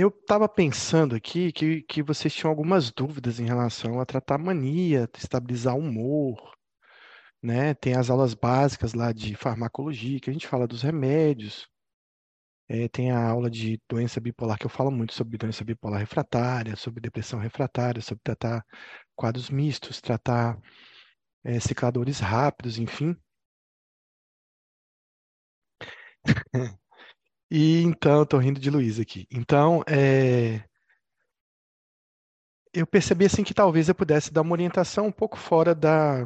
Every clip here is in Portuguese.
Eu estava pensando aqui que, que vocês tinham algumas dúvidas em relação a tratar mania, estabilizar o humor, né? Tem as aulas básicas lá de farmacologia, que a gente fala dos remédios. É, tem a aula de doença bipolar, que eu falo muito sobre doença bipolar refratária, sobre depressão refratária, sobre tratar quadros mistos, tratar é, cicladores rápidos, enfim. E então, estou rindo de Luiz aqui. Então, é, eu percebi assim que talvez eu pudesse dar uma orientação um pouco fora da,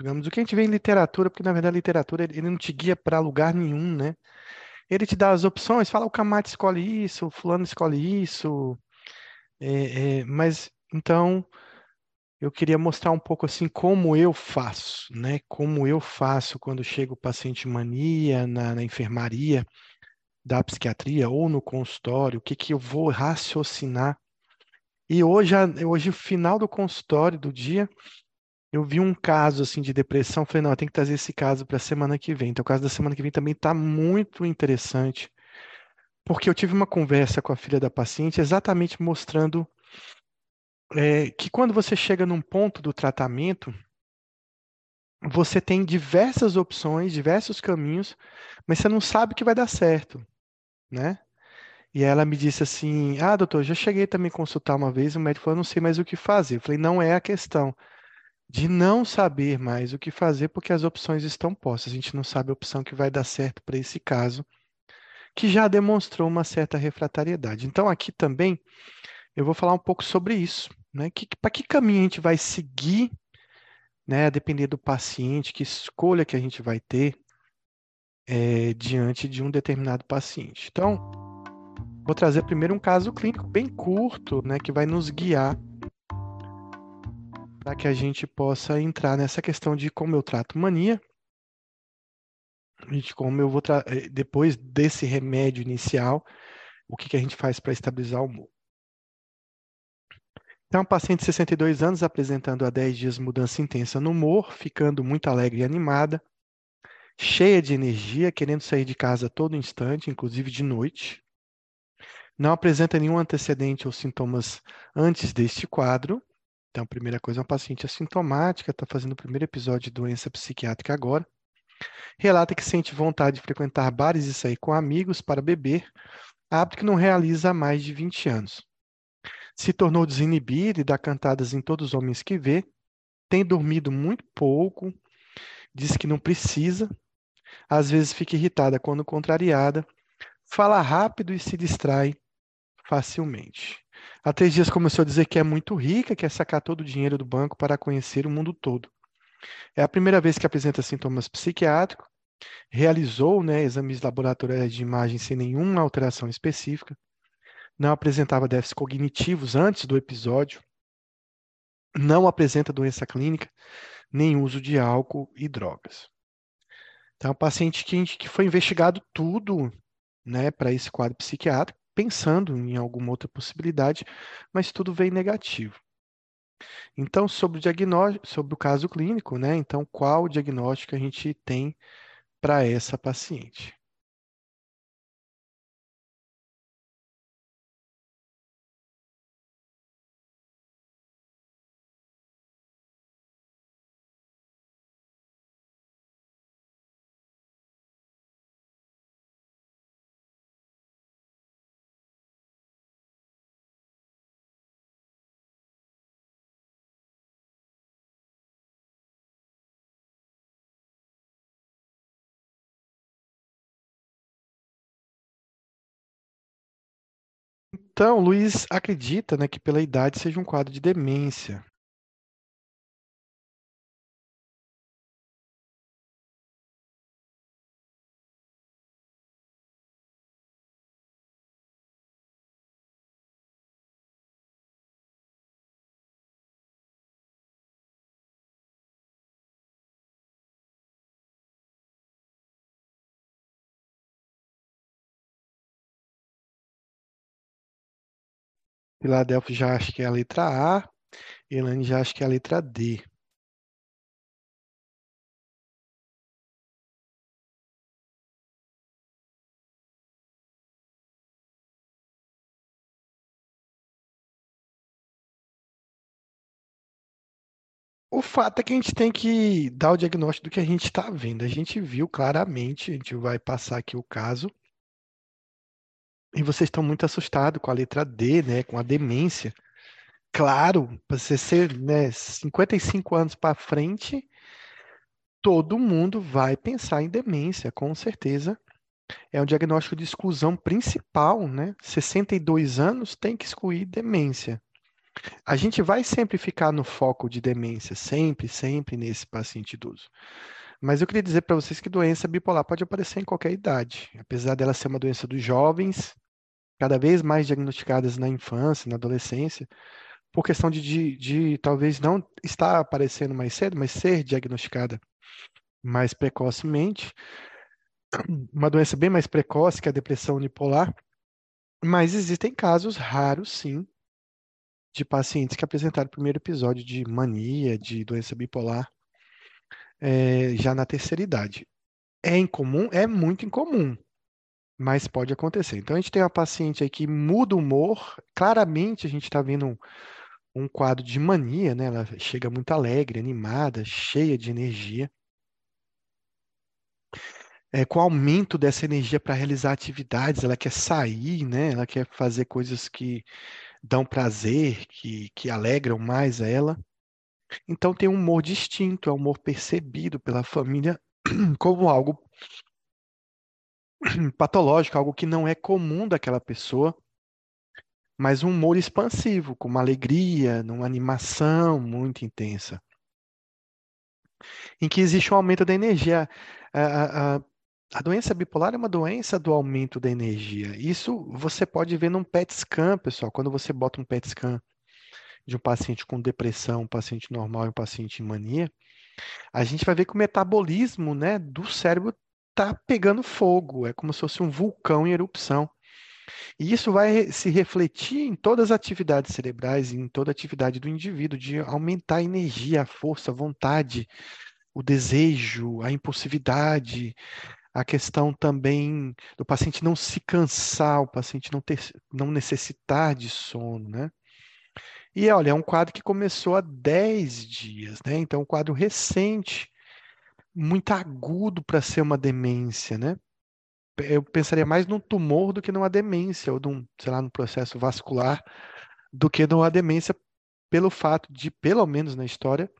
digamos, do que a gente vê em literatura, porque na verdade a literatura ele não te guia para lugar nenhum, né? Ele te dá as opções, fala o Camate escolhe isso, o fulano escolhe isso, é, é, mas então eu queria mostrar um pouco assim como eu faço, né? Como eu faço quando chega o paciente mania na, na enfermaria da psiquiatria ou no consultório, o que que eu vou raciocinar. E hoje, hoje, final do consultório do dia, eu vi um caso assim de depressão, falei, não, tenho que trazer esse caso para a semana que vem. Então, o caso da semana que vem também está muito interessante, porque eu tive uma conversa com a filha da paciente exatamente mostrando é, que quando você chega num ponto do tratamento, você tem diversas opções, diversos caminhos, mas você não sabe que vai dar certo, né? E ela me disse assim: Ah, doutor, já cheguei também consultar uma vez, o médico falou: Não sei mais o que fazer. Eu falei: Não é a questão de não saber mais o que fazer, porque as opções estão postas. A gente não sabe a opção que vai dar certo para esse caso, que já demonstrou uma certa refratariedade. Então, aqui também eu vou falar um pouco sobre isso, né? Para que caminho a gente vai seguir, né? A depender do paciente, que escolha que a gente vai ter é, diante de um determinado paciente. Então, vou trazer primeiro um caso clínico bem curto, né? Que vai nos guiar para que a gente possa entrar nessa questão de como eu trato mania, de como eu vou eh, depois desse remédio inicial, o que, que a gente faz para estabilizar o humor. Então, um paciente de 62 anos apresentando há 10 dias mudança intensa no humor, ficando muito alegre e animada, cheia de energia, querendo sair de casa a todo instante, inclusive de noite. Não apresenta nenhum antecedente ou sintomas antes deste quadro. Então, a primeira coisa, é uma paciente assintomática, está fazendo o primeiro episódio de doença psiquiátrica agora. Relata que sente vontade de frequentar bares e sair com amigos para beber, hábito que não realiza há mais de 20 anos se tornou desinibida e dá cantadas em todos os homens que vê, tem dormido muito pouco, diz que não precisa, às vezes fica irritada quando contrariada, fala rápido e se distrai facilmente. Há três dias começou a dizer que é muito rica, quer sacar todo o dinheiro do banco para conhecer o mundo todo. É a primeira vez que apresenta sintomas psiquiátricos, realizou né, exames laboratoriais de imagem sem nenhuma alteração específica, não apresentava déficits cognitivos antes do episódio, não apresenta doença clínica, nem uso de álcool e drogas. Então, é um paciente que, que foi investigado tudo né, para esse quadro psiquiátrico, pensando em alguma outra possibilidade, mas tudo veio negativo. Então, sobre o diagnóstico, sobre o caso clínico, né? Então, qual diagnóstico a gente tem para essa paciente? Então, Luiz acredita, né, que pela idade seja um quadro de demência. Filadélfia já acho que é a letra A. Elane já acho que é a letra D. O fato é que a gente tem que dar o diagnóstico do que a gente está vendo. A gente viu claramente, a gente vai passar aqui o caso, e vocês estão muito assustados com a letra D, né, com a demência. Claro, para você ser, né, 55 anos para frente, todo mundo vai pensar em demência, com certeza. É um diagnóstico de exclusão principal, né? 62 anos tem que excluir demência. A gente vai sempre ficar no foco de demência, sempre, sempre nesse paciente idoso. Mas eu queria dizer para vocês que doença bipolar pode aparecer em qualquer idade. Apesar dela ser uma doença dos jovens, cada vez mais diagnosticadas na infância, na adolescência, por questão de, de, de talvez não estar aparecendo mais cedo, mas ser diagnosticada mais precocemente. Uma doença bem mais precoce que a depressão unipolar. Mas existem casos raros, sim, de pacientes que apresentaram o primeiro episódio de mania, de doença bipolar, é, já na terceira idade. É incomum? É muito incomum, mas pode acontecer. Então, a gente tem uma paciente aí que muda o humor, claramente a gente está vendo um, um quadro de mania, né? Ela chega muito alegre, animada, cheia de energia. É, com o aumento dessa energia para realizar atividades, ela quer sair, né? Ela quer fazer coisas que dão prazer, que, que alegram mais ela. Então tem um humor distinto, é um humor percebido pela família como algo patológico, algo que não é comum daquela pessoa, mas um humor expansivo, com uma alegria, uma animação muito intensa. Em que existe um aumento da energia. A, a, a doença bipolar é uma doença do aumento da energia. Isso você pode ver num PET scan, pessoal. Quando você bota um PET scan de um paciente com depressão, um paciente normal e um paciente em mania, a gente vai ver que o metabolismo né, do cérebro está pegando fogo. É como se fosse um vulcão em erupção. E isso vai se refletir em todas as atividades cerebrais, em toda a atividade do indivíduo, de aumentar a energia, a força, a vontade, o desejo, a impulsividade, a questão também do paciente não se cansar, o paciente não, ter, não necessitar de sono, né? E olha, é um quadro que começou há 10 dias, né? Então, um quadro recente, muito agudo para ser uma demência, né? Eu pensaria mais num tumor do que numa demência, ou num, sei lá, num processo vascular, do que numa demência, pelo fato de, pelo menos na história,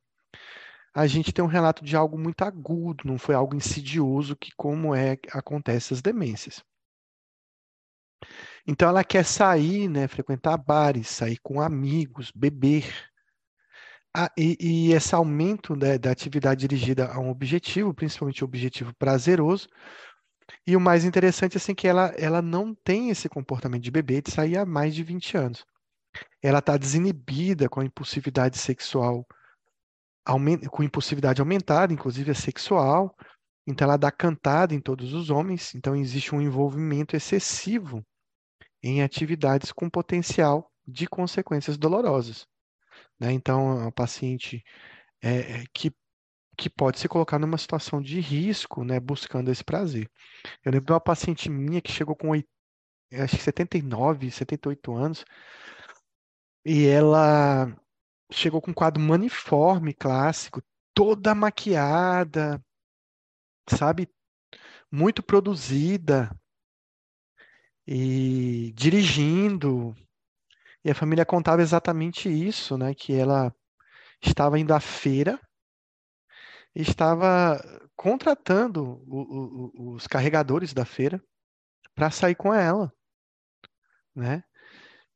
a gente tem um relato de algo muito agudo, não foi algo insidioso, que como é acontece as demências. Então ela quer sair, né, frequentar bares, sair com amigos, beber. Ah, e, e, esse aumento né, da atividade dirigida a um objetivo, principalmente o objetivo prazeroso. E o mais interessante assim que ela, ela não tem esse comportamento de beber de sair há mais de 20 anos. Ela está desinibida com a impulsividade sexual com impulsividade aumentada, inclusive é sexual, então ela dá cantada em todos os homens, então existe um envolvimento excessivo em atividades com potencial de consequências dolorosas. Né? Então, é um paciente é, é, que, que pode se colocar numa situação de risco, né, buscando esse prazer. Eu lembro de uma paciente minha que chegou com acho que 79, 78 anos, e ela chegou com um quadro maniforme clássico, toda maquiada, sabe? Muito produzida e dirigindo. E a família contava exatamente isso, né? Que ela estava indo à feira e estava contratando o, o, os carregadores da feira para sair com ela, né?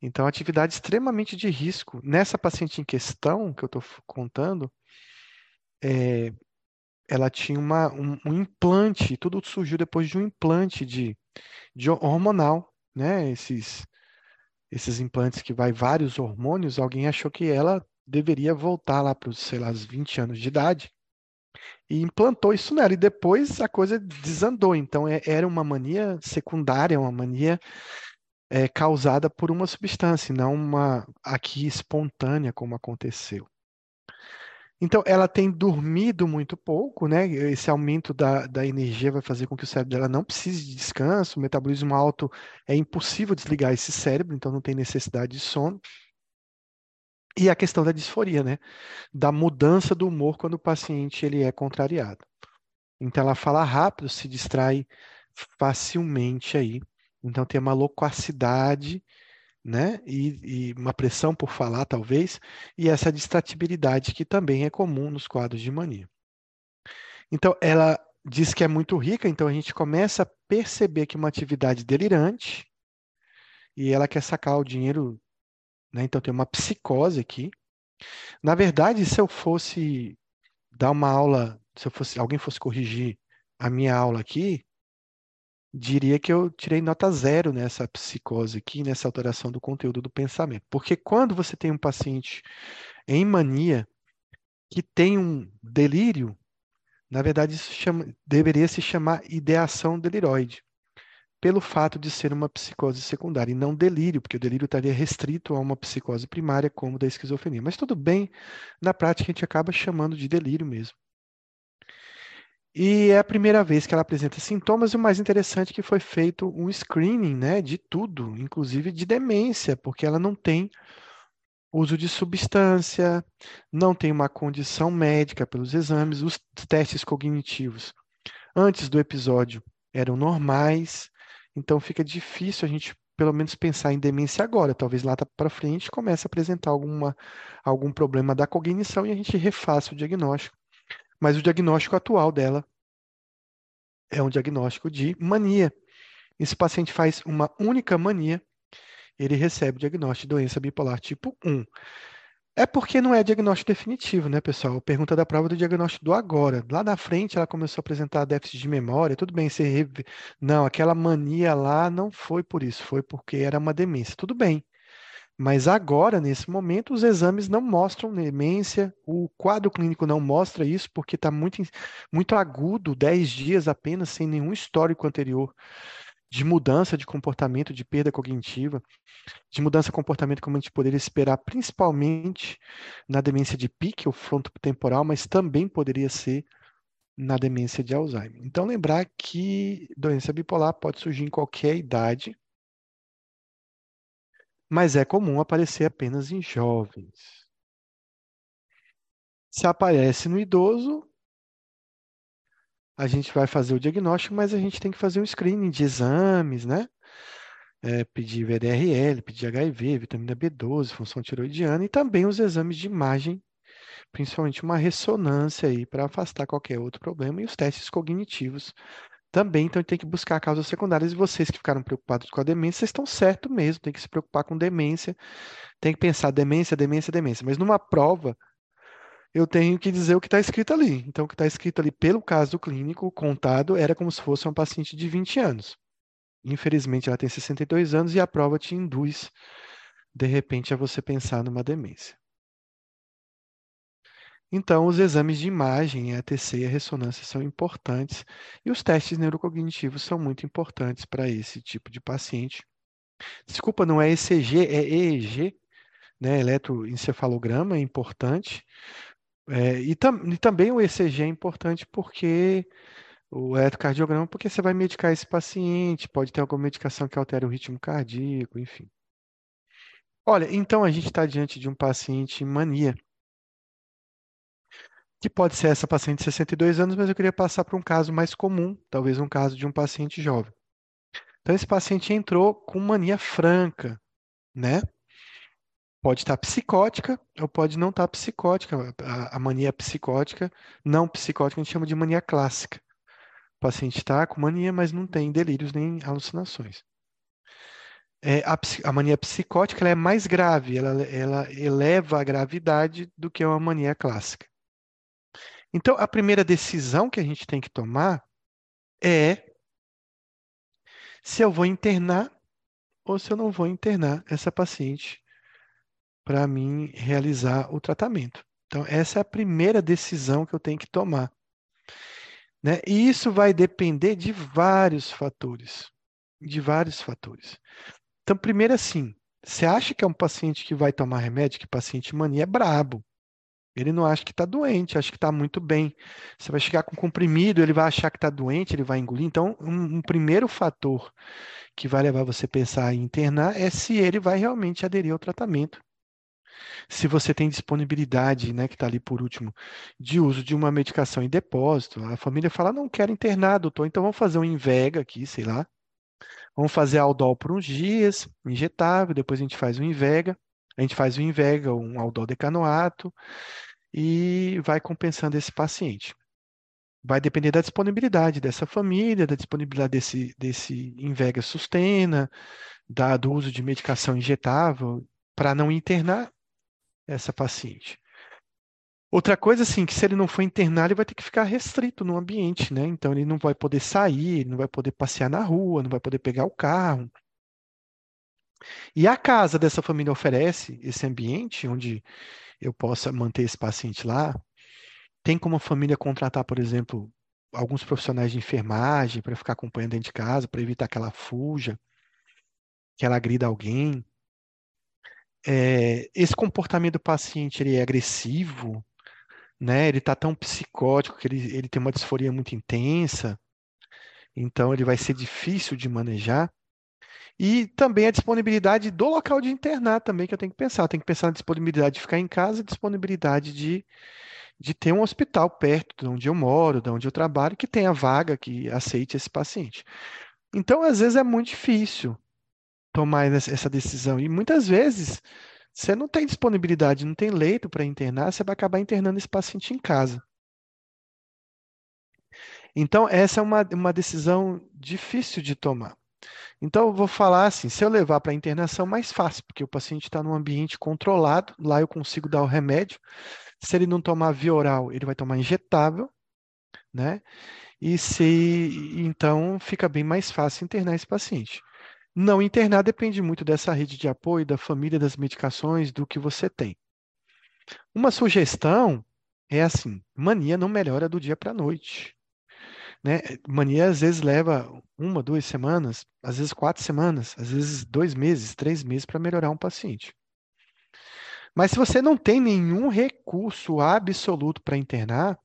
Então, atividade extremamente de risco. Nessa paciente em questão, que eu estou contando, é, ela tinha uma, um, um, implante, tudo surgiu depois de um implante de, de hormonal, né? Esses, esses implantes que vai vários hormônios, alguém achou que ela deveria voltar lá para os, sei lá, os 20 anos de idade e implantou isso nela. E depois a coisa desandou. Então, é, era uma mania secundária, uma mania é, causada por uma substância, não uma aqui espontânea, como aconteceu. Então, ela tem dormido muito pouco, né? Esse aumento da, da energia vai fazer com que o cérebro dela não precise de descanso. O metabolismo alto é impossível desligar esse cérebro, então não tem necessidade de sono. E a questão da disforia, né? Da mudança do humor quando o paciente ele é contrariado. Então ela fala rápido, se distrai facilmente aí. Então tem uma loquacidade, né? E, e, uma pressão por falar, talvez, e essa distratibilidade que também é comum nos quadros de mania. Então ela diz que é muito rica, então a gente começa a perceber que uma atividade delirante e ela quer sacar o dinheiro, né? Então tem uma psicose aqui. Na verdade, se eu fosse dar uma aula, se eu fosse, alguém fosse corrigir a minha aula aqui, diria que eu tirei nota zero nessa psicose aqui, nessa alteração do conteúdo do pensamento. Porque quando você tem um paciente em mania que tem um delírio, na verdade isso chama, deveria se chamar ideação deliroide, pelo fato de ser uma psicose secundária e não delírio, porque o delírio estaria restrito a uma psicose primária como da esquizofrenia. Mas tudo bem, na prática a gente acaba chamando de delírio mesmo. E é a primeira vez que ela apresenta sintomas, e o mais interessante é que foi feito um screening né, de tudo, inclusive de demência, porque ela não tem uso de substância, não tem uma condição médica pelos exames, os testes cognitivos antes do episódio eram normais, então fica difícil a gente pelo menos pensar em demência agora, talvez lá para frente comece a apresentar alguma, algum problema da cognição e a gente refaça o diagnóstico mas o diagnóstico atual dela é um diagnóstico de mania. Esse paciente faz uma única mania, ele recebe o diagnóstico de doença bipolar tipo 1. É porque não é diagnóstico definitivo, né, pessoal? Pergunta da prova do diagnóstico do agora. Lá na frente ela começou a apresentar déficit de memória, tudo bem, você não, aquela mania lá não foi por isso, foi porque era uma demência. Tudo bem. Mas agora, nesse momento, os exames não mostram demência, o quadro clínico não mostra isso, porque está muito, muito agudo, 10 dias apenas, sem nenhum histórico anterior de mudança de comportamento, de perda cognitiva, de mudança de comportamento como a gente poderia esperar, principalmente na demência de pique ou frontotemporal, mas também poderia ser na demência de Alzheimer. Então, lembrar que doença bipolar pode surgir em qualquer idade, mas é comum aparecer apenas em jovens. Se aparece no idoso, a gente vai fazer o diagnóstico, mas a gente tem que fazer um screening de exames, né? É, pedir VDRL, pedir HIV, vitamina B12, função tiroidiana e também os exames de imagem, principalmente uma ressonância aí para afastar qualquer outro problema e os testes cognitivos também, então, tem que buscar causas secundárias. E vocês que ficaram preocupados com a demência, vocês estão certo mesmo, tem que se preocupar com demência, tem que pensar demência, demência, demência. Mas numa prova, eu tenho que dizer o que está escrito ali. Então, o que está escrito ali, pelo caso clínico contado, era como se fosse uma paciente de 20 anos. Infelizmente, ela tem 62 anos e a prova te induz, de repente, a você pensar numa demência. Então, os exames de imagem, a e a ressonância são importantes e os testes neurocognitivos são muito importantes para esse tipo de paciente. Desculpa, não é ECG, é EEG, né? Eletroencefalograma é importante. É, e, tam, e, também o ECG é importante porque o eletrocardiograma, porque você vai medicar esse paciente, pode ter alguma medicação que altere o ritmo cardíaco, enfim. Olha, então a gente está diante de um paciente em mania que pode ser essa paciente de 62 anos, mas eu queria passar para um caso mais comum, talvez um caso de um paciente jovem. Então, esse paciente entrou com mania franca, né? Pode estar psicótica ou pode não estar psicótica. A, mania psicótica, não psicótica, a gente chama de mania clássica. O paciente está com mania, mas não tem delírios nem alucinações. É, a, a, mania psicótica é mais grave, ela, ela eleva a gravidade do que uma mania clássica. Então, a primeira decisão que a gente tem que tomar é se eu vou internar ou se eu não vou internar essa paciente para mim realizar o tratamento. Então, essa é a primeira decisão que eu tenho que tomar. Né? E isso vai depender de vários fatores. De vários fatores. Então, primeiro assim, você acha que é um paciente que vai tomar remédio, que paciente mania é brabo. Ele não acha que está doente, acha que está muito bem. Você vai chegar com comprimido, ele vai achar que está doente, ele vai engolir. Então, um, um, primeiro fator que vai levar você a pensar em internar é se ele vai realmente aderir ao tratamento. se você tem disponibilidade, né, que está ali por último, de uso de uma medicação em depósito, a família fala, não quero internar, doutor, então vamos fazer um Invega aqui, sei lá, vamos fazer Aldol por uns dias, injetável, depois a gente faz um Invega, a gente faz um Invega, um Aldol decanoato, e vai compensando esse paciente. Vai depender da disponibilidade dessa família, da disponibilidade desse, desse Invega Sustena, da, do uso de medicação injetável, para não internar essa paciente. Outra coisa, assim, que se ele não for internar, ele vai ter que ficar restrito no ambiente, né? Então, ele não vai poder sair, não vai poder passear na rua, não vai poder pegar o carro. E a casa dessa família oferece esse ambiente onde eu possa manter esse paciente lá. Tem como a família contratar, por exemplo, alguns profissionais de enfermagem para ficar acompanhando dentro de casa, para evitar que ela fuja, que ela agrida alguém. É, esse comportamento do paciente ele é agressivo, né? Ele está tão psicótico que ele, ele tem uma disforia muito intensa, então ele vai ser difícil de manejar. E também a disponibilidade do local de internar também, que eu tenho que pensar. Eu tenho que pensar na disponibilidade de ficar em casa disponibilidade de, de ter um hospital perto de onde eu moro, de onde eu trabalho, que tenha vaga que aceite esse paciente. Então, às vezes, é muito difícil tomar essa decisão. E muitas vezes você não tem disponibilidade, não tem leito para internar, você vai acabar internando esse paciente em casa. Então, essa é uma, uma decisão difícil de tomar. Então, eu vou falar assim: se eu levar para internação, mais fácil, porque o paciente está num ambiente controlado, lá eu consigo dar o remédio. Se ele não tomar via oral, ele vai tomar injetável, né? E se então fica bem mais fácil internar esse paciente. Não internar depende muito dessa rede de apoio, da família, das medicações, do que você tem. Uma sugestão é assim: mania não melhora do dia para a noite. Né? Mania às vezes leva uma, duas semanas, às vezes quatro semanas, às vezes dois meses, três meses para melhorar um paciente. Mas se você não tem nenhum recurso absoluto para internar,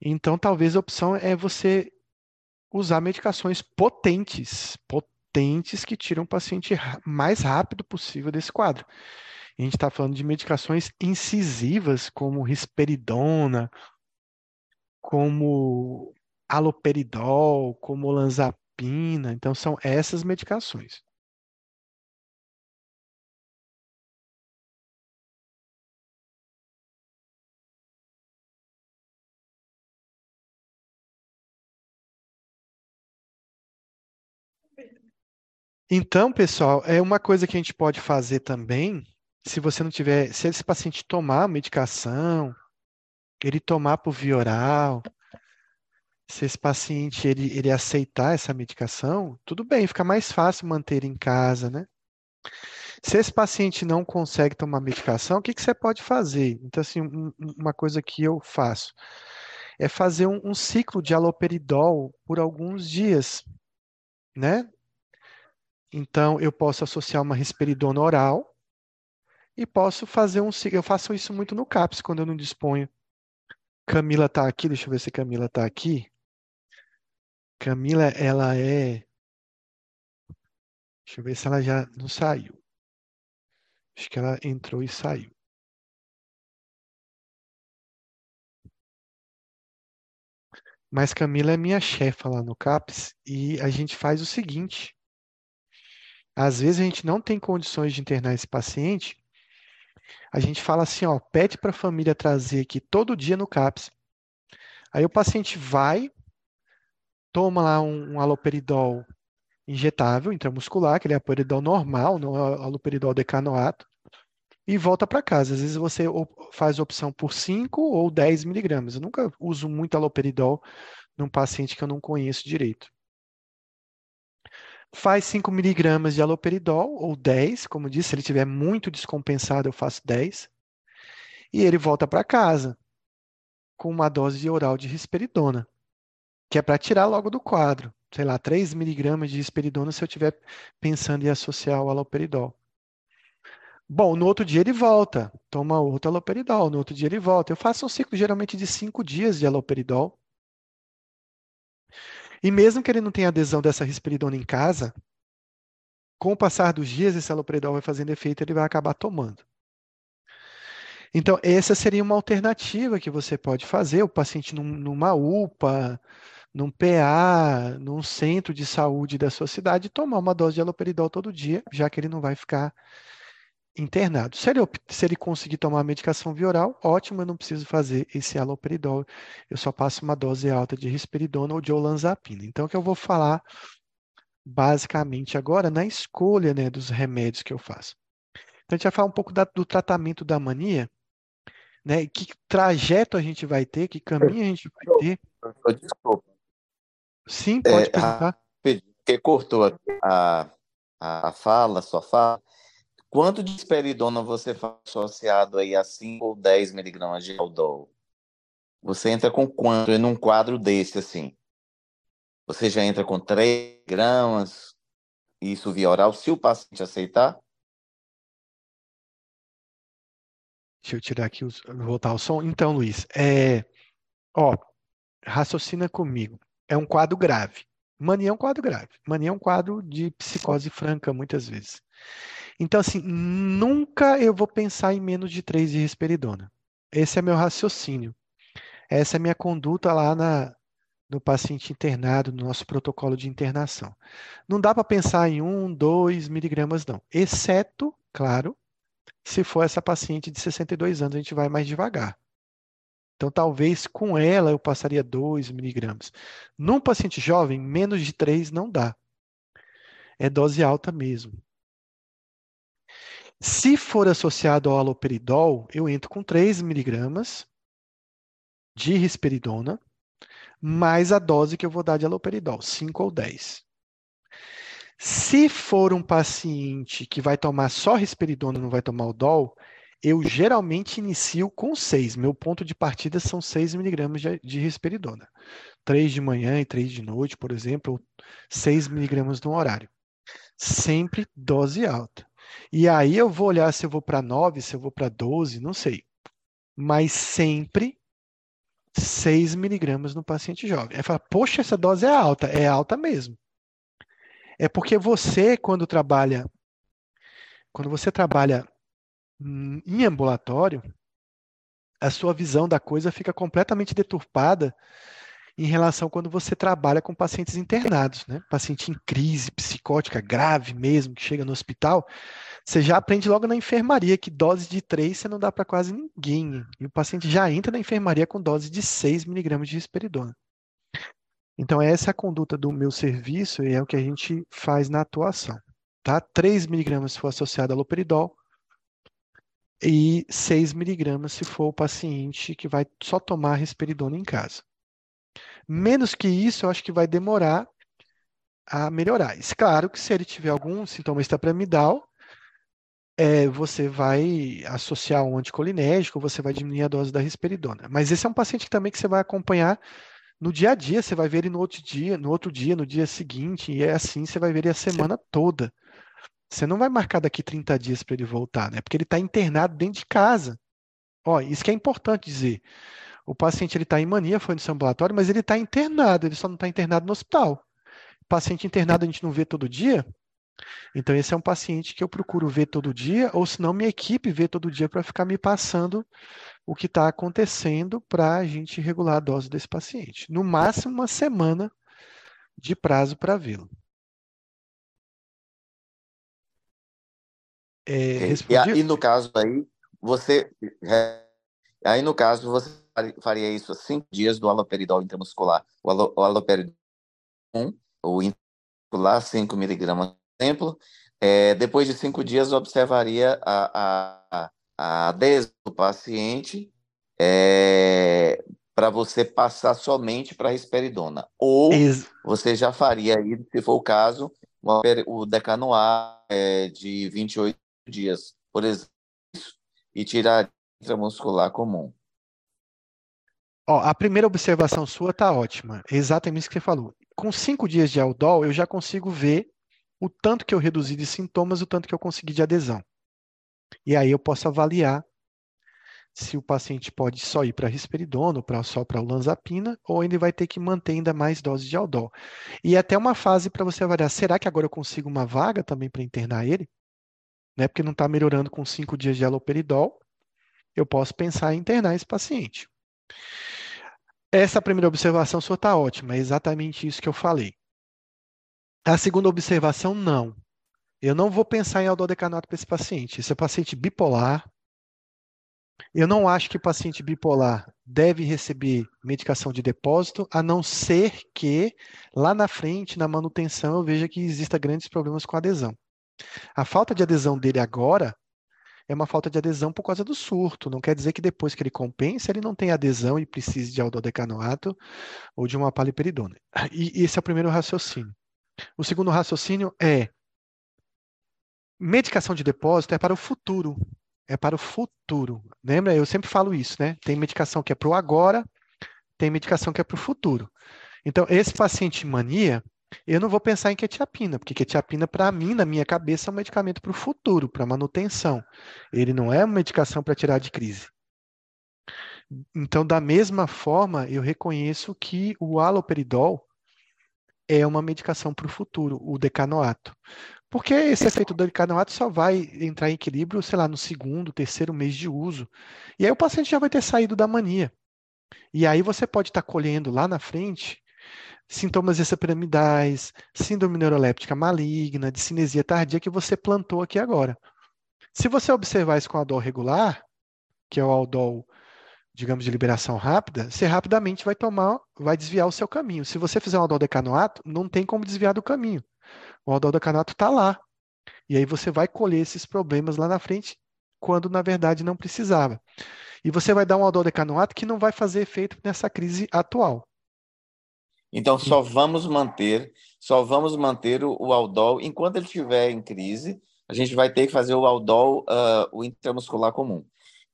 então talvez a opção é você usar medicações potentes, potentes que tiram o paciente mais rápido possível desse quadro. A gente está falando de medicações incisivas, como risperidona, como aloperidol, como olanzapina. Então, são essas medicações. Então, pessoal, é uma coisa que a gente pode fazer também, se você não tiver, se esse paciente tomar medicação, ele tomar por via oral, se esse paciente ele, ele aceitar essa medicação, tudo bem, fica mais fácil manter em casa, né? Se esse paciente não consegue tomar medicação, o que, que você pode fazer? Então, assim, um, uma coisa que eu faço é fazer um, um ciclo de aloperidol por alguns dias, né? Então, eu posso associar uma risperidona oral e posso fazer um ciclo. Eu faço isso muito no CAPS, quando eu não disponho Camila tá aqui, deixa eu ver se Camila tá aqui. Camila, ela é. Deixa eu ver se ela já não saiu. Acho que ela entrou e saiu. Mas Camila é minha chefa lá no CAPS e a gente faz o seguinte: às vezes a gente não tem condições de internar esse paciente, a gente fala assim, ó, pede para a família trazer aqui todo dia no CAPS. Aí o paciente vai, toma lá um, um aloperidol injetável, intramuscular, que ele é aloperidol normal, não é aloperidol decanoato, e volta para casa. Às vezes você faz opção por 5 ou 10 miligramas. Eu nunca uso muito aloperidol num paciente que eu não conheço direito faz 5 miligramas de aloperidol, ou 10, como disse, se ele estiver muito descompensado, eu faço 10, e ele volta para casa com uma dose oral de risperidona, que é para tirar logo do quadro. Sei lá, 3 miligramas de risperidona se eu estiver pensando em associar o aloperidol. Bom, no outro dia ele volta, toma outro aloperidol, no outro dia ele volta. Eu faço um ciclo geralmente de 5 dias de aloperidol, e mesmo que ele não tenha adesão dessa risperidona em casa, com o passar dos dias, esse alopredol vai fazendo efeito, ele vai acabar tomando. Então, essa seria uma alternativa que você pode fazer, o paciente num, numa UPA, num PA, num centro de saúde da sua cidade, tomar uma dose de haloperidol todo dia, já que ele não vai ficar internado. Se ele, se ele conseguir tomar a medicação via oral, ótimo, eu não preciso fazer esse haloperidol, eu só passo uma dose alta de risperidona ou de olanzapina. Então, o que eu vou falar basicamente agora na escolha né, dos remédios que eu faço. Então, a gente vai falar um pouco da, do tratamento da mania, né? Que trajeto a gente vai ter, que caminho a gente vai ter. Desculpa. Sim, pode é, perguntar. Porque cortou a, a fala, a sua fala. Quanto de esperidona você faz associado aí a 5 ou 10 miligramas de aldol? Você entra com quanto em um quadro desse, assim? Você já entra com 3 gramas, isso via oral, se o paciente aceitar? Deixa eu tirar aqui, os, voltar o som. Então, Luiz, é, ó, raciocina comigo. É um quadro grave. Mania é um quadro grave. Mania é um quadro de psicose franca, muitas vezes. Então, assim, nunca eu vou pensar em menos de 3 de risperidona. Esse é meu raciocínio. Essa é a minha conduta lá na, no paciente internado, no nosso protocolo de internação. Não dá para pensar em 1, 2 miligramas, não. Exceto, claro, se for essa paciente de 62 anos, a gente vai mais devagar. Então, talvez com ela eu passaria 2 miligramas. Num paciente jovem, menos de 3 não dá. É dose alta mesmo. Se for associado ao aloperidol, eu entro com 3 miligramas de risperidona, mais a dose que eu vou dar de aloperidol, 5 ou 10. Se for um paciente que vai tomar só risperidona, não vai tomar o DOL, eu geralmente inicio com 6. Meu ponto de partida são 6 miligramas de, de risperidona. 3 de manhã e 3 de noite, por exemplo, 6 miligramas no horário. Sempre dose alta. E aí eu vou olhar se eu vou para 9, se eu vou para 12, não sei. Mas sempre 6 miligramas no paciente jovem. Aí fala, poxa, essa dose é alta. É alta mesmo. É porque você, quando trabalha, quando você trabalha em ambulatório, a sua visão da coisa fica completamente deturpada em relação quando você trabalha com pacientes internados, né? Paciente em crise psicótica grave mesmo, que chega no hospital, você já aprende logo na enfermaria que dose de 3 você não dá para quase ninguém. E o paciente já entra na enfermaria com dose de 6 miligramas de risperidona. Então, essa é a conduta do meu serviço e é o que a gente faz na atuação. Tá? 3 miligramas se for associado a loperidol e 6 miligramas se for o paciente que vai só tomar risperidona em casa. Menos que isso, eu acho que vai demorar a melhorar. Isso, claro que se ele tiver algum sintoma extrapiramidal, é, você vai associar um anticolinérgico, você vai diminuir a dose da risperidona. Mas esse é um paciente também que você vai acompanhar no dia a dia, você vai ver ele no outro dia, no outro dia, no dia seguinte, e é assim, você vai ver ele a semana toda. Você não vai marcar daqui 30 dias para ele voltar, né? Porque ele está internado dentro de casa. Ó, isso que é importante dizer. O paciente ele está em mania, foi no ambulatório, mas ele está internado, ele só não está internado no hospital. Paciente internado a gente não vê todo dia, então esse é um paciente que eu procuro ver todo dia, ou se não minha equipe vê todo dia para ficar me passando o que está acontecendo para a gente regular a dose desse paciente. No máximo uma semana de prazo para vê-lo. É, e, aí, no caso aí, você aí no caso você faria isso cinco dias do aloperidol intramuscular. O, alo, o aloperidol 1, o intramuscular 5 miligramas, exemplo. É, depois de cinco dias, observaria a, a, a adesão do paciente é, para você passar somente para a risperidona. Ou Ex você já faria aí, se for o caso, o decanoar é, de 28 dias, por exemplo, e tirar intramuscular comum. Ó, a primeira observação sua está ótima, exatamente isso que você falou. Com cinco dias de Aldol, eu já consigo ver o tanto que eu reduzi de sintomas, o tanto que eu consegui de adesão. E aí eu posso avaliar se o paciente pode só ir para risperidona ou pra, só para olanzapina, ou ele vai ter que manter ainda mais doses de Aldol. E até uma fase para você avaliar, será que agora eu consigo uma vaga também para internar ele? Né? Porque não está melhorando com cinco dias de aloperidol. eu posso pensar em internar esse paciente. Essa primeira observação sua está ótima, é exatamente isso que eu falei. A segunda observação, não. Eu não vou pensar em aldodecanato para esse paciente. Esse é paciente bipolar. Eu não acho que paciente bipolar deve receber medicação de depósito, a não ser que lá na frente, na manutenção, eu veja que exista grandes problemas com adesão. A falta de adesão dele agora é uma falta de adesão por causa do surto. Não quer dizer que depois que ele compensa, ele não tem adesão e precise de aldodecanoato ou de uma paliperidona. E esse é o primeiro raciocínio. O segundo raciocínio é medicação de depósito é para o futuro. É para o futuro. Lembra? Eu sempre falo isso, né? Tem medicação que é para o agora, tem medicação que é para o futuro. Então, esse paciente mania, eu não vou pensar em quetiapina, porque quetiapina, para mim, na minha cabeça, é um medicamento para o futuro, para manutenção. Ele não é uma medicação para tirar de crise. Então, da mesma forma, eu reconheço que o haloperidol é uma medicação para o futuro, o decanoato. Porque esse efeito do decanoato só vai entrar em equilíbrio, sei lá, no segundo, terceiro mês de uso. E aí o paciente já vai ter saído da mania. E aí você pode estar colhendo lá na frente sintomas extrapiramidais, síndrome neuroléptica maligna, de cinesia tardia que você plantou aqui agora. Se você observar isso com aldol regular, que é o aldol, digamos, de liberação rápida, você rapidamente vai tomar, vai desviar o seu caminho. Se você fizer um aldol decanoato, não tem como desviar do caminho. O aldol decanoato está lá. E aí você vai colher esses problemas lá na frente, quando na verdade não precisava. E você vai dar um aldol decanoato que não vai fazer efeito nessa crise atual. Então, só vamos manter, só vamos manter o, o aldol enquanto ele estiver em crise. A gente vai ter que fazer o aldol, uh, o intramuscular comum.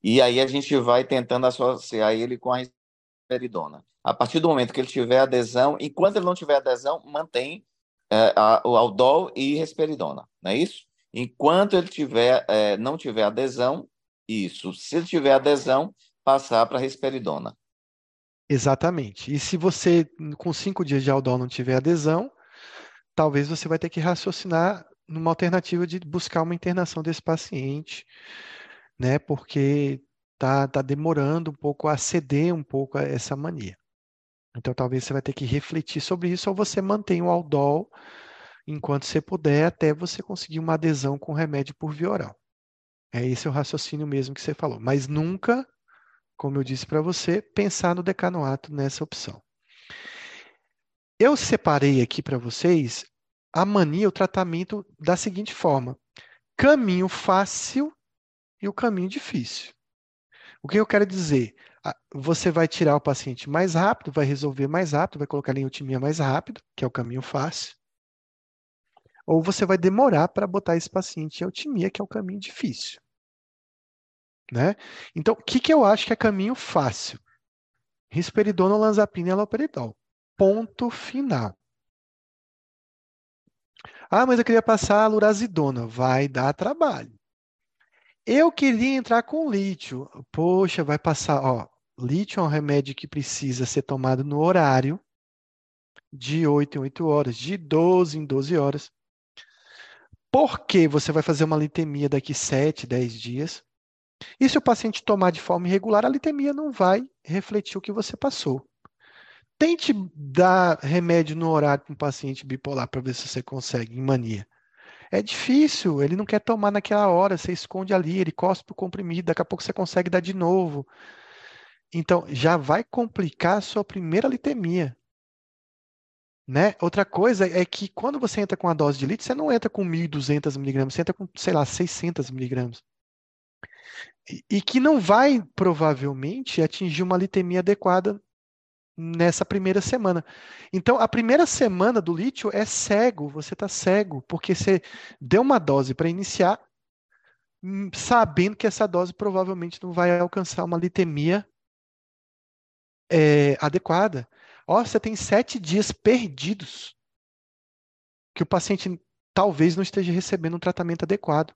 E aí a gente vai tentando associar ele com a risperidona. A partir do momento que ele tiver adesão, enquanto ele não tiver adesão, mantém uh, a, o aldol e risperidona, não é isso? Enquanto ele tiver, uh, não tiver adesão, isso. Se ele tiver adesão, passar para risperidona. Exatamente. E se você, com cinco dias de Aldol, não tiver adesão, talvez você vai ter que raciocinar numa alternativa de buscar uma internação desse paciente, né? Porque tá, tá demorando um pouco a ceder um pouco a essa mania. Então, talvez você vai ter que refletir sobre isso ou você mantém o Aldol enquanto você puder, até você conseguir uma adesão com remédio por via oral. É esse o raciocínio mesmo que você falou. Mas nunca como eu disse para você, pensar no decanoato nessa opção. Eu separei aqui para vocês a mania, o tratamento da seguinte forma: caminho fácil e o caminho difícil. O que eu quero dizer? Você vai tirar o paciente mais rápido, vai resolver mais rápido, vai colocar em eutimia mais rápido, que é o caminho fácil. Ou você vai demorar para botar esse paciente em eutimia, que é o caminho difícil. Né? Então, o que, que eu acho que é caminho fácil? Risperidona, olanzapina e aloperidol. Ponto final. Ah, mas eu queria passar a lurazidona. Vai dar trabalho. Eu queria entrar com lítio. Poxa, vai passar. Ó, lítio é um remédio que precisa ser tomado no horário de 8 em 8 horas, de 12 em 12 horas. Porque você vai fazer uma litemia daqui 7, 10 dias. E se o paciente tomar de forma irregular, a litemia não vai refletir o que você passou. Tente dar remédio no horário para um paciente bipolar para ver se você consegue, em mania. É difícil, ele não quer tomar naquela hora, você esconde ali, ele cospe o comprimido, daqui a pouco você consegue dar de novo. Então, já vai complicar a sua primeira litemia. Né? Outra coisa é que quando você entra com a dose de lítio, você não entra com 1.200 miligramas, você entra com, sei lá, 600 miligramas e que não vai provavelmente atingir uma litemia adequada nessa primeira semana. Então, a primeira semana do lítio é cego, você está cego, porque você deu uma dose para iniciar, hum, sabendo que essa dose provavelmente não vai alcançar uma litemia é, adequada. Ó, você tem sete dias perdidos que o paciente talvez não esteja recebendo um tratamento adequado.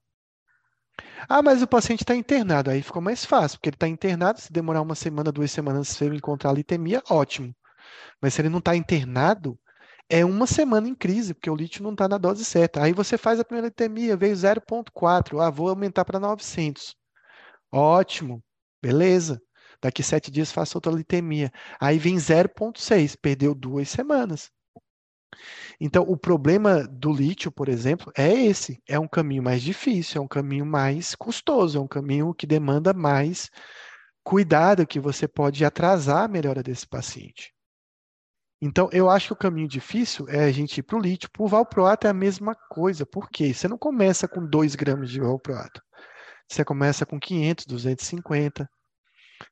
Ah, mas o paciente está internado. Aí ficou mais fácil, porque ele está internado. Se demorar uma semana, duas semanas, se ele encontrar litemia, ótimo. Mas se ele não está internado, é uma semana em crise, porque o lítio não está na dose certa. Aí você faz a primeira litemia, veio 0,4. Ah, vou aumentar para 900. Ótimo. Beleza. Daqui sete dias faço outra litemia. Aí vem 0,6, perdeu duas semanas. Então, o problema do lítio, por exemplo, é esse: é um caminho mais difícil, é um caminho mais custoso, é um caminho que demanda mais cuidado, que você pode atrasar a melhora desse paciente. Então, eu acho que o caminho difícil é a gente ir para o lítio. Para o valproato é a mesma coisa. Por quê? Você não começa com 2 gramas de valproato. Você começa com 500, 250.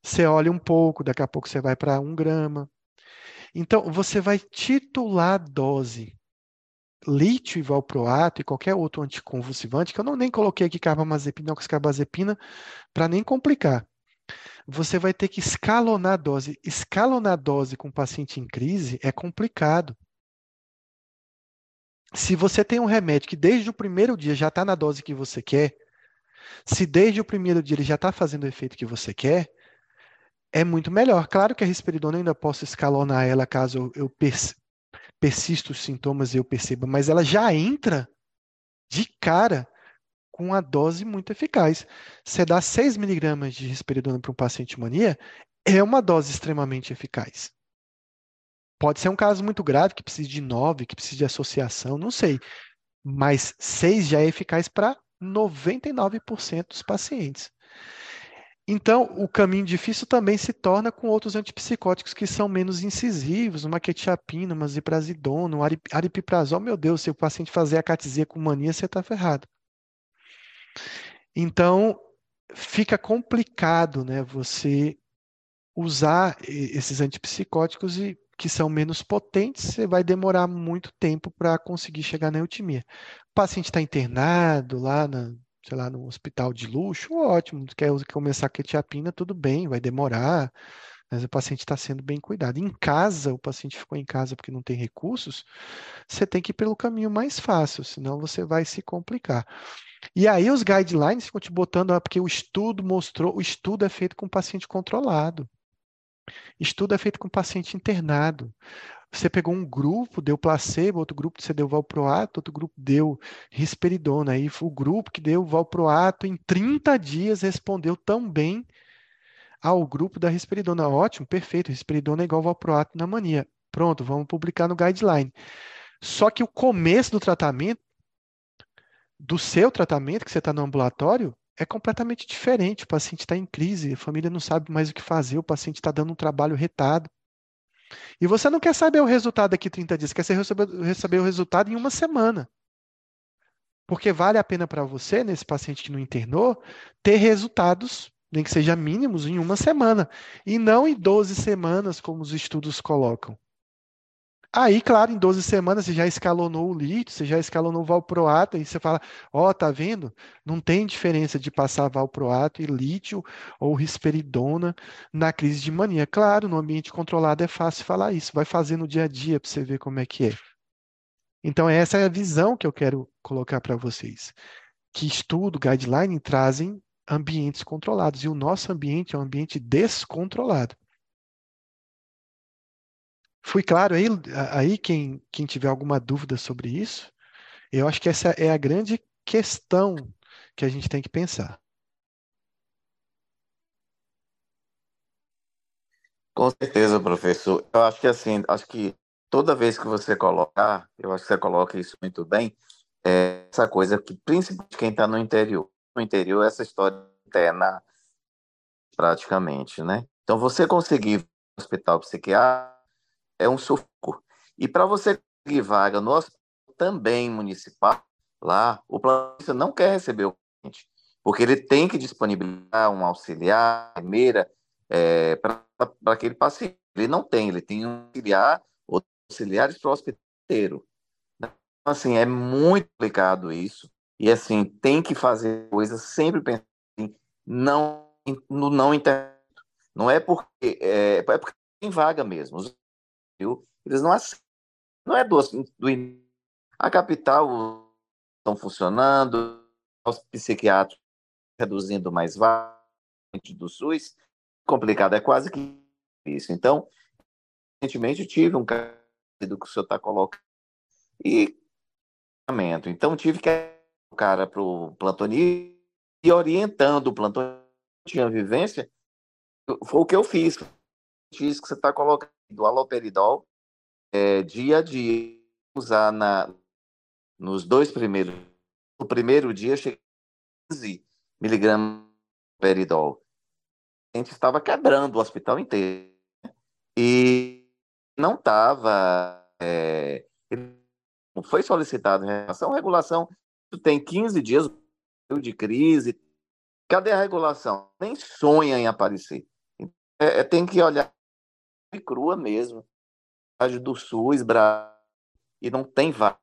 Você olha um pouco, daqui a pouco você vai para 1 grama. Então, você vai titular dose. Lítio e valproato e qualquer outro anticonvulsivante, que eu não nem coloquei aqui carbamazepina ou carbazepina para nem complicar você vai ter que escalonar a dose. Escalonar a dose com paciente em crise é complicado. Se você tem um remédio que desde o primeiro dia já está na dose que você quer, se desde o primeiro dia ele já está fazendo o efeito que você quer, é muito melhor. Claro que a risperidona eu ainda posso escalonar ela caso eu persista os sintomas e eu perceba, mas ela já entra de cara com uma dose muito eficaz. Você dá 6 miligramas de risperidona para um paciente de mania, é uma dose extremamente eficaz. Pode ser um caso muito grave, que precise de 9, que precise de associação, não sei. Mas 6 já é eficaz para 99% dos pacientes. Então, o caminho difícil também se torna com outros antipsicóticos que são menos incisivos, uma quetiapina, uma ziprazidona, um aripiprazol. Meu Deus, se o paciente fazer a catizia com mania, você está ferrado. Então, fica complicado né, você usar esses antipsicóticos e que são menos potentes, você vai demorar muito tempo para conseguir chegar na eutimia. O paciente está internado lá na, sei lá, no hospital de luxo, ótimo, quer começar a quetiapina, tudo bem, vai demorar, mas o paciente está sendo bem cuidado. Em casa, o paciente ficou em casa porque não tem recursos, você tem que ir pelo caminho mais fácil, senão você vai se complicar. E aí os guidelines ficam te botando, ah, porque o estudo mostrou, o estudo é feito com paciente controlado. Estudo é feito com paciente internado. Você pegou um grupo, deu placebo, outro grupo você deu valproato, outro grupo deu risperidona. Aí o grupo que deu valproato em 30 dias respondeu tão bem ao grupo da risperidona. Ótimo, perfeito, risperidona é igual valproato na mania. Pronto, vamos publicar no guideline. Só que o começo do tratamento do seu tratamento, que você está no ambulatório, é completamente diferente. O paciente está em crise, a família não sabe mais o que fazer, o paciente está dando um trabalho retado. E você não quer saber o resultado daqui 30 dias, quer receber, receber o resultado em uma semana. Porque vale a pena para você, nesse paciente que não internou, ter resultados, nem que seja mínimos, em uma semana. E não em 12 semanas, como os estudos colocam. Aí, claro, em 12 semanas você já escalonou o lítio, você já escalonou o valproato, e você fala, ó, oh, tá vendo? Não tem diferença de passar valproato e lítio ou risperidona na crise de mania. Claro, no ambiente controlado é fácil falar isso, vai fazer no dia a dia para você ver como é que é. Então, essa é a visão que eu quero colocar para vocês. Que estudo, guideline, trazem ambientes controlados, e o nosso ambiente é um ambiente descontrolado. Fui claro aí, aí quem, quem tiver alguma dúvida sobre isso, eu acho que essa é a grande questão que a gente tem que pensar. Com certeza, professor. Eu acho que assim, acho que toda vez que você colocar, eu acho que você coloca isso muito bem, é essa coisa que principalmente quem está no interior, no interior essa história interna praticamente, né? Então você conseguir um hospital psiquiátrico é um sufoco. E para você conseguir vaga no também municipal, lá, o planista não quer receber o cliente, porque ele tem que disponibilizar um auxiliar, primeira, é, para aquele paciente. Ele não tem, ele tem um auxiliar, ou auxiliares para o hospital inteiro. Então, assim, é muito complicado isso. E, assim, tem que fazer coisas sempre pensando em não, no não internet. Não é porque, é, é porque tem vaga mesmo. Os Brasil, eles não aceitam. Não é do, do a capital estão funcionando, os psiquiátricos reduzindo mais variante do SUS, complicado, é quase que isso. Então, recentemente tive um caso do que o senhor está colocando e então tive que o cara para o plantonista e orientando o plantonista tinha vivência Foi o que eu fiz. Fiz que você está colocando do aloperidol é, dia a dia. Usar na, nos dois primeiros. No primeiro dia, cheguei a 15 miligramas de aloperidol. A gente estava quebrando o hospital inteiro. E não estava. É, não foi solicitado regulação. Regulação tem 15 dias de crise. Cadê a regulação? Nem sonha em aparecer. É, é, tem que olhar crua mesmo. Do SUS, e não tem vaga.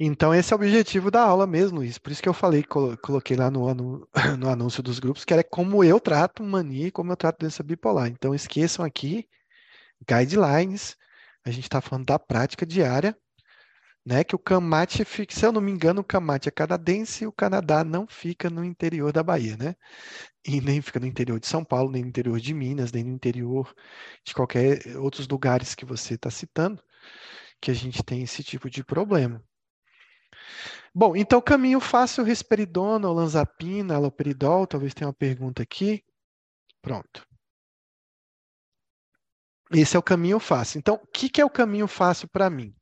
Então, esse é o objetivo da aula mesmo, Luiz. Por isso que eu falei, coloquei lá no, no, no anúncio dos grupos, que era como eu trato mania e como eu trato doença bipolar. Então, esqueçam aqui guidelines. A gente está falando da prática diária, né? Que o Camate fica, se eu não me engano, o Camate é canadense e o Canadá não fica no interior da Bahia, né? E nem fica no interior de São Paulo, nem no interior de Minas, nem no interior de qualquer outros lugares que você está citando, que a gente tem esse tipo de problema. Bom, então caminho fácil, risperidona, olanzapina, aloperidol, talvez tenha uma pergunta aqui. Pronto. Esse é o caminho fácil. Então, o que, que é o caminho fácil para mim?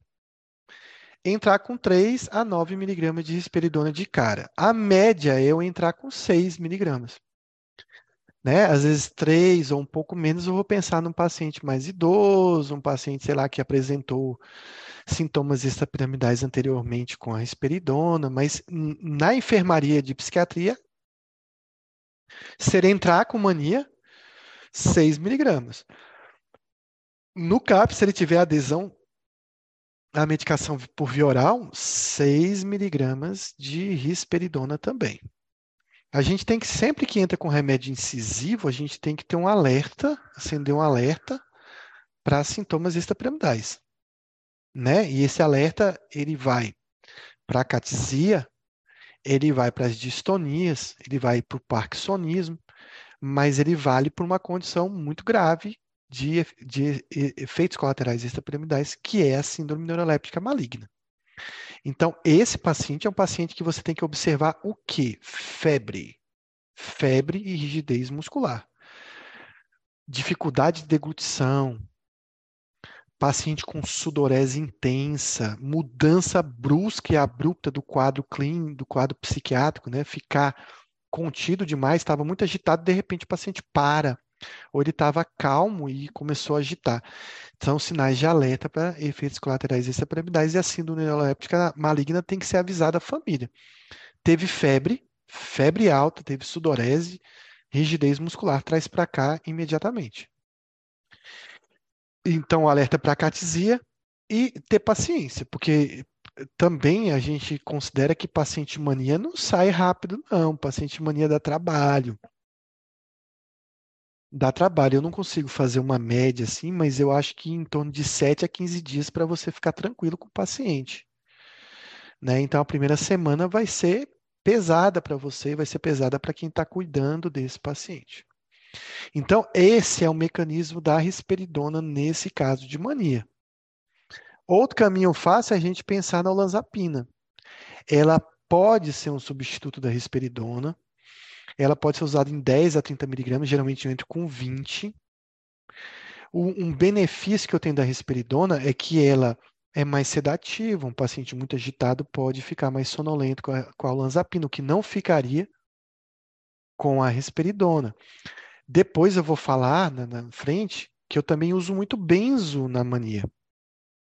Entrar com 3 a 9 miligramas de risperidona de cara. A média é eu entrar com 6 miligramas. Né? Às vezes 3 ou um pouco menos, eu vou pensar num paciente mais idoso, um paciente, sei lá, que apresentou sintomas extrapiramidais anteriormente com a risperidona, mas na enfermaria de psiquiatria, seria entrar com mania 6 miligramas. No CAP, se ele tiver adesão à medicação por via oral, 6 miligramas de risperidona também. A gente tem que, sempre que entra com remédio incisivo, a gente tem que ter um alerta, acender um alerta para sintomas extrapiramidais. Né? E esse alerta, ele vai para a catisia, ele vai para as distonias, ele vai para o parkinsonismo, mas ele vale para uma condição muito grave de, de efeitos colaterais extrapiramidais, que é a síndrome neuroléptica maligna. Então, esse paciente é um paciente que você tem que observar o quê? Febre. Febre e rigidez muscular. Dificuldade de deglutição. Paciente com sudorese intensa, mudança brusca e abrupta do quadro clínico, do quadro psiquiátrico, né? Ficar contido demais, estava muito agitado, de repente o paciente para ou ele estava calmo e começou a agitar. São sinais de alerta para efeitos colaterais extrapiramidais e a síndrome neuroléptica maligna tem que ser avisada à família. Teve febre, febre alta, teve sudorese, rigidez muscular, traz para cá imediatamente. Então, alerta para catisia e ter paciência, porque também a gente considera que paciente mania não sai rápido, não. Paciente mania dá trabalho dá trabalho. Eu não consigo fazer uma média assim, mas eu acho que em torno de 7 a 15 dias para você ficar tranquilo com o paciente. Né? Então, a primeira semana vai ser pesada para você, vai ser pesada para quem está cuidando desse paciente. Então, esse é o mecanismo da risperidona nesse caso de mania. Outro caminho fácil é a gente pensar na olanzapina. Ela pode ser um substituto da risperidona, ela pode ser usada em 10 a 30 miligramas, geralmente eu entro com 20. Um benefício que eu tenho da risperidona é que ela é mais sedativa. Um paciente muito agitado pode ficar mais sonolento com a, com a olanzapina, o que não ficaria com a risperidona. Depois eu vou falar na, na, frente que eu também uso muito benzo na mania.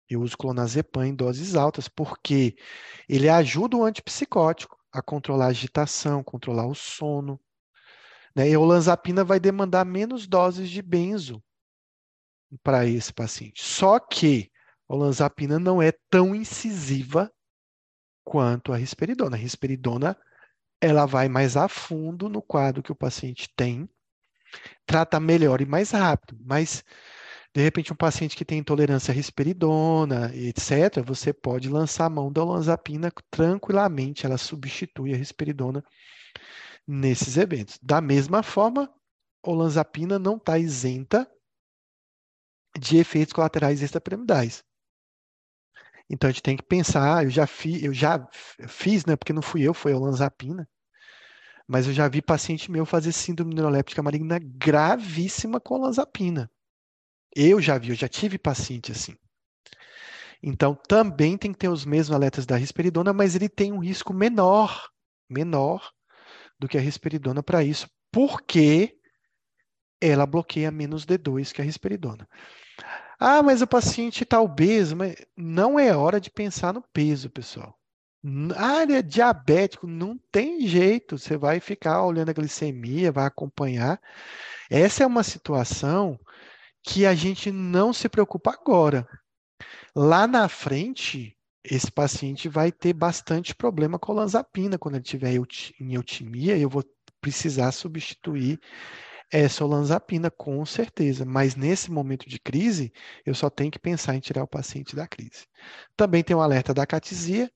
Eu uso clonazepam em doses altas, porque ele ajuda o antipsicótico a controlar a agitação, controlar o sono. Né? E a olanzapina vai demandar menos doses de benzo para esse paciente. Só que a olanzapina não é tão incisiva quanto a risperidona. A risperidona ela vai mais a fundo no quadro que o paciente tem, trata melhor e mais rápido, mas de repente, um paciente que tem intolerância à risperidona, etc., você pode lançar a mão da olanzapina tranquilamente, ela substitui a risperidona nesses eventos. Da mesma forma, olanzapina não está isenta de efeitos colaterais extrapiramidais. Então a gente tem que pensar, eu já, fi, eu já fiz, né, porque não fui eu, foi a olanzapina, Mas eu já vi paciente meu fazer síndrome neuroléptica maligna gravíssima com olanzapina. Eu já vi, eu já tive paciente assim. Então, também tem que ter os mesmos alertas da risperidona, mas ele tem um risco menor, menor do que a risperidona para isso, porque ela bloqueia menos D2 que a risperidona. Ah, mas o paciente está obeso, mas não é hora de pensar no peso, pessoal. Ah, é diabético, não tem jeito. Você vai ficar olhando a glicemia, vai acompanhar. Essa é uma situação que a gente não se preocupa agora. Lá na frente, esse paciente vai ter bastante problema com a olanzapina quando ele tiver em eutimia, eu vou precisar substituir essa olanzapina, com certeza. Mas nesse momento de crise, eu só tenho que pensar em tirar o paciente da crise. Também tem um alerta da catisia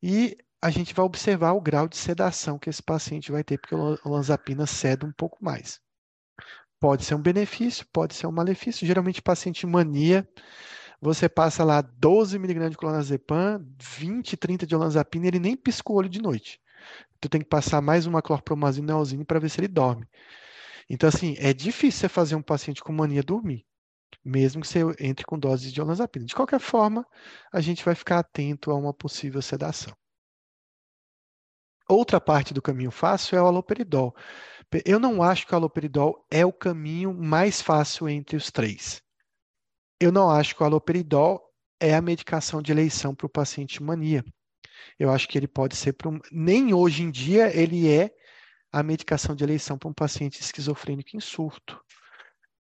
e a gente vai observar o grau de sedação que esse paciente vai ter, porque a olanzapina cede um pouco mais. Pode ser um benefício, pode ser um malefício. Geralmente, paciente mania, você passa lá 12 mg de clonazepam, 20, 30 de olanzapina, ele nem pisca o olho de noite. Tu tem que passar mais uma clorpromazina e para ver se ele dorme. Então, assim, é difícil você fazer um paciente com mania dormir, mesmo que você entre com doses de olanzapina. De qualquer forma, a gente vai ficar atento a uma possível sedação. Outra parte do caminho fácil é o aloperidol. Eu não acho que o aloperidol é o caminho mais fácil entre os três. Eu não acho que o aloperidol é a medicação de eleição para o paciente mania. Eu acho que ele pode ser para um... Nem hoje em dia ele é a medicação de eleição para um paciente esquizofrênico em surto.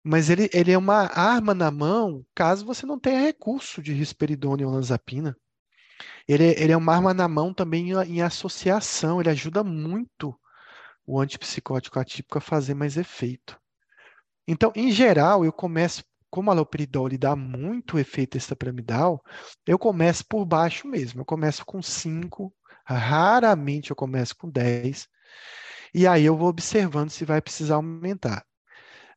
Mas ele, ele é uma arma na mão caso você não tenha recurso de risperidona e olanzapina. Ele, ele é uma arma na mão também em, em associação, ele ajuda muito o antipsicótico atípico a fazer mais efeito. Então, em geral, eu começo, como a aloperidol dá muito efeito extrapiramidal, eu começo por baixo mesmo. Eu começo com 5, raramente eu começo com 10, e aí eu vou observando se vai precisar aumentar.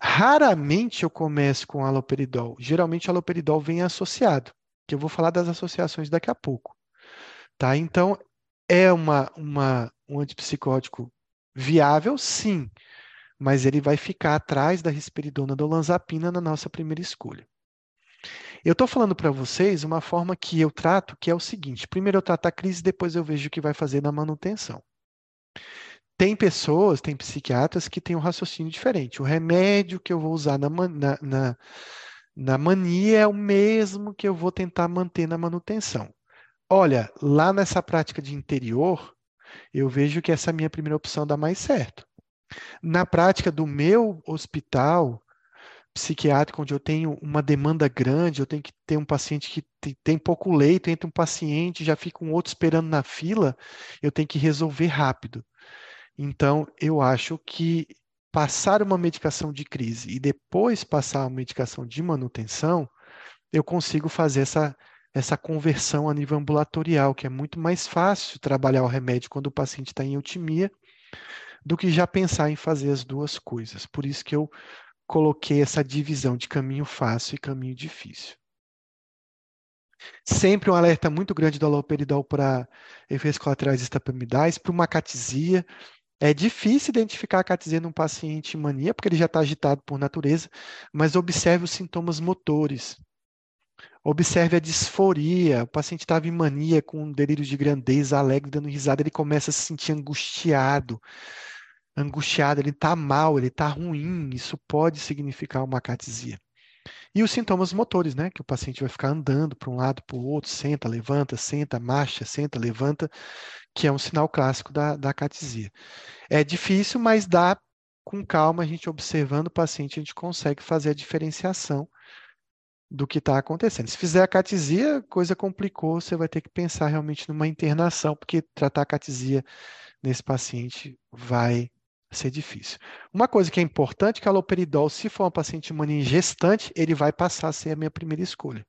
Raramente eu começo com aloperidol. Geralmente aloperidol vem associado, que eu vou falar das associações daqui a pouco. Tá? Então, é uma, uma, um antipsicótico viável, sim, mas ele vai ficar atrás da risperidona da olanzapina na nossa primeira escolha. Eu estou falando para vocês uma forma que eu trato, que é o seguinte: primeiro eu trato a crise, depois eu vejo o que vai fazer na manutenção. Tem pessoas, tem psiquiatras que têm um raciocínio diferente. O remédio que eu vou usar na, na, na, na mania é o mesmo que eu vou tentar manter na manutenção. Olha, lá nessa prática de interior, eu vejo que essa minha primeira opção dá mais certo. Na prática do meu hospital psiquiátrico, onde eu tenho uma demanda grande, eu tenho que ter um paciente que tem pouco leito, entra um paciente, já fica um outro esperando na fila, eu tenho que resolver rápido. Então, eu acho que passar uma medicação de crise e depois passar uma medicação de manutenção, eu consigo fazer essa, essa conversão a nível ambulatorial, que é muito mais fácil trabalhar o remédio quando o paciente está em eutimia do que já pensar em fazer as duas coisas. Por isso que eu coloquei essa divisão de caminho fácil e caminho difícil. Sempre um alerta muito grande do aloperidol para efeitos colaterais estapamidais, para uma catisia, é difícil identificar a catesia num paciente mania, porque ele já está agitado por natureza, mas observe os sintomas motores. Observe a disforia. O paciente estava em mania, com delírio de grandeza, alegre, dando risada, ele começa a se sentir angustiado. Angustiado, ele está mal, ele está ruim. Isso pode significar uma catesia. E os sintomas motores, né? Que o paciente vai ficar andando para um lado, para o outro, senta, levanta, senta, marcha, senta, levanta, que é um sinal clássico da, da catesia. É difícil, mas dá com calma, a gente observando o paciente, a gente consegue fazer a diferenciação do que está acontecendo. Se fizer a catesia, coisa complicou, você vai ter que pensar realmente numa internação, porque tratar a catesia nesse paciente vai ser difícil. Uma coisa que é importante é que a aloperidol, se for uma paciente mania gestante, ele vai passar a ser a minha primeira escolha.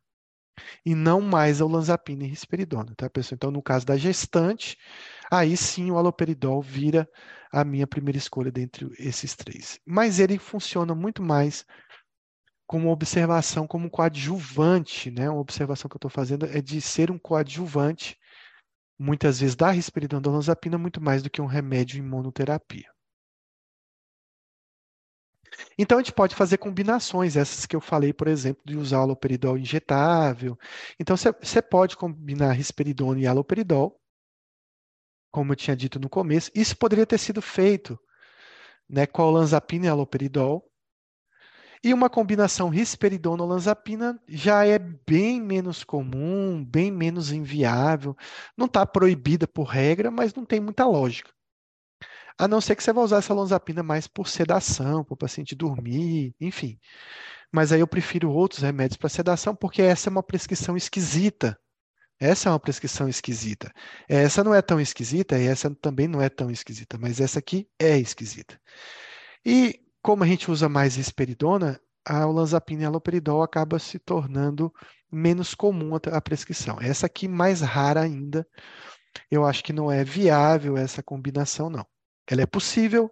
E não mais a olanzapina e risperidona, tá, pessoal? Então, no caso da gestante, aí sim o aloperidol vira a minha primeira escolha dentre esses três. Mas ele funciona muito mais como observação, como coadjuvante, né? Uma observação que eu estou fazendo é de ser um coadjuvante muitas vezes da risperidona da olanzapina muito mais do que um remédio imunoterapia. Então, a gente pode fazer combinações, essas que eu falei, por exemplo, de usar aloperidol injetável. Então, você pode combinar risperidona e aloperidol, como eu tinha dito no começo. Isso poderia ter sido feito né, com olanzapina e aloperidol. E uma combinação risperidona-olanzapina já é bem menos comum, bem menos inviável. Não está proibida por regra, mas não tem muita lógica. A não ser que você vá usar essa olanzapina mais por sedação, para o paciente dormir, enfim. Mas aí eu prefiro outros remédios para sedação, porque essa é uma prescrição esquisita. Essa é uma prescrição esquisita. Essa não é tão esquisita e essa também não é tão esquisita, mas essa aqui é esquisita. E como a gente usa mais risperidona, a olanzapina e a aloperidol acaba se tornando menos comum a prescrição. Essa aqui mais rara ainda. Eu acho que não é viável essa combinação, não. Ela é possível,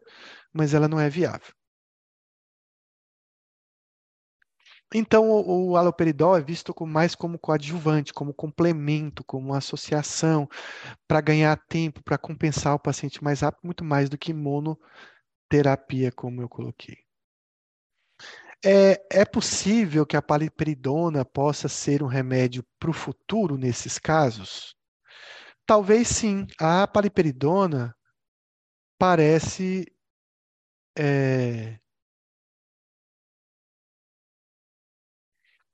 mas ela não é viável. Então, o, aloperidol é visto mais como coadjuvante, como complemento, como associação, para ganhar tempo, para compensar o paciente mais rápido, muito mais do que monoterapia, como eu coloquei. É, é possível que a paliperidona possa ser um remédio para o futuro nesses casos? Talvez sim. A paliperidona parece é,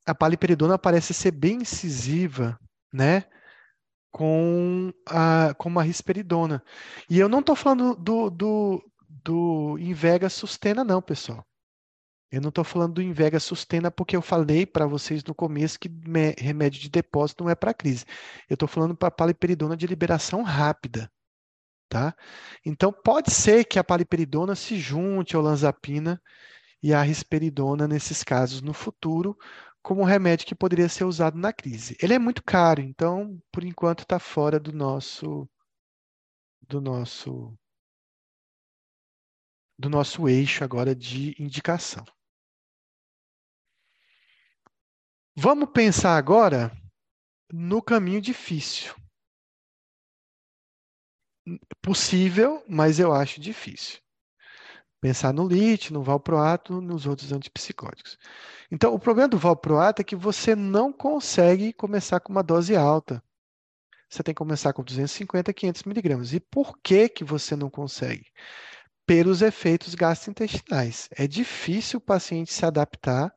a paliperidona parece ser bem incisiva, né? Com a, com uma risperidona. E eu não estou falando do, do, do Invega Sustena, não, pessoal. Eu não estou falando do Invega Sustena porque eu falei para vocês no começo que remédio de depósito não é para crise. Eu estou falando para paliperidona de liberação rápida. Tá? Então, pode ser que a paliperidona se junte ao lanzapina e a risperidona nesses casos no futuro, como remédio que poderia ser usado na crise. Ele é muito caro, então, por enquanto, está fora do nosso do nosso do nosso eixo agora de indicação. Vamos pensar agora no caminho difícil. Possível, mas eu acho difícil. Pensar no LIT, no valproato, nos outros antipsicóticos. Então, o problema do valproato é que você não consegue começar com uma dose alta. Você tem que começar com 250, 500 miligramas. E por que, que você não consegue? Pelos efeitos gastrointestinais. É difícil o paciente se adaptar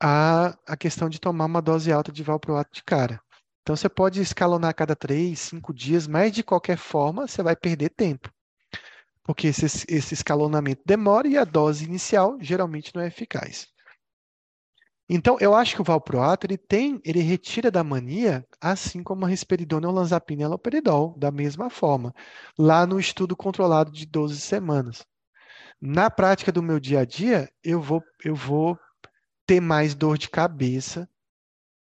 à, à questão de tomar uma dose alta de valproato de cara. Então, você pode escalonar a cada 3, 5 dias, mas de qualquer forma, você vai perder tempo porque esse, esse, escalonamento demora e a dose inicial geralmente não é eficaz. Então, eu acho que o valproato ele tem, ele retira da mania, assim como a risperidona, olanzapina e aloperidol, da mesma forma, lá no estudo controlado de 12 semanas. Na prática do meu dia a dia, eu vou, eu vou ter mais dor de cabeça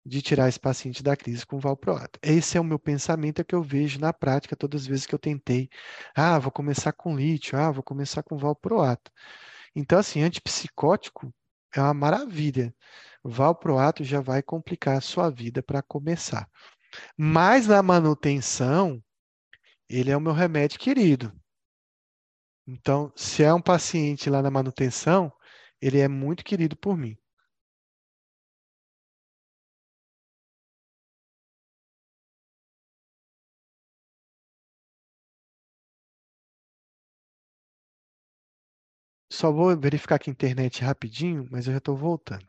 de tirar esse paciente da crise com valproato. Esse é o meu pensamento, é que eu vejo na prática todas as vezes que eu tentei. Ah, vou começar com lítio, ah, vou começar com valproato. Então, assim, antipsicótico é uma maravilha valproato já vai complicar a sua vida para começar. Mas na manutenção, ele é o meu remédio querido. Então, se é um paciente lá na manutenção, ele é muito querido por mim. Só vou verificar aqui a internet rapidinho, mas eu já estou voltando.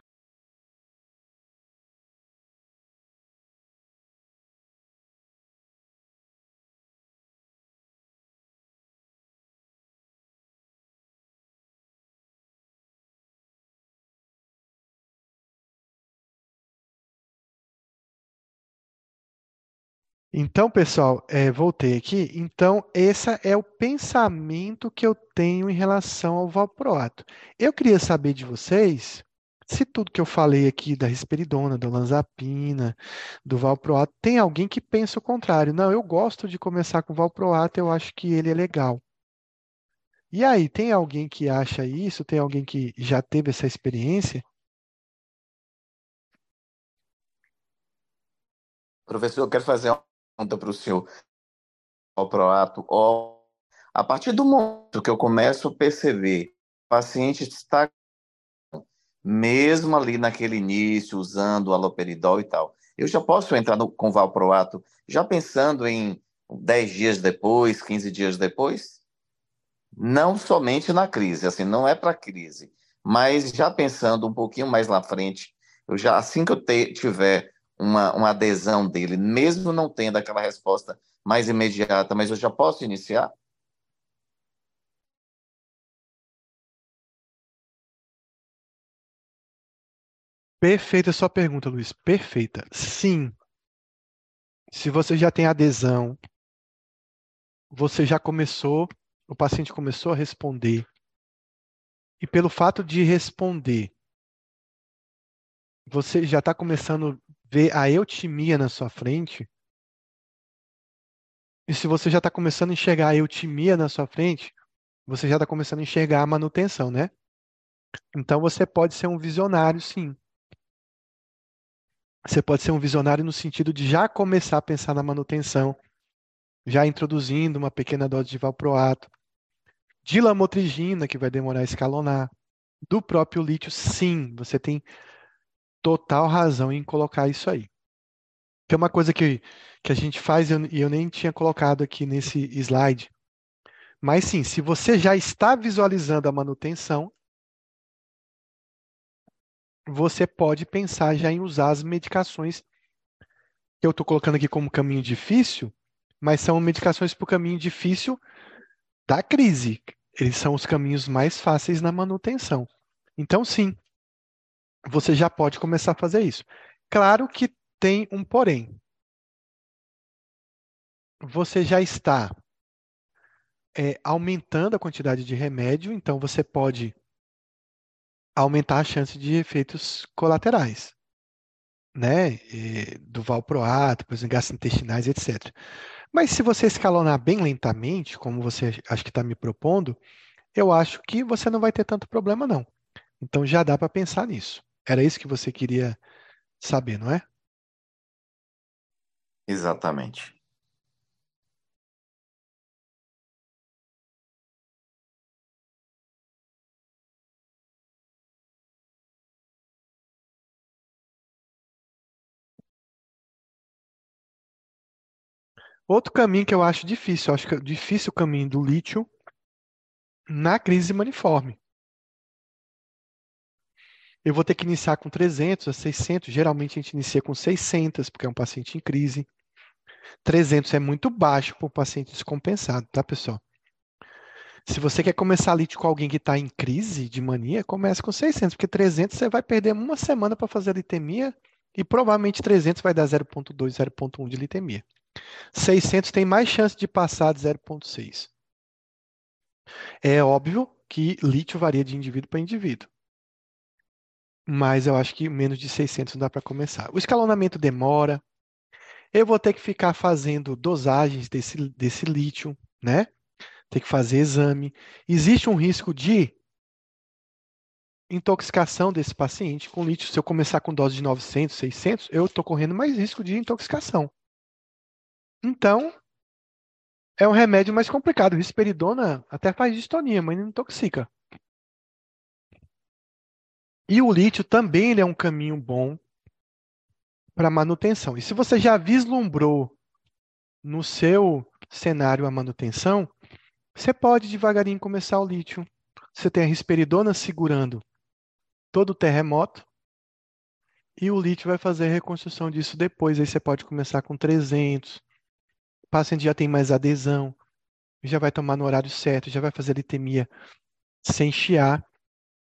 Então, pessoal, é, voltei aqui. Então, esse é o pensamento que eu tenho em relação ao valproato. Eu queria saber de vocês se tudo que eu falei aqui da risperidona, da olanzapina, do valproato, tem alguém que pensa o contrário. Não, eu gosto de começar com valproato, eu acho que ele é legal. E aí, tem alguém que acha isso? Tem alguém que já teve essa experiência? Professor, eu quero fazer conta para o o proato, ó, a partir do momento que eu começo a perceber o paciente está mesmo ali naquele início, usando aloperidol e tal, eu já posso entrar no, com valproato já pensando em 10 dias depois, 15 dias depois? Não somente na crise, assim, não é para crise, mas já pensando um pouquinho mais lá frente, eu já assim que eu te, tiver uma, uma adesão dele, mesmo não tendo aquela resposta mais imediata, mas eu já posso iniciar? Perfeita sua pergunta, Luiz. Perfeita. Sim. Se você já tem adesão, você já começou, o paciente começou a responder. E pelo fato de responder, você já está começando ver a eutimia na sua frente. E se você já está começando a enxergar a eutimia na sua frente, você já está começando a enxergar a manutenção, né? Então você pode ser um visionário, sim. Você pode ser um visionário no sentido de já começar a pensar na manutenção, já introduzindo uma pequena dose de valproato, de lamotrigina, que vai demorar a escalonar, do próprio lítio, sim, você tem total razão em colocar isso aí. Tem uma coisa que, que a gente faz e eu, eu nem tinha colocado aqui nesse slide. Mas sim, se você já está visualizando a manutenção, você pode pensar já em usar as medicações que eu estou colocando aqui como caminho difícil, mas são medicações para o caminho difícil da crise. Eles são os caminhos mais fáceis na manutenção. Então, sim, você já pode começar a fazer isso. Claro que tem um porém. Você já está é, aumentando a quantidade de remédio, então você pode aumentar a chance de efeitos colaterais, né? E, do valproato, por exemplo, gastrointestinais, etc. Mas se você escalonar bem lentamente, como você acho que está me propondo, eu acho que você não vai ter tanto problema, não. Então já dá para pensar nisso. Era isso que você queria saber, não é? Exatamente. Outro caminho que eu acho difícil, eu acho que é difícil o caminho do lítio na crise maniforme. Eu vou ter que iniciar com 300 a 600, geralmente a gente inicia com 600, porque é um paciente em crise. 300 é muito baixo para o paciente descompensado, tá, pessoal? Se você quer começar lítio com alguém que está em crise de mania, comece com 600, porque 300 você vai perder uma semana para fazer a litemia e provavelmente 300 vai dar 0,2, 0,1 de litemia. 600 tem mais chance de passar de 0,6. É óbvio que lítio varia de indivíduo para indivíduo. Mas eu acho que menos de 600 não dá para começar. O escalonamento demora. Eu vou ter que ficar fazendo dosagens desse, desse lítio, né? Ter que fazer exame. Existe um risco de intoxicação desse paciente com lítio. Se eu começar com dose de 900, 600, eu estou correndo mais risco de intoxicação. Então, é um remédio mais complicado. Risperidona até faz distonia, mas não intoxica. E o lítio também é um caminho bom para manutenção. E se você já vislumbrou no seu cenário a manutenção, você pode devagarinho começar o lítio. Você tem a risperidona segurando todo o terremoto e o lítio vai fazer a reconstrução disso depois. Aí você pode começar com 300, o paciente já tem mais adesão, já vai tomar no horário certo, já vai fazer litemia sem chiar.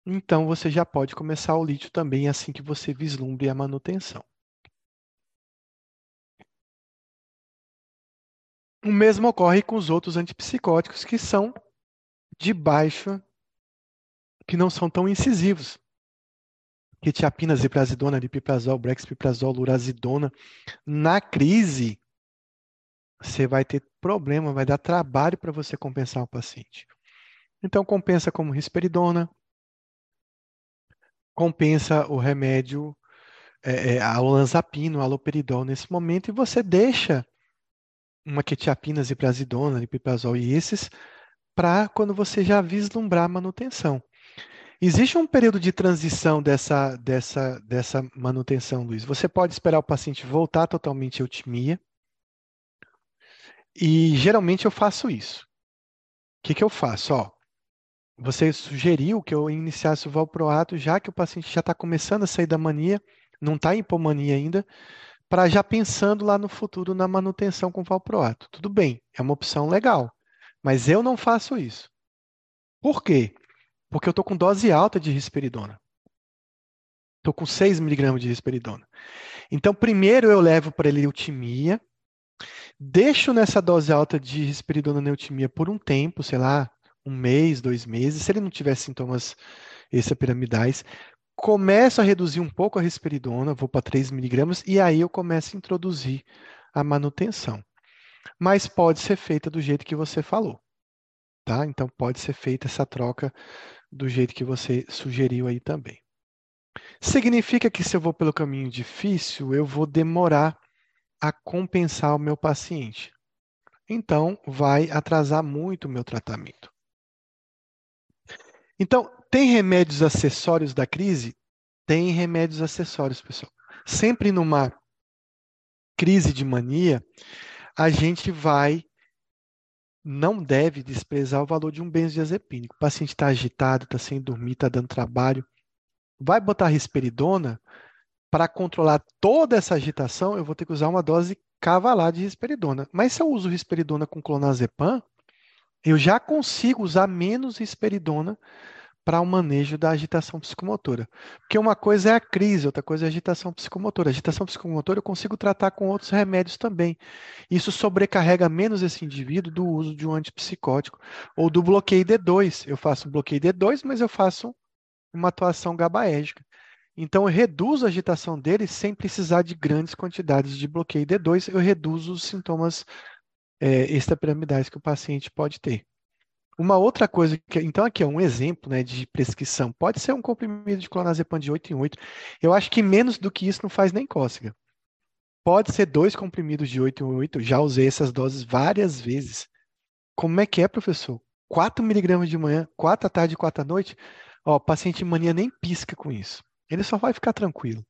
Então você já pode começar o lítio também assim que você vislumbre a manutenção. O mesmo ocorre com os outros antipsicóticos que são de baixa, que não são tão incisivos. Quetiapina, ziprazidona, lipiprazol, brexpiprazol, lurazidona. Na crise, você vai ter problema, vai dar trabalho para você compensar o paciente. Então, compensa como risperidona, compensa o remédio, é, é, a aloperidol nesse momento, e você deixa uma quetiapina, ziprasidona, lipiprazol e esses, para quando você já vislumbrar a manutenção. Existe um período de transição dessa, dessa, dessa manutenção, Luiz. Você pode esperar o paciente voltar totalmente à eutimia. E geralmente eu faço isso. O que, que eu faço? Ó, você sugeriu que eu iniciasse o valproato, já que o paciente já está começando a sair da mania, não está em hipomania ainda, para já pensando lá no futuro na manutenção com valproato. Tudo bem, é uma opção legal, mas eu não faço isso. Por quê? Porque eu estou com dose alta de risperidona. Estou com 6 miligramas de risperidona. Então, primeiro eu levo para ele eutimia, deixo nessa dose alta de risperidona neutimia por um tempo, sei lá, um mês, dois meses, se ele não tiver sintomas extrapiramidais, começo a reduzir um pouco a risperidona, vou para 3 miligramas, e aí eu começo a introduzir a manutenção. Mas pode ser feita do jeito que você falou, tá? Então pode ser feita essa troca do jeito que você sugeriu aí também. Significa que se eu vou pelo caminho difícil, eu vou demorar a compensar o meu paciente. Então, vai atrasar muito o meu tratamento. Então, tem remédios acessórios da crise? Tem remédios acessórios, pessoal. Sempre numa crise de mania, a gente vai não deve desprezar o valor de um benzodiazepínico. O paciente está agitado, está sem dormir, está dando trabalho. Vai botar risperidona para controlar toda essa agitação, eu vou ter que usar uma dose cavalar de risperidona. Mas se eu uso risperidona com clonazepam, eu já consigo usar menos risperidona para o manejo da agitação psicomotora. Porque uma coisa é a crise, outra coisa é a agitação psicomotora. A agitação psicomotora eu consigo tratar com outros remédios também. Isso sobrecarrega menos esse indivíduo do uso de um antipsicótico ou do bloqueio D2. Eu faço um bloqueio D2, mas eu faço uma atuação gabaérgica. Então, eu reduzo a agitação dele sem precisar de grandes quantidades de bloqueio D2, eu reduzo os sintomas é, extrapiramidais que o paciente pode ter. Uma outra coisa, que, então aqui é um exemplo né, de prescrição, pode ser um comprimido de clonazepam de 8 em 8. Eu acho que menos do que isso não faz nem cócega. Pode ser dois comprimidos de 8 em 8, já usei essas doses várias vezes. Como é que é, professor? 4 miligramas de manhã, 4 à tarde e 4 à noite? Ó, o paciente mania nem pisca com isso. Ele só vai ficar tranquilo.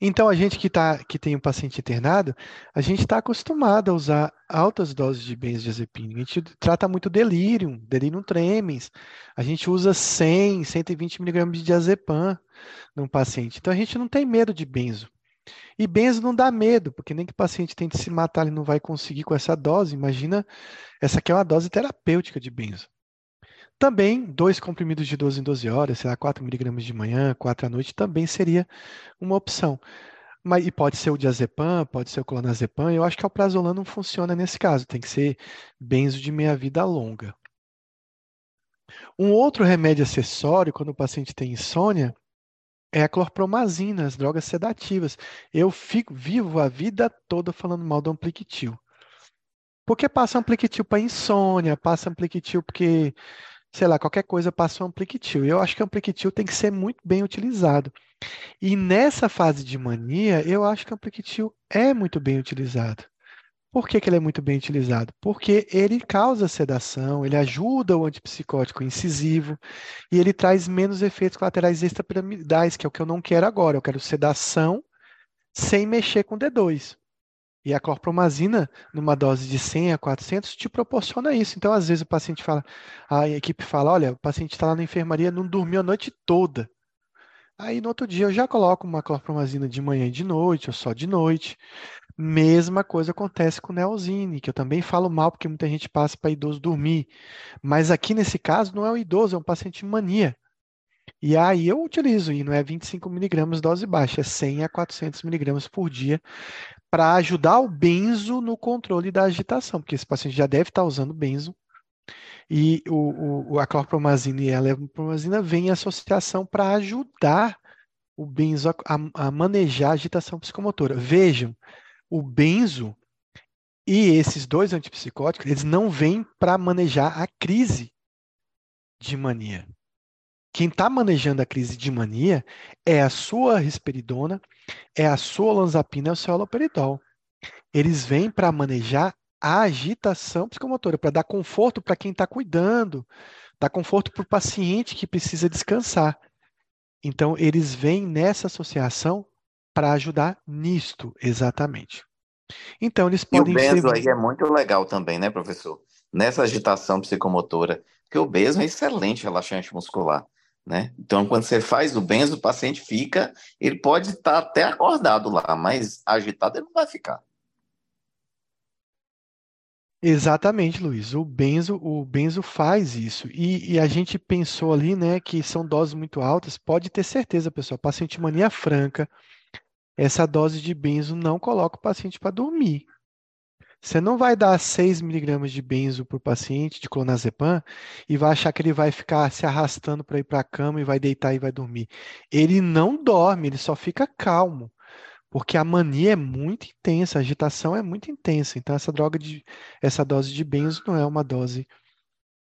Então, a gente que, tá, que tem um paciente internado, a gente está acostumado a usar altas doses de benzodiazepina. A gente trata muito delírio, delírio tremens. A gente usa 100, 120 miligramas de diazepam num paciente. Então, a gente não tem medo de benzo. E benzo não dá medo, porque nem que o paciente tente se matar, ele não vai conseguir com essa dose. Imagina, essa aqui é uma dose terapêutica de benzo. Também, dois comprimidos de 12 em 12 horas, sei lá, 4 miligramas de manhã, 4 à noite, também seria uma opção. Mas, e pode ser o diazepam, pode ser o clonazepam. Eu acho que o prazolam não funciona nesse caso, tem que ser benzo de meia-vida longa. Um outro remédio acessório, quando o paciente tem insônia, é a clorpromazina, as drogas sedativas. Eu fico vivo a vida toda falando mal do ampliquitil. Porque passa ampliquitil para insônia, passa ampliquitil porque sei lá, qualquer coisa passa um ampliquitil. Eu acho que o ampliquitil tem que ser muito bem utilizado. E nessa fase de mania, eu acho que o ampliquitil é muito bem utilizado. Por que, que ele é muito bem utilizado? Porque ele causa sedação, ele ajuda o antipsicótico incisivo e ele traz menos efeitos colaterais extrapiramidais, que é o que eu não quero agora. Eu quero sedação sem mexer com D2. E a clorpromazina, numa dose de 100 a 400, te proporciona isso. Então, às vezes, o paciente fala, a equipe fala: olha, o paciente está lá na enfermaria, não dormiu a noite toda. Aí, no outro dia, eu já coloco uma clorpromazina de manhã e de noite, ou só de noite. Mesma coisa acontece com Neosine, que eu também falo mal, porque muita gente passa para idoso dormir. Mas aqui, nesse caso, não é um idoso, é um paciente mania. E aí eu utilizo, e não é 25 miligramas dose baixa, é 100 a 400 miligramas por dia, para ajudar o benzo no controle da agitação, porque esse paciente já deve estar usando benzo, e o, o, a clorpromazina e a levopromazina vem em associação para ajudar o benzo a, a, manejar a agitação psicomotora. Vejam, o benzo e esses dois antipsicóticos, eles não vêm para manejar a crise de mania. Quem está manejando a crise de mania é a sua risperidona, é a sua olanzapina, é o seu haloperidol. eles vêm para manejar a agitação psicomotora, para dar conforto para quem está cuidando, dar conforto para o paciente que precisa descansar. Então, eles vêm nessa associação para ajudar nisto, exatamente. Então, eles podem e o benzo ser... aí é muito legal também, né, professor? Nessa agitação psicomotora, porque o benzo é excelente relaxante muscular. Né? Então, quando você faz o benzo, o paciente fica, ele pode estar até acordado lá, mas agitado ele não vai ficar. Exatamente, Luiz. O benzo, o benzo faz isso. E, e, a gente pensou ali, né, que são doses muito altas. Pode ter certeza, pessoal. Paciente mania franca, essa dose de benzo não coloca o paciente para dormir. Você não vai dar 6 miligramas de benzo para o paciente, de clonazepam, e vai achar que ele vai ficar se arrastando para ir para a cama e vai deitar e vai dormir. Ele não dorme, ele só fica calmo, porque a mania é muito intensa, a agitação é muito intensa. Então, essa droga de, essa dose de benzo não é uma dose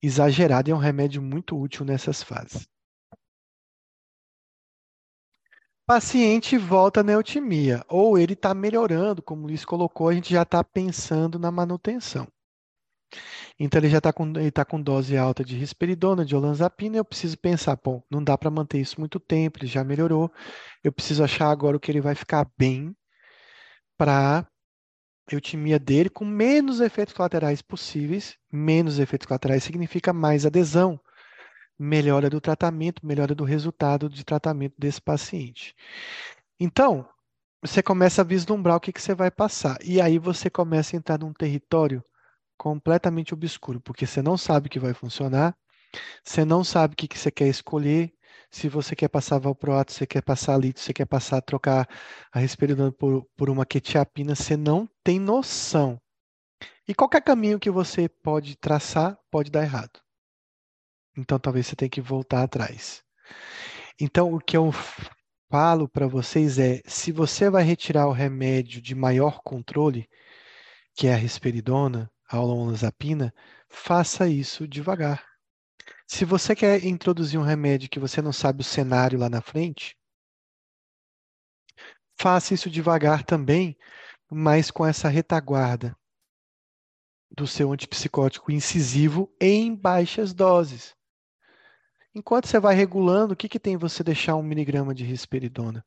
exagerada, é um remédio muito útil nessas fases. Paciente volta na eutimia, ou ele está melhorando, como o Luiz colocou, a gente já está pensando na manutenção. Então ele já está com, tá com dose alta de risperidona, de olanzapina, eu preciso pensar, bom, não dá para manter isso muito tempo, ele já melhorou, eu preciso achar agora o que ele vai ficar bem para eutimia dele com menos efeitos colaterais possíveis. Menos efeitos colaterais significa mais adesão, melhora do tratamento, melhora do resultado de tratamento desse paciente. Então, você começa a vislumbrar o que, que você vai passar. E aí você começa a entrar num território completamente obscuro, porque você não sabe o que vai funcionar, você não sabe o que, que você quer escolher, se você quer passar valproato, você quer passar lito, você quer passar, trocar a risperidona por, por uma quetiapina, você não tem noção. E qualquer caminho que você pode traçar pode dar errado. Então talvez você tenha que voltar atrás. Então o que eu falo para vocês é, se você vai retirar o remédio de maior controle, que é a risperidona, a olanzapina, faça isso devagar. Se você quer introduzir um remédio que você não sabe o cenário lá na frente, faça isso devagar também, mas com essa retaguarda do seu antipsicótico incisivo em baixas doses. Enquanto você vai regulando, o que, que tem você deixar um miligrama de risperidona?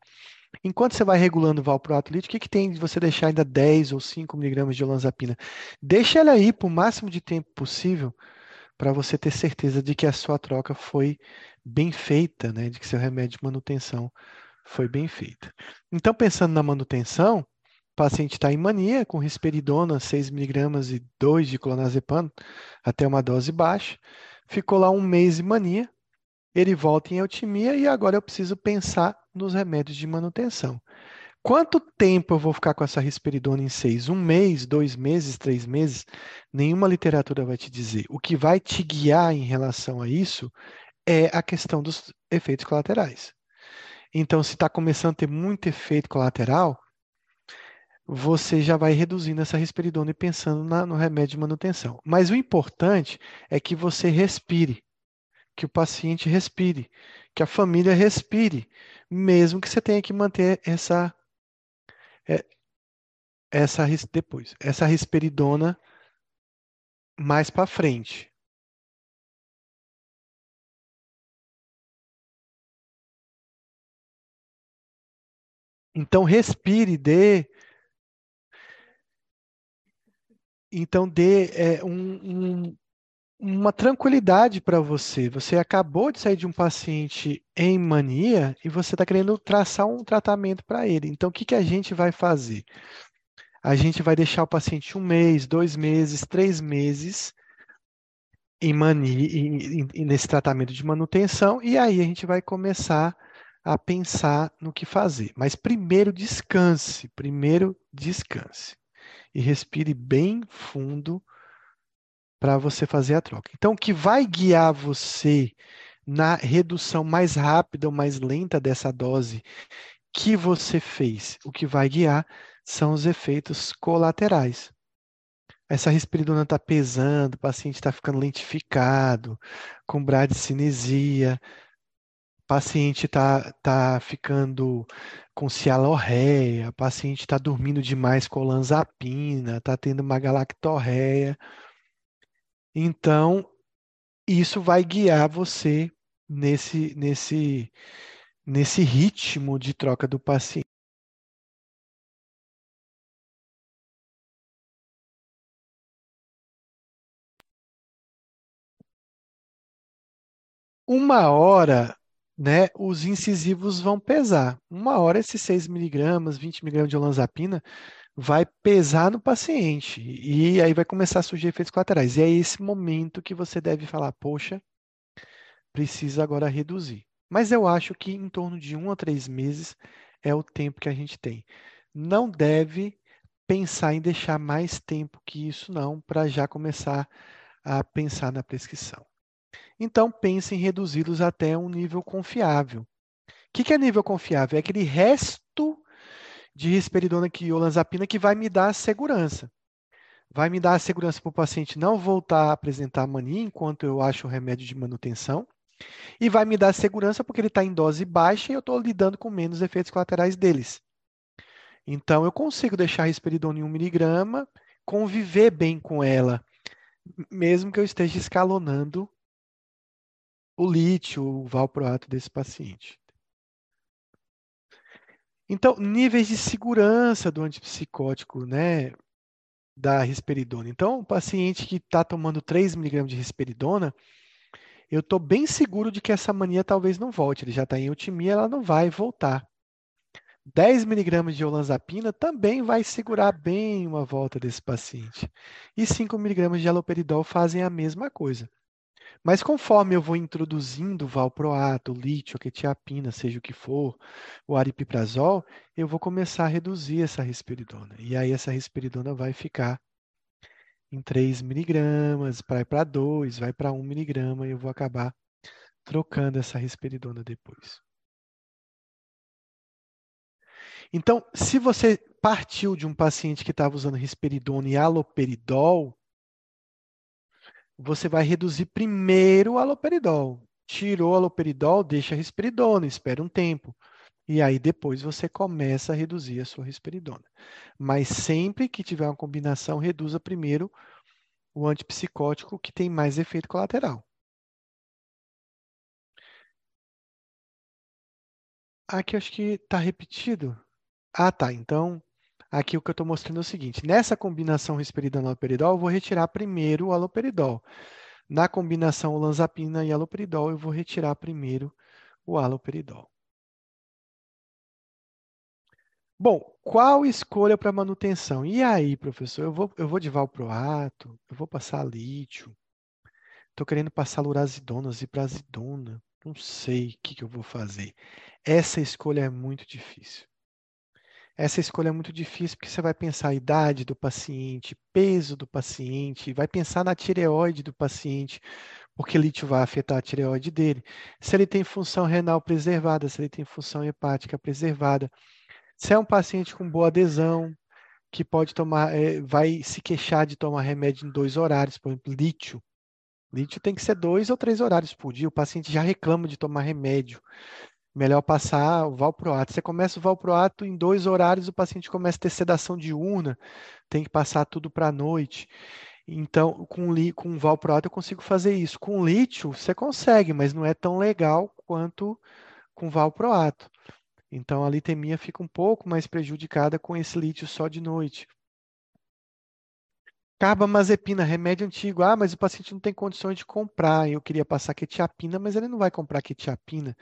Enquanto você vai regulando o valproato o que, que tem de você deixar ainda 10 ou 5 miligramas de olanzapina? Deixa ela aí por máximo de tempo possível para você ter certeza de que a sua troca foi bem feita, né? de que seu remédio de manutenção foi bem feita. Então, pensando na manutenção, o paciente está em mania com risperidona, 6 miligramas e 2 de clonazepam, até uma dose baixa. Ficou lá um mês em mania, ele volta em eutimia e agora eu preciso pensar nos remédios de manutenção. Quanto tempo eu vou ficar com essa risperidona em seis? Um mês, dois meses, três meses? Nenhuma literatura vai te dizer. O que vai te guiar em relação a isso é a questão dos efeitos colaterais. Então, se está começando a ter muito efeito colateral, você já vai reduzindo essa risperidona e pensando na, no remédio de manutenção. Mas o importante é que você respire que o paciente respire, que a família respire, mesmo que você tenha que manter essa é, essa depois, essa risperidona mais para frente. Então respire, dê então dê é, um, um uma tranquilidade para você. Você acabou de sair de um paciente em mania e você está querendo traçar um tratamento para ele. Então, o que, que a gente vai fazer? A gente vai deixar o paciente um mês, dois meses, três meses em mania, em, em, nesse tratamento de manutenção, e aí a gente vai começar a pensar no que fazer. Mas primeiro descanse, primeiro descanse. E respire bem fundo para você fazer a troca. Então, o que vai guiar você na redução mais rápida ou mais lenta dessa dose que você fez, o que vai guiar são os efeitos colaterais. Essa risperidona está pesando, o paciente está ficando lentificado, com bradicinesia. paciente está tá ficando com cialorreia, paciente está dormindo demais com olanzapina, está tendo uma galactorreia. Então, isso vai guiar você nesse, nesse, nesse ritmo de troca do paciente. Uma hora, né, os incisivos vão pesar. Uma hora esses 6 miligramas, 20 miligramas de olanzapina vai pesar no paciente e aí vai começar a surgir efeitos colaterais. E é esse momento que você deve falar, poxa, precisa agora reduzir. Mas eu acho que em torno de um a três meses é o tempo que a gente tem. Não deve pensar em deixar mais tempo que isso, não, para já começar a pensar na prescrição. Então, pense em reduzi-los até um nível confiável. O que, que é nível confiável? É aquele resto de risperidona e olanzapina que vai me dar segurança. Vai me dar a segurança para o paciente não voltar a apresentar mania enquanto eu acho o remédio de manutenção. E vai me dar segurança porque ele está em dose baixa e eu estou lidando com menos efeitos colaterais deles. Então, eu consigo deixar a risperidona em 1 miligrama, conviver bem com ela, mesmo que eu esteja escalonando o lítio, o valproato desse paciente. Então, níveis de segurança do antipsicótico, né, da risperidona. Então, o paciente que está tomando 3 miligramas de risperidona, eu estou bem seguro de que essa mania talvez não volte. Ele já está em eutimia, ela não vai voltar. 10 miligramas de olanzapina também vai segurar bem uma volta desse paciente. E 5 miligramas de haloperidol fazem a mesma coisa. Mas conforme eu vou introduzindo valproato, lítio, quetiapina, seja o que for, o aripiprazol, eu vou começar a reduzir essa risperidona. E aí essa risperidona vai ficar em 3 miligramas, vai para 2, vai para 1 miligrama, e eu vou acabar trocando essa risperidona depois. Então, se você partiu de um paciente que estava usando risperidona e aloperidol, você vai reduzir primeiro o aloperidol. Tirou o aloperidol, deixa a risperidona, espera um tempo. E aí depois você começa a reduzir a sua risperidona. Mas sempre que tiver uma combinação, reduza primeiro o antipsicótico que tem mais efeito colateral. Aqui acho que está repetido. Ah, tá. Então, Aqui o que eu estou mostrando é o seguinte: nessa combinação risperidona-aloperidol, eu vou retirar primeiro o aloperidol. Na combinação olanzapina e aloperidol, eu vou retirar primeiro o aloperidol. Bom, qual escolha para manutenção? E aí, professor, eu vou, eu vou de valproato, eu vou passar lítio, estou querendo passar lurazidona, ziprasidona, não sei o que, que eu vou fazer. Essa escolha é muito difícil. Essa escolha é muito difícil porque você vai pensar a idade do paciente, peso do paciente, vai pensar na tireoide do paciente, porque lítio vai afetar a tireoide dele. Se ele tem função renal preservada, se ele tem função hepática preservada. Se é um paciente com boa adesão, que pode tomar, é, vai se queixar de tomar remédio em dois horários, por exemplo, lítio. Lítio tem que ser dois ou três horários por dia. O paciente já reclama de tomar remédio melhor passar o valproato. Você começa o valproato em dois horários, o paciente começa a ter sedação diurna, tem que passar tudo para a noite. Então, com, li, com valproato eu consigo fazer isso. Com lítio você consegue, mas não é tão legal quanto com valproato. Então, a litemia fica um pouco mais prejudicada com esse lítio só de noite. Carbamazepina, remédio antigo. Ah, mas o paciente não tem condições de comprar. Eu queria passar quetiapina, mas ele não vai comprar quetiapina.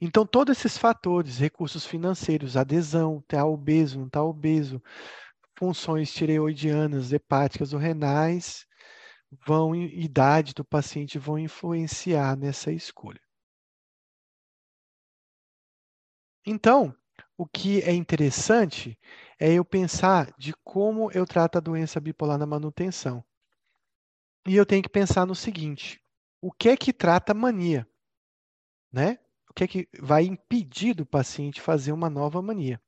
Então, todos esses fatores, recursos financeiros, adesão, está obeso, não está obeso, funções tireoidianas, hepáticas ou renais, vão, idade do paciente, vão influenciar nessa escolha. Então, o que é interessante é eu pensar de como eu trato a doença bipolar na manutenção. E eu tenho que pensar no seguinte: o que é que trata mania? Né? O que é que vai impedir do paciente fazer uma nova mania?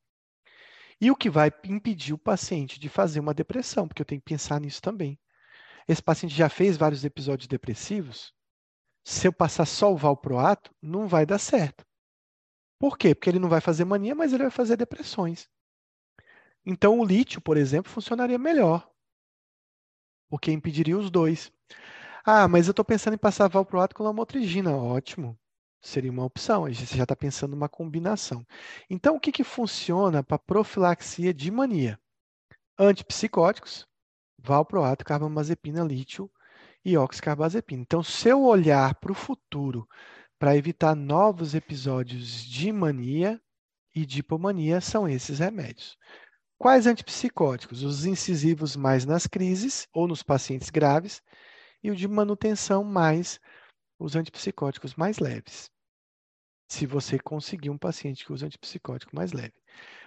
E o que vai impedir o paciente de fazer uma depressão? Porque eu tenho que pensar nisso também. Esse paciente já fez vários episódios depressivos. Se eu passar só o valproato, não vai dar certo. Por quê? Porque ele não vai fazer mania, mas ele vai fazer depressões. Então, o lítio, por exemplo, funcionaria melhor, porque impediria os dois. Ah, mas eu estou pensando em passar valproato com lamotrigina. Ótimo, seria uma opção. Gente já está pensando numa combinação. Então, o que, que funciona para profilaxia de mania? Antipsicóticos, valproato, carbamazepina, lítio e oxcarbazepina. Então, se eu olhar para o futuro para evitar novos episódios de mania e de hipomania, são esses remédios. Quais antipsicóticos? Os incisivos mais nas crises ou nos pacientes graves e o de manutenção mais os antipsicóticos mais leves. Se você conseguir um paciente que usa antipsicótico mais leve.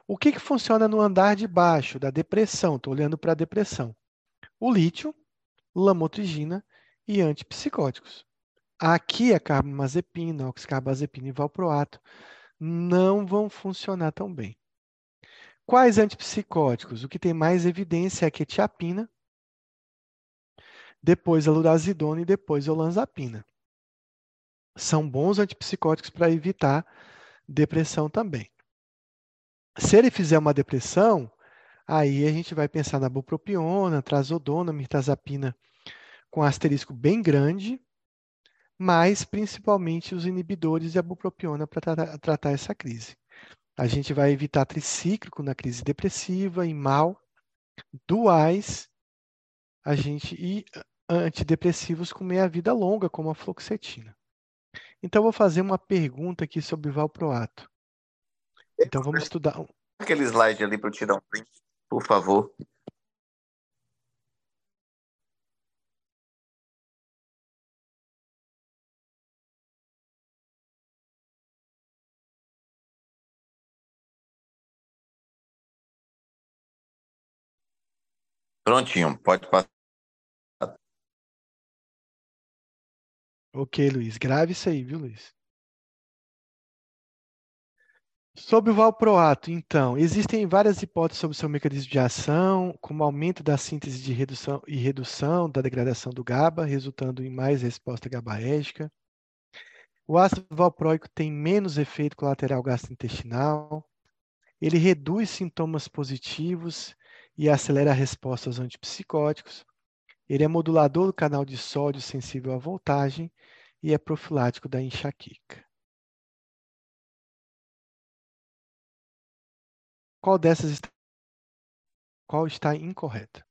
O que, que funciona no andar de baixo da depressão? Estou olhando para a depressão. O lítio, lamotrigina e antipsicóticos. Aqui a carbamazepina, oxcarbazepina e valproato não vão funcionar tão bem. Quais antipsicóticos? O que tem mais evidência é a quetiapina, depois a lurazidona e depois a olanzapina. São bons antipsicóticos para evitar depressão também. Se ele fizer uma depressão, aí a gente vai pensar na bupropiona, trazodona, mirtazapina com asterisco bem grande, mas principalmente os inibidores e a bupropiona para tratar, tratar essa crise. A gente vai evitar tricíclico na crise depressiva e mal, duais, a gente e antidepressivos com meia-vida longa, como a fluoxetina. Então, eu vou fazer uma pergunta aqui sobre valproato. Então, vamos estudar. Aquele slide ali para eu tirar um print, por favor. Prontinho, pode passar. Ok, Luiz. Grave isso aí, viu, Luiz? Sobre o valproato, então, existem várias hipóteses sobre seu mecanismo de ação, como aumento da síntese de redução e redução da degradação do GABA, resultando em mais resposta GABAérgica. O ácido valproico tem menos efeito colateral gastrointestinal. Ele reduz sintomas positivos e acelera a resposta aos antipsicóticos. Ele é modulador do canal de sódio sensível à voltagem e é profilático da enxaqueca. Qual dessas está, qual está incorreta?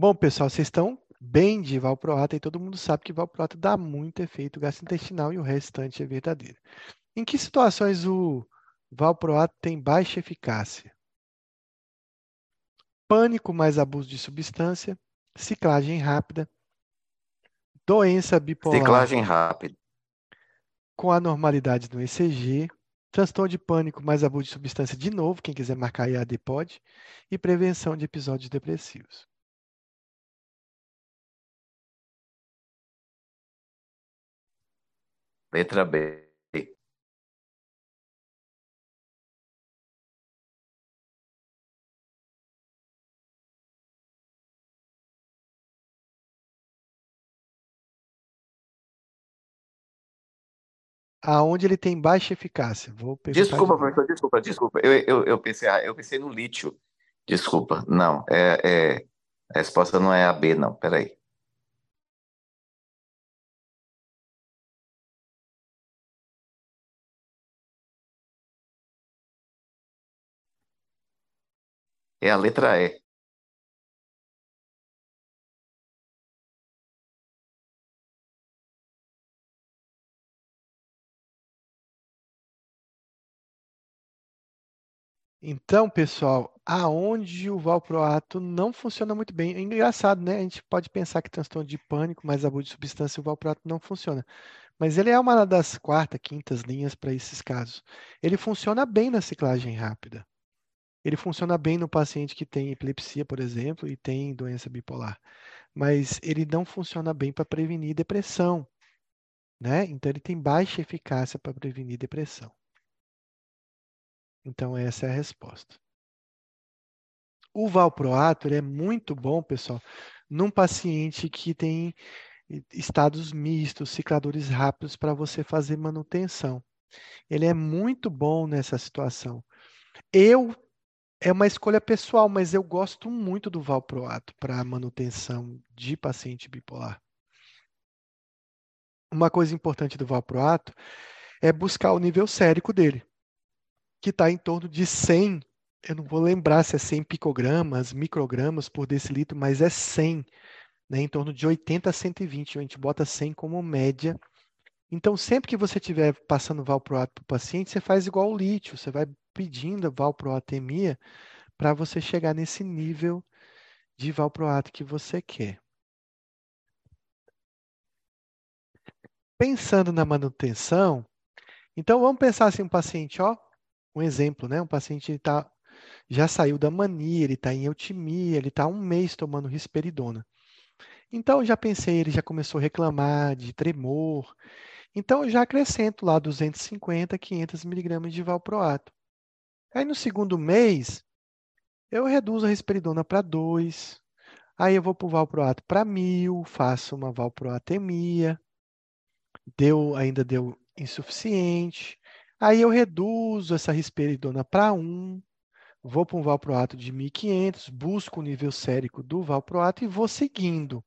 Bom, pessoal, vocês estão bem de valproato e todo mundo sabe que valproato dá muito efeito gastrointestinal e o restante é verdadeiro. Em que situações o valproato tem baixa eficácia? Pânico mais abuso de substância, ciclagem rápida, doença bipolar. Ciclagem rápida. Com anormalidades no ECG, transtorno de pânico mais abuso de substância de novo, quem quiser marcar IAD pode, e prevenção de episódios depressivos. Letra B. Aonde ele tem baixa eficácia? Vou desculpa, de professor, desculpa, desculpa. Eu, eu, eu, pensei, ah, eu pensei no lítio. Desculpa, não. É, é, a resposta não é a B, não. Peraí. É a letra E. Então, pessoal, aonde o valproato não funciona muito bem. É engraçado, né? A gente pode pensar que transtorno de pânico, mas abuso de substância, o valproato não funciona. Mas ele é uma das quarta, quintas linhas para esses casos. Ele funciona bem na ciclagem rápida. Ele funciona bem no paciente que tem epilepsia, por exemplo, e tem doença bipolar. Mas ele não funciona bem para prevenir depressão. Né? Então, ele tem baixa eficácia para prevenir depressão. Então, essa é a resposta. O valproato é muito bom, pessoal, num paciente que tem estados mistos, cicladores rápidos para você fazer manutenção. Ele é muito bom nessa situação. Eu é uma escolha pessoal, mas eu gosto muito do valproato para manutenção de paciente bipolar. Uma coisa importante do valproato é buscar o nível sérico dele que está em torno de 100, eu não vou lembrar se é 100 picogramas, microgramas por decilitro, mas é 100, né, em torno de 80 a 120, a gente bota 100 como média. Então, sempre que você estiver passando valproato para o paciente, você faz igual o lítio, você vai pedindo valproatemia para você chegar nesse nível de valproato que você quer. Pensando na manutenção, então vamos pensar assim, um paciente, ó, um exemplo, né? Um paciente tá, já saiu da mania, ele está em eutimia, ele está um mês tomando risperidona. Então, já pensei, ele já começou a reclamar de tremor. Então, eu já acrescento lá 250, 500 miligramas de valproato. Aí, no segundo mês, eu reduzo a risperidona para 2. Aí, eu vou para o valproato para 1.000, faço uma valproatemia. Deu, ainda deu insuficiente. Aí eu reduzo essa risperidona para 1, vou para um valproato de 1500, busco o nível sérico do valproato e vou seguindo.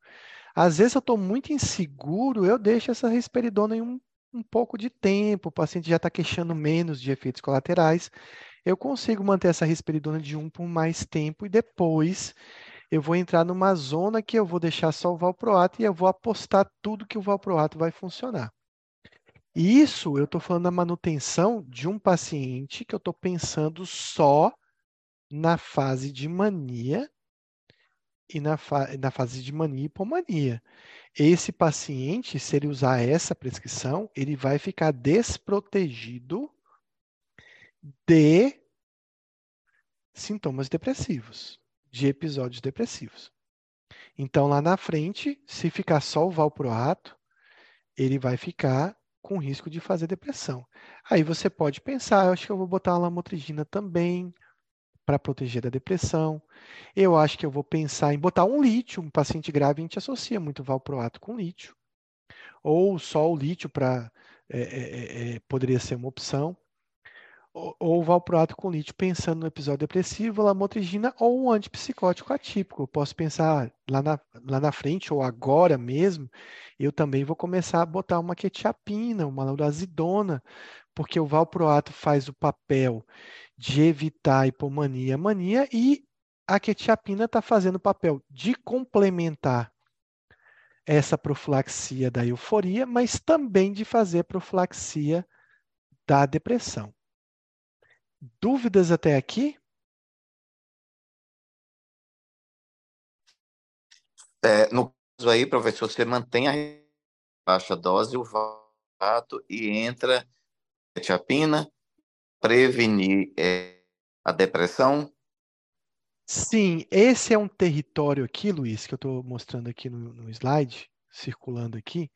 Às vezes eu estou muito inseguro, eu deixo essa risperidona em um, um pouco de tempo, o paciente já está queixando menos de efeitos colaterais, eu consigo manter essa risperidona de 1 por mais tempo e depois eu vou entrar numa zona que eu vou deixar só o valproato e eu vou apostar tudo que o valproato vai funcionar. Isso eu estou falando da manutenção de um paciente que eu estou pensando só na fase de mania e na, fa na fase de mania e hipomania. Esse paciente, se ele usar essa prescrição, ele vai ficar desprotegido de sintomas depressivos, de episódios depressivos. Então, lá na frente, se ficar só o valproato, ele vai ficar com risco de fazer depressão. Aí você pode pensar, eu acho que eu vou botar uma lamotrigina também para proteger da depressão. Eu acho que eu vou pensar em botar um lítio, um paciente grave a gente associa muito valproato com lítio. Ou só o lítio para é, é, é, é, poderia ser uma opção ou valproato com lítio, pensando no episódio depressivo, lamotrigina ou um antipsicótico atípico. Eu posso pensar lá na, lá na frente ou agora mesmo, eu também vou começar a botar uma quetiapina, uma laurazidona, porque o valproato faz o papel de evitar a hipomania, mania e a quetiapina está fazendo o papel de complementar essa profilaxia da euforia, mas também de fazer profilaxia da depressão. Dúvidas até aqui? É, no caso aí, professor, você mantém a baixa dose, o vato e entra a tiapina, prevenir é, a depressão? Sim, esse é um território aqui, Luiz, que eu estou mostrando aqui no, no slide, circulando aqui,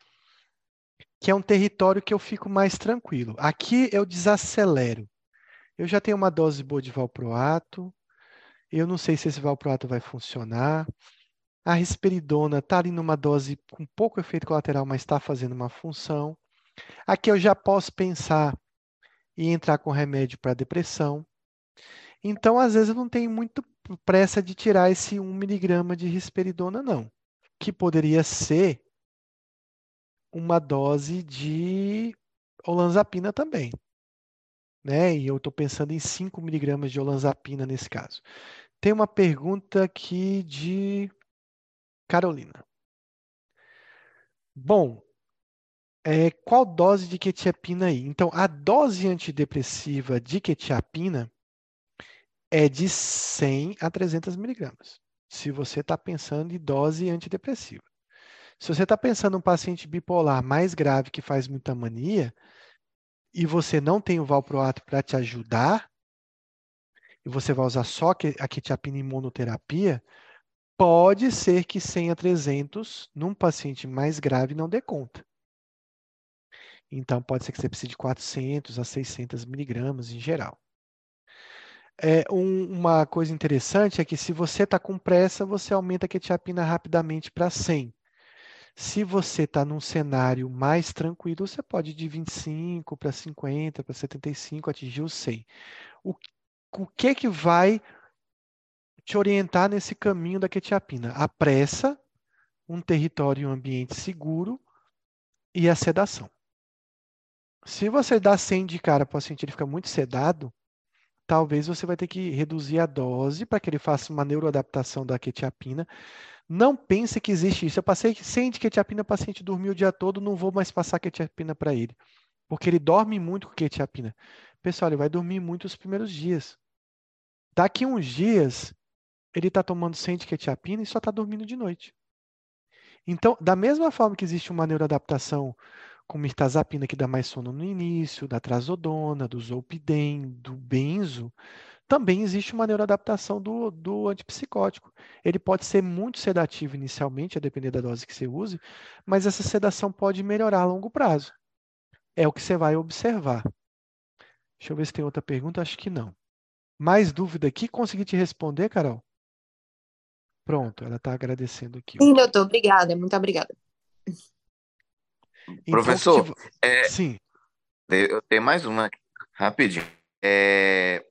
que é um território que eu fico mais tranquilo. Aqui eu desacelero. Eu já tenho uma dose boa de valproato. Eu não sei se esse valproato vai funcionar. A risperidona está ali numa dose com pouco efeito colateral, mas está fazendo uma função. Aqui eu já posso pensar em entrar com remédio para depressão. Então, às vezes, eu não tenho muito pressa de tirar esse 1 miligrama de risperidona, não. Que poderia ser uma dose de olanzapina também né? E eu estou pensando em 5 miligramas de olanzapina nesse caso. Tem uma pergunta aqui de Carolina. Bom, é, qual dose de quetiapina aí? Então, a dose antidepressiva de quetiapina, é de 100 a 300 miligramas, se você está pensando em dose antidepressiva. Se você está pensando em um paciente bipolar mais grave que faz muita mania, e você não tem o valproato para te ajudar, e você vai usar só a quetiapina imunoterapia, pode ser que 100 a 300 num paciente mais grave não dê conta. Então, pode ser que você precise de 400 a 600 miligramas em geral. É, um, uma coisa interessante é que se você está com pressa, você aumenta a quetiapina rapidamente para 100. Se você está num cenário mais tranquilo, você pode ir de 25 para 50, para 75, atingir o 100. O, o que que vai te orientar nesse caminho da quetiapina? A pressa, um território e um ambiente seguro e a sedação. Se você dá 100 de cara para o paciente ele fica muito sedado, talvez você vai ter que reduzir a dose para que ele faça uma neuroadaptação da quetiapina não pense que existe isso. Eu passei sem quetiapina, o paciente dormiu o dia todo, não vou mais passar quetiapina para ele. Porque ele dorme muito com quetiapina. Pessoal, ele vai dormir muito os primeiros dias. Daqui uns dias, ele está tomando 100 de quetiapina e só está dormindo de noite. Então, da mesma forma que existe uma neuroadaptação com mirtazapina que dá mais sono no início, da trazodona, do zolpidem, do benzo, também existe uma neuroadaptação do, do antipsicótico. Ele pode ser muito sedativo inicialmente, a depender da dose que você use, mas essa sedação pode melhorar a longo prazo. É o que você vai observar. Deixa eu ver se tem outra pergunta. Acho que não. Mais dúvida aqui? Consegui te responder, Carol? Pronto, ela está agradecendo aqui. Sim, doutor, obrigada, muito obrigada. Então, Professor, é, sim. Eu tenho mais uma rapidinho. É,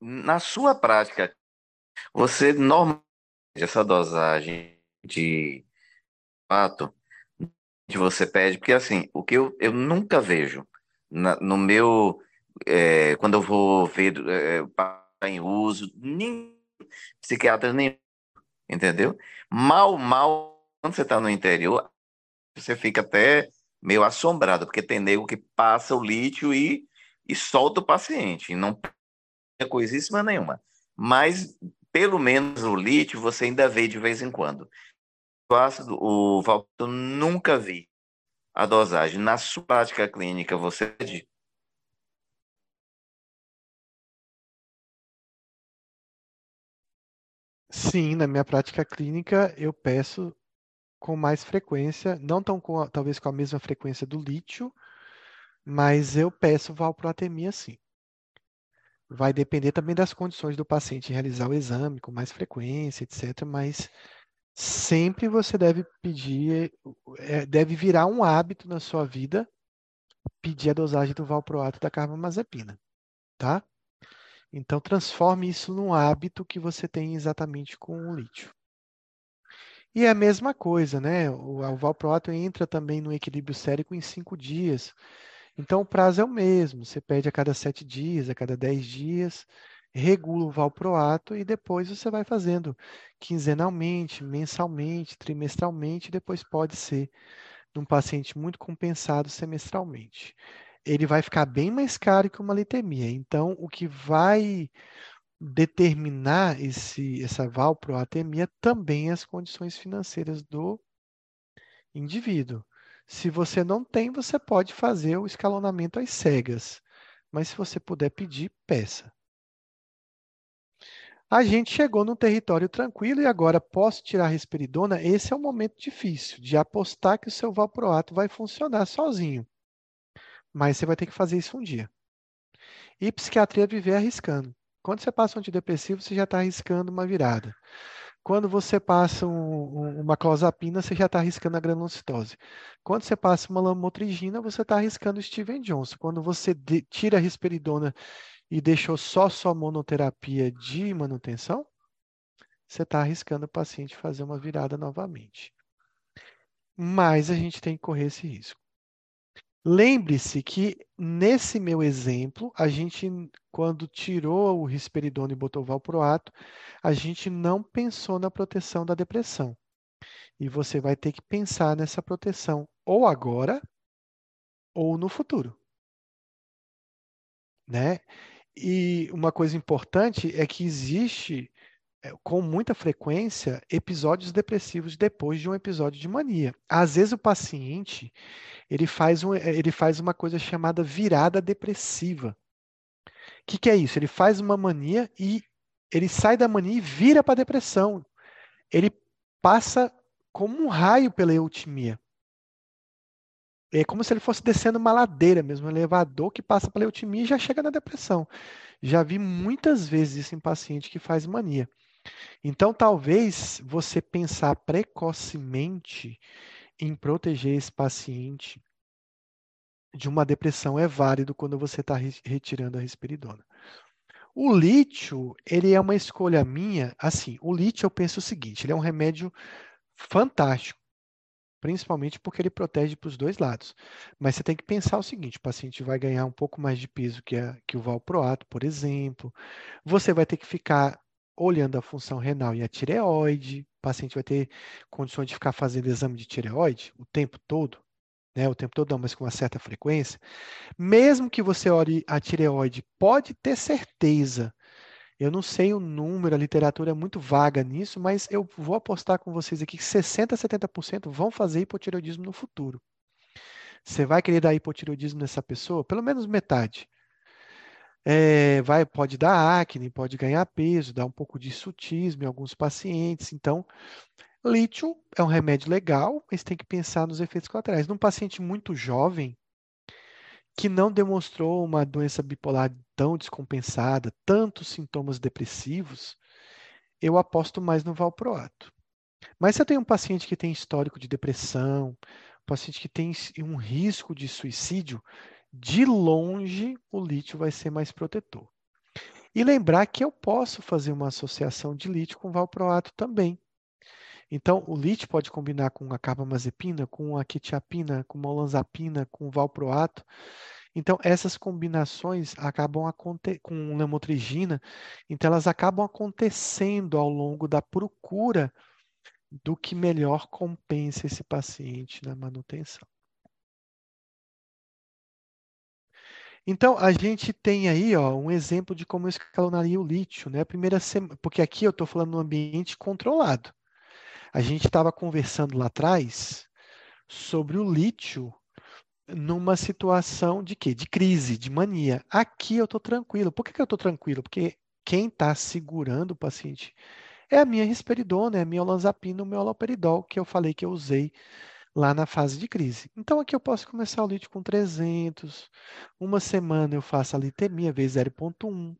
na sua prática, você normalmente essa dosagem de fato que você pede, porque assim, o que eu, eu nunca vejo na, no meu é, quando eu vou ver é, em uso, nem psiquiatra nem entendeu? Mal, mal, quando você está no interior, você fica até meio assombrado, porque tem nego que passa o lítio e, e solta o paciente, não coisíssima nenhuma. Mas, pelo menos o lítio, você ainda vê de vez em quando. O ácido, o Valdo, nunca vi a dosagem. Na sua prática clínica, você? Sim, na minha prática clínica eu peço com mais frequência, não tão com, talvez com a mesma frequência do lítio, mas eu peço valproatemia sim. Vai depender também das condições do paciente realizar o exame com mais frequência, etc. Mas sempre você deve pedir, é, deve virar um hábito na sua vida pedir a dosagem do valproato da carbamazepina, tá? Então transforme isso num hábito que você tem exatamente com o lítio. E é a mesma coisa, né? O, o valproato entra também no equilíbrio sérico em cinco dias. Então, o prazo é o mesmo, você pede a cada sete dias, a cada dez dias, regula o valproato e depois você vai fazendo quinzenalmente, mensalmente, trimestralmente, depois pode ser, num paciente muito compensado, semestralmente. Ele vai ficar bem mais caro que uma litemia. Então, o que vai determinar esse, essa valproatemia também é as condições financeiras do indivíduo. Se você não tem, você pode fazer o escalonamento às cegas. Mas se você puder pedir, peça. A gente chegou num território tranquilo e agora posso tirar a risperidona? Esse é um momento difícil de apostar que o seu valproato vai funcionar sozinho. Mas você vai ter que fazer isso um dia. E psiquiatria viver arriscando. Quando você passa um antidepressivo, você já está arriscando uma virada. Quando você passa um, uma clozapina, você já está arriscando a granulocitose. Quando você passa uma lamotrigina, você está arriscando o Steven Johnson. Quando você de, tira a risperidona e deixou só sua monoterapia de manutenção, você está arriscando o paciente fazer uma virada novamente. Mas a gente tem que correr esse risco. Lembre-se que nesse meu exemplo, a gente, quando tirou o risperidona e botou o valproato, a gente não pensou na proteção da depressão. E você vai ter que pensar nessa proteção ou agora ou no futuro. Né? E uma coisa importante é que existe, com muita frequência, episódios depressivos depois de um episódio de mania. Às vezes o paciente ele faz, um, ele faz uma coisa chamada virada depressiva. O que, que é isso? Ele faz uma mania e ele sai da mania e vira para a depressão. Ele passa como um raio pela eutimia. É como se ele fosse descendo uma ladeira mesmo, um elevador que passa pela eutimia e já chega na depressão. Já vi muitas vezes isso em paciente que faz mania. Então, talvez você pensar precocemente em proteger esse paciente de uma depressão é válido quando você está retirando a risperidona. O lítio, ele é uma escolha minha. Assim, o lítio eu penso o seguinte: ele é um remédio fantástico, principalmente porque ele protege para os dois lados. Mas você tem que pensar o seguinte: o paciente vai ganhar um pouco mais de peso que, a, que o valproato, por exemplo. Você vai ter que ficar olhando a função renal e a tireoide. O paciente vai ter condições de ficar fazendo exame de tireoide o tempo todo né, o tempo todo mas com uma certa frequência, mesmo que você olhe a tireoide, pode ter certeza. Eu não sei o número, a literatura é muito vaga nisso, mas eu vou apostar com vocês aqui que 60% a 70% vão fazer hipotireoidismo no futuro. Você vai querer dar hipotireoidismo nessa pessoa? Pelo menos metade. É, vai, pode dar acne, pode ganhar peso, dar um pouco de sutismo em alguns pacientes. Então, Lítio é um remédio legal, mas tem que pensar nos efeitos colaterais. Num paciente muito jovem, que não demonstrou uma doença bipolar tão descompensada, tantos sintomas depressivos, eu aposto mais no valproato. Mas se eu tenho um paciente que tem histórico de depressão, um paciente que tem um risco de suicídio, de longe o lítio vai ser mais protetor. E lembrar que eu posso fazer uma associação de lítio com valproato também. Então, o LIT pode combinar com a carbamazepina, com a quetiapina, com a olanzapina, com valproato. Então, essas combinações acabam com lemotrigina, então elas acabam acontecendo ao longo da procura do que melhor compensa esse paciente na manutenção. Então, a gente tem aí ó, um exemplo de como eu escalonaria o lítio, né? primeira semana, porque aqui eu estou falando no ambiente controlado. A gente estava conversando lá atrás sobre o lítio numa situação de quê? De crise, de mania. Aqui eu estou tranquilo. Por que, que eu estou tranquilo? Porque quem está segurando o paciente é a minha risperidona, é a minha olanzapina, o meu aloperidol, que eu falei que eu usei lá na fase de crise. Então aqui eu posso começar o lítio com 300, uma semana eu faço a litemia vezes 0.1.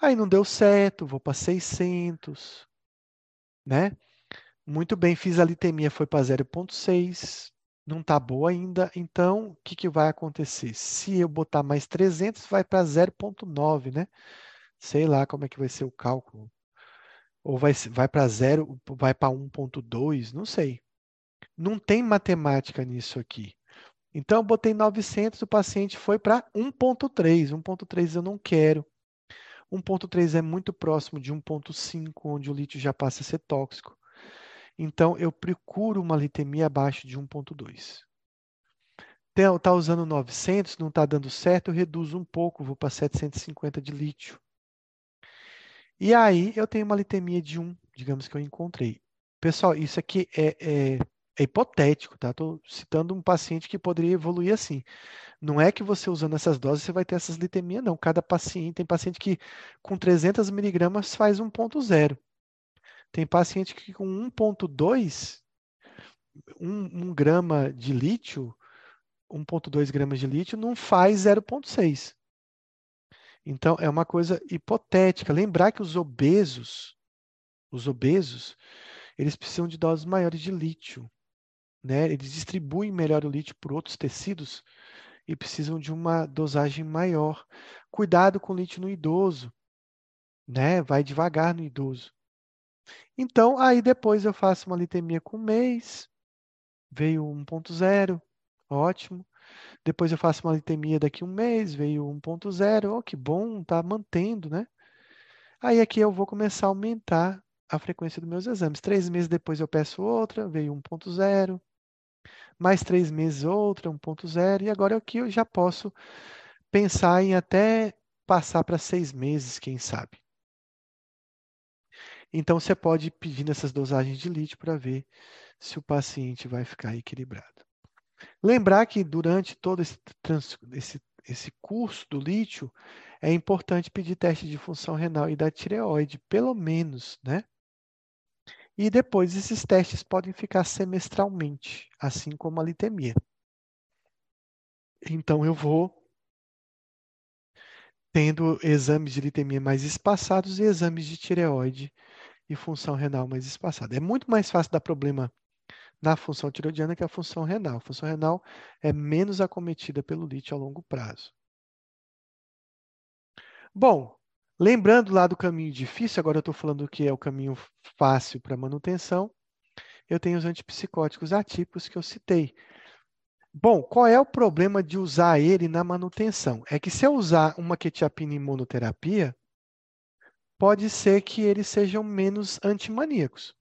Aí não deu certo, vou para 600, né? Muito bem, fiz a litemia, foi para 0,6, não está boa ainda, então o que, que vai acontecer? Se eu botar mais 300, vai para 0,9, né? Sei lá como é que vai ser o cálculo. Ou vai, vai para 0, vai para 1,2, não sei. Não tem matemática nisso aqui. Então, eu botei 900, o paciente foi para 1,3. 1,3 eu não quero. 1,3 é muito próximo de 1,5, onde o lítio já passa a ser tóxico. Então, eu procuro uma litemia abaixo de 1,2. Está usando 900, não está dando certo, eu reduzo um pouco, vou para 750 de lítio. E aí, eu tenho uma litemia de 1, digamos que eu encontrei. Pessoal, isso aqui é, é, é hipotético, tá? Estou citando um paciente que poderia evoluir assim. Não é que você usando essas doses você vai ter essas litemias, não. Cada paciente, tem paciente que com 300 miligramas faz 1,0. Tem paciente que com 1,2, 1, 1 grama de lítio, 1,2 gramas de lítio, não faz 0,6. Então, é uma coisa hipotética. Lembrar que os obesos, os obesos, eles precisam de doses maiores de lítio. Né? Eles distribuem melhor o lítio por outros tecidos e precisam de uma dosagem maior. Cuidado com o lítio no idoso. Né? Vai devagar no idoso. Então, aí depois eu faço uma litemia com um mês, veio 1.0, ótimo. Depois eu faço uma litemia daqui um mês, veio 1.0, oh, que bom, tá mantendo, né? Aí aqui eu vou começar a aumentar a frequência dos meus exames. Três meses depois eu peço outra, veio 1.0. Mais três meses outra, 1.0. E agora aqui eu já posso pensar em até passar para seis meses, quem sabe. Então, você pode pedir nessas dosagens de lítio para ver se o paciente vai ficar equilibrado. Lembrar que durante todo esse, esse, esse curso do lítio, é importante pedir teste de função renal e da tireoide, pelo menos, né? E depois esses testes podem ficar semestralmente, assim como a litemia. Então eu vou tendo exames de litemia mais espaçados e exames de tireoide e função renal mais espaçada. É muito mais fácil dar problema na função tiroidiana que a função renal. A função renal é menos acometida pelo lítio a longo prazo. Bom, lembrando lá do caminho difícil, agora eu estou falando que é o caminho fácil para manutenção, eu tenho os antipsicóticos atípicos que eu citei. Bom, qual é o problema de usar ele na manutenção? É que se eu usar uma quetiapina em monoterapia, pode ser que eles sejam menos antimaníacos.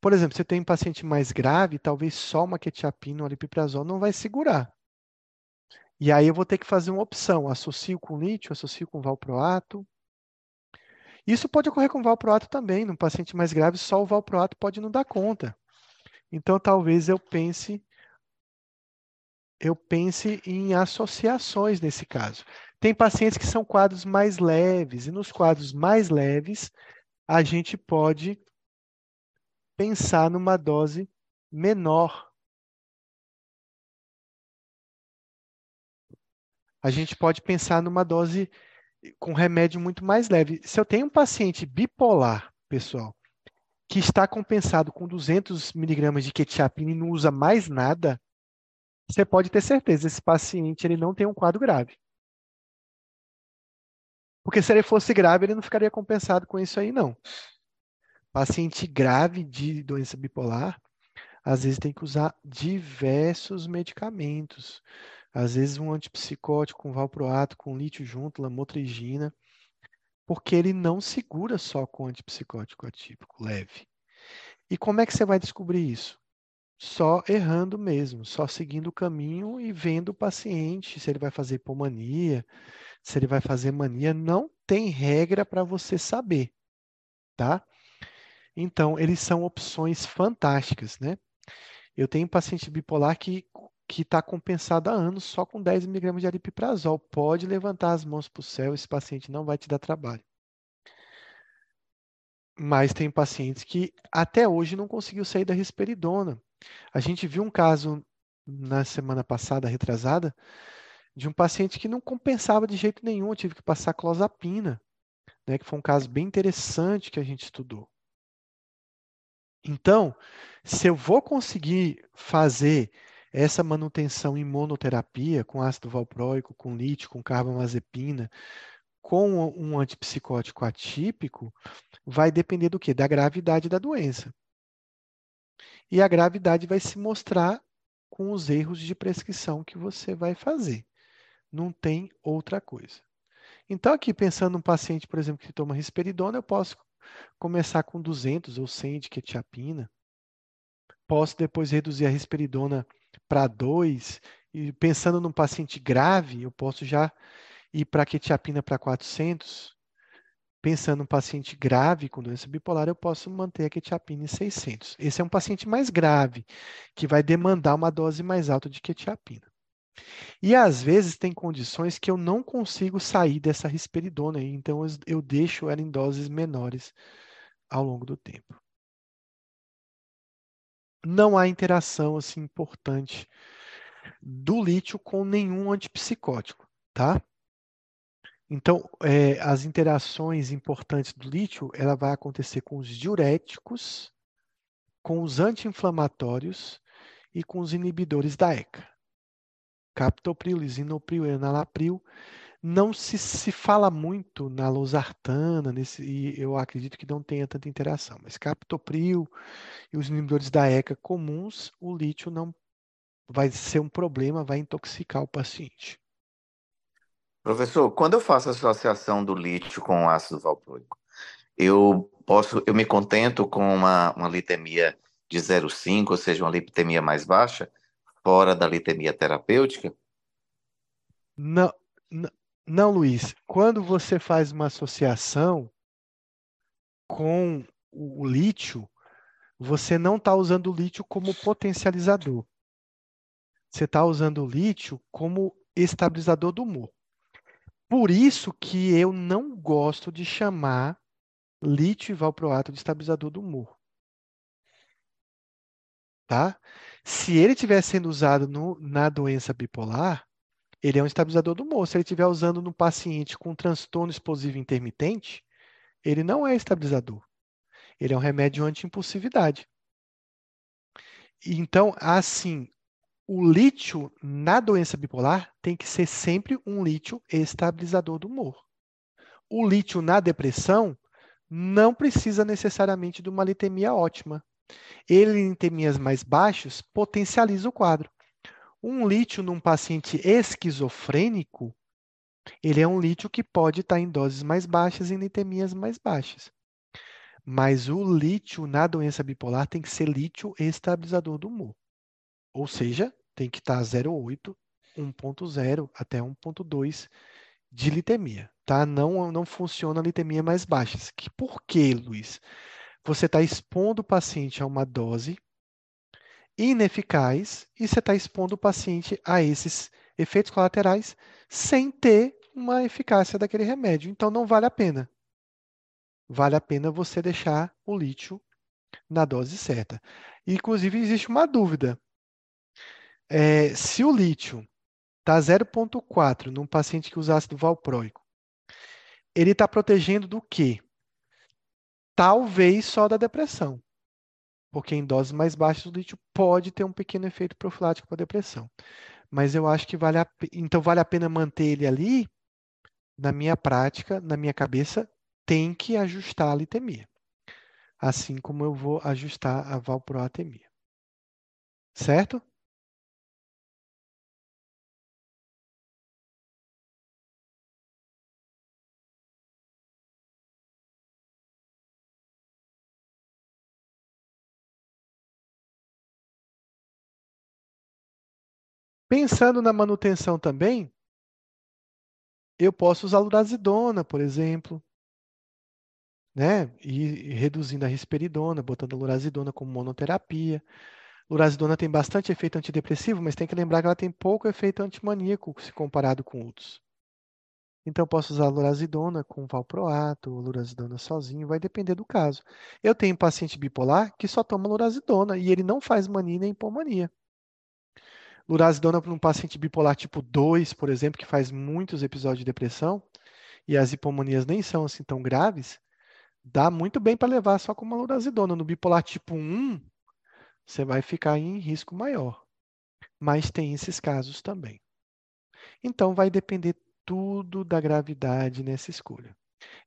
Por exemplo, você tem um paciente mais grave, talvez só uma quetiapina ou aripiprazol não vai segurar. E aí eu vou ter que fazer uma opção, associo com lítio, associo com valproato. Isso pode ocorrer com valproato também, num paciente mais grave, só o valproato pode não dar conta. Então talvez eu pense eu pense em associações nesse caso. Tem pacientes que são quadros mais leves, e nos quadros mais leves, a gente pode pensar numa dose menor. A gente pode pensar numa dose com remédio muito mais leve. Se eu tenho um paciente bipolar, pessoal, que está compensado com 200 miligramas de quetiapina e não usa mais nada, você pode ter certeza, esse paciente ele não tem um quadro grave. Porque se ele fosse grave, ele não ficaria compensado com isso aí, não. Paciente grave de doença bipolar, às vezes tem que usar diversos medicamentos. Às vezes um antipsicótico com valproato, com lítio junto, lamotrigina, porque ele não segura só com antipsicótico atípico leve. E como é que você vai descobrir isso? Só errando mesmo, só seguindo o caminho e vendo o paciente, se ele vai fazer hipomania, se ele vai fazer mania, não tem regra para você saber, tá? Então, eles são opções fantásticas, né? Eu tenho um paciente bipolar que que está compensado há anos só com 10 miligramas de aripiprazol. Pode levantar as mãos para o céu, esse paciente não vai te dar trabalho. Mas tem pacientes que até hoje não conseguiu sair da risperidona. A gente viu um caso na semana passada, retrasada, de um paciente que não compensava de jeito nenhum, tive que passar clozapina, né, que foi um caso bem interessante que a gente estudou. Então, se eu vou conseguir fazer essa manutenção em monoterapia, com ácido valproico, com lítio, com carbamazepina, com um antipsicótico atípico, vai depender do quê? Da gravidade da doença. E a gravidade vai se mostrar com os erros de prescrição que você vai fazer. Não tem outra coisa. Então, aqui pensando num paciente, por exemplo, que toma risperidona, eu posso começar com 200 ou 100 de quetiapina. Posso depois reduzir a risperidona para 2. E pensando num paciente grave, eu posso já ir para quetiapina para 400. Pensando num paciente grave com doença bipolar, eu posso manter a quetiapina em 600. Esse é um paciente mais grave, que vai demandar uma dose mais alta de quetiapina. E às vezes tem condições que eu não consigo sair dessa risperidona, então eu deixo ela em doses menores ao longo do tempo. Não há interação assim importante do lítio com nenhum antipsicótico, tá? Então, é, as interações importantes do lítio, ela vai acontecer com os diuréticos, com os anti-inflamatórios e com os inibidores da ECA captopril, lisinopril, enalapril. Não se, se fala muito na losartana, nesse, e eu acredito que não tenha tanta interação, mas captopril e os inibidores da ECA comuns, o lítio não vai ser um problema, vai intoxicar o paciente. Professor, quando eu faço a associação do lítio com o ácido valproico, eu posso, eu me contento com uma, uma litemia de 0,5, ou seja, uma litemia mais baixa, fora da litemia terapêutica? Não, Não, Luiz. Quando você faz uma associação com o lítio, você não está usando o lítio como potencializador. Você está usando o lítio como estabilizador do humor. Por isso que eu não gosto de chamar lítio e valproato de estabilizador do humor. Tá? Se ele estiver sendo usado no, na doença bipolar, ele é um estabilizador do humor. Se ele estiver usando no paciente com transtorno explosivo intermitente, ele não é estabilizador. Ele é um remédio anti-impulsividade. Então, assim, o lítio na doença bipolar tem que ser sempre um lítio estabilizador do humor. O lítio na depressão não precisa necessariamente de uma litemia ótima. Ele, em litemias mais baixas, potencializa o quadro. Um lítio num paciente esquizofrênico, ele é um lítio que pode estar em doses mais baixas e em litemias mais baixas. Mas o lítio na doença bipolar tem que ser lítio estabilizador do humor. Ou seja, tem que estar 0,8, 1,0 até 1,2 de litemia, tá? Não, não funciona a litemia mais baixa. Que, por quê, Luiz? Você está expondo o paciente a uma dose ineficaz e você está expondo o paciente a esses efeitos colaterais sem ter uma eficácia daquele remédio. Então, não vale a pena. Vale a pena você deixar o lítio na dose certa. Inclusive, existe uma dúvida. É, se o lítio está 0,4 num paciente que usa ácido valproico, ele está protegendo do quê? Talvez só da depressão. Porque em doses mais baixas o lítio pode ter um pequeno efeito profilático para a depressão. Mas eu acho que vale a, então vale a pena manter ele ali. Na minha prática, na minha cabeça, tem que ajustar a litemia. Assim como eu vou ajustar a valproatemia. Certo? Pensando na manutenção também, eu posso usar lurazidona, por exemplo, né? E, reduzindo a risperidona, botando a lurazidona como monoterapia. Lurazidona tem bastante efeito antidepressivo, mas tem que lembrar que ela tem pouco efeito antimaníaco se comparado com outros. Então, posso usar lurazidona com valproato, lurazidona sozinho, vai depender do caso. Eu tenho um paciente bipolar que só toma lurazidona e ele não faz mania nem hipomania. Lurazidona para um paciente bipolar tipo 2, por exemplo, que faz muitos episódios de depressão, e as hipomanias nem são assim tão graves, dá muito bem para levar só com uma lurazidona. No bipolar tipo 1, você vai ficar em risco maior. Mas tem esses casos também. Então, vai depender tudo da gravidade nessa escolha.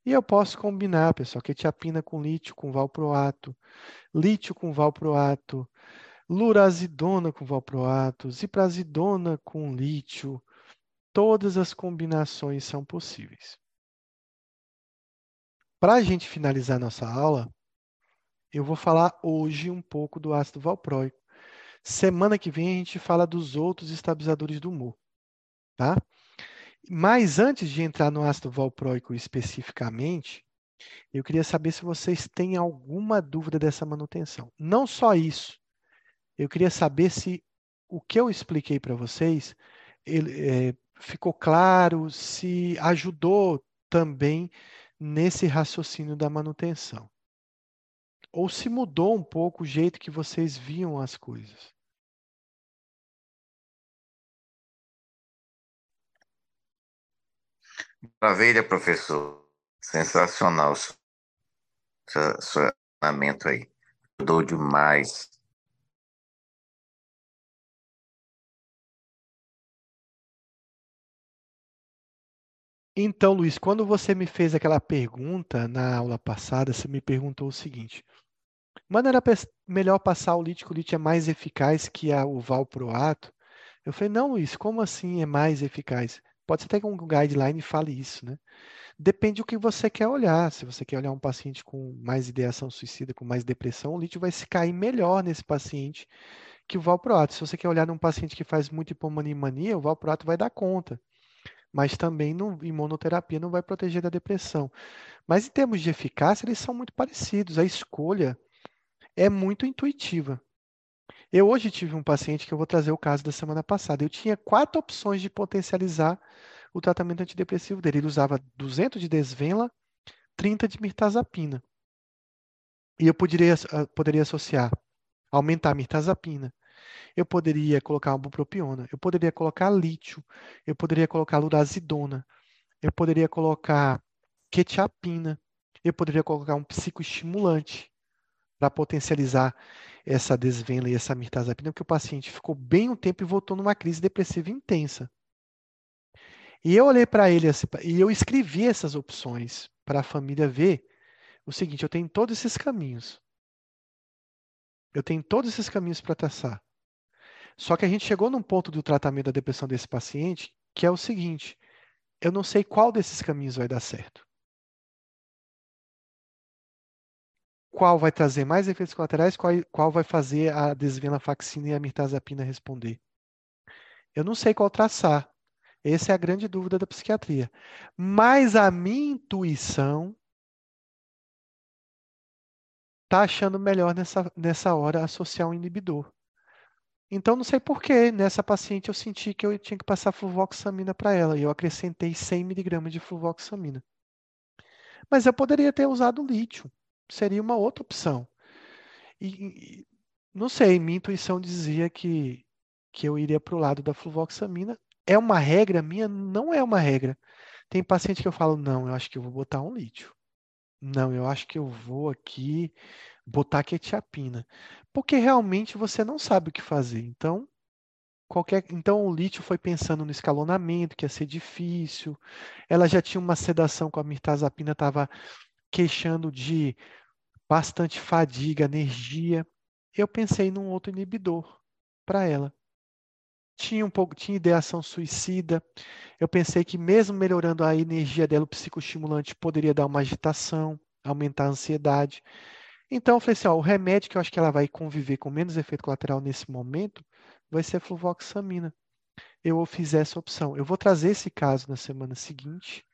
E eu posso combinar, pessoal, quetiapina com lítio, com valproato, lítio com valproato, lurazidona com valproato, ziprasidona com lítio, todas as combinações são possíveis. Para a gente finalizar nossa aula, eu vou falar hoje um pouco do ácido valproico. Semana que vem a gente fala dos outros estabilizadores do humor, tá? Mas antes de entrar no ácido valproico especificamente, eu queria saber se vocês têm alguma dúvida dessa manutenção. Não só isso, eu queria saber se o que eu expliquei para vocês ele, é, ficou claro, se ajudou também nesse raciocínio da manutenção. Ou se mudou um pouco o jeito que vocês viam as coisas. Maravilha, professor. Sensacional o seu, seu aí. Ajudou demais. Então, Luiz, quando você me fez aquela pergunta na aula passada, você me perguntou o seguinte: Mano, era melhor passar o lítio, o lítio é mais eficaz que a, o valproato? Eu falei, não, Luiz, como assim é mais eficaz? Pode ser até que um guideline fale isso, né? Depende do que você quer olhar. Se você quer olhar um paciente com mais ideação suicida, com mais depressão, o lítio vai se cair melhor nesse paciente que o valproato. Se você quer olhar num paciente que faz muito hipomania e mania, o valproato vai dar conta. Mas também não, imunoterapia não vai proteger da depressão. Mas em termos de eficácia, eles são muito parecidos. A escolha é muito intuitiva. Eu hoje tive um paciente que eu vou trazer o caso da semana passada. Eu tinha quatro opções de potencializar o tratamento antidepressivo dele. Ele usava 200 de desvenla, 30 de mirtazapina. E eu poderia, ah, poderia associar, aumentar a mirtazapina. Eu poderia colocar bupropiona. Eu poderia colocar lítio. Eu poderia colocar lurazidona. Eu poderia colocar quetiapina. Eu poderia colocar um psicoestimulante para potencializar essa desvenla e essa mirtazapina, porque o paciente ficou bem um tempo e voltou numa crise depressiva intensa. E eu olhei para ele assim, e eu escrevi essas opções para a família ver o seguinte: eu tenho todos esses caminhos. Eu tenho todos esses caminhos para traçar. Só que a gente chegou num ponto do tratamento da depressão desse paciente que é o seguinte: eu não sei qual desses caminhos vai dar certo. Qual vai trazer mais efeitos colaterais, qual, qual vai fazer a desvenlafaxina e a mirtazapina responder. Eu não sei qual traçar. Essa é a grande dúvida da psiquiatria. Mas a minha intuição está achando melhor nessa, nessa hora associar um inibidor. Então, não sei por que nessa paciente eu senti que eu tinha que passar fluvoxamina para ela e eu acrescentei 100 miligramas de fluvoxamina. Mas eu poderia ter usado lítio, seria uma outra opção. E, e não sei, minha intuição dizia que, que eu iria para o lado da fluvoxamina é uma regra minha? Não é uma regra. Tem paciente que eu falo, não, eu acho que eu vou botar um lítio. Não, eu acho que eu vou aqui botar quetiapina. Porque realmente você não sabe o que fazer. Então, qualquer, então o lítio foi pensando no escalonamento, que ia ser difícil. Ela já tinha uma sedação com a mirtazapina, estava queixando de bastante fadiga, energia. Eu pensei num outro inibidor para ela tinha um pouco, tinha ideação suicida. Eu pensei que mesmo melhorando a energia dela, o psicoestimulante poderia dar uma agitação, aumentar a ansiedade. Então eu falei assim, ó, o remédio que eu acho que ela vai conviver com menos efeito colateral nesse momento vai ser fluvoxamina. Eu fiz essa opção. Eu vou trazer esse caso na semana seguinte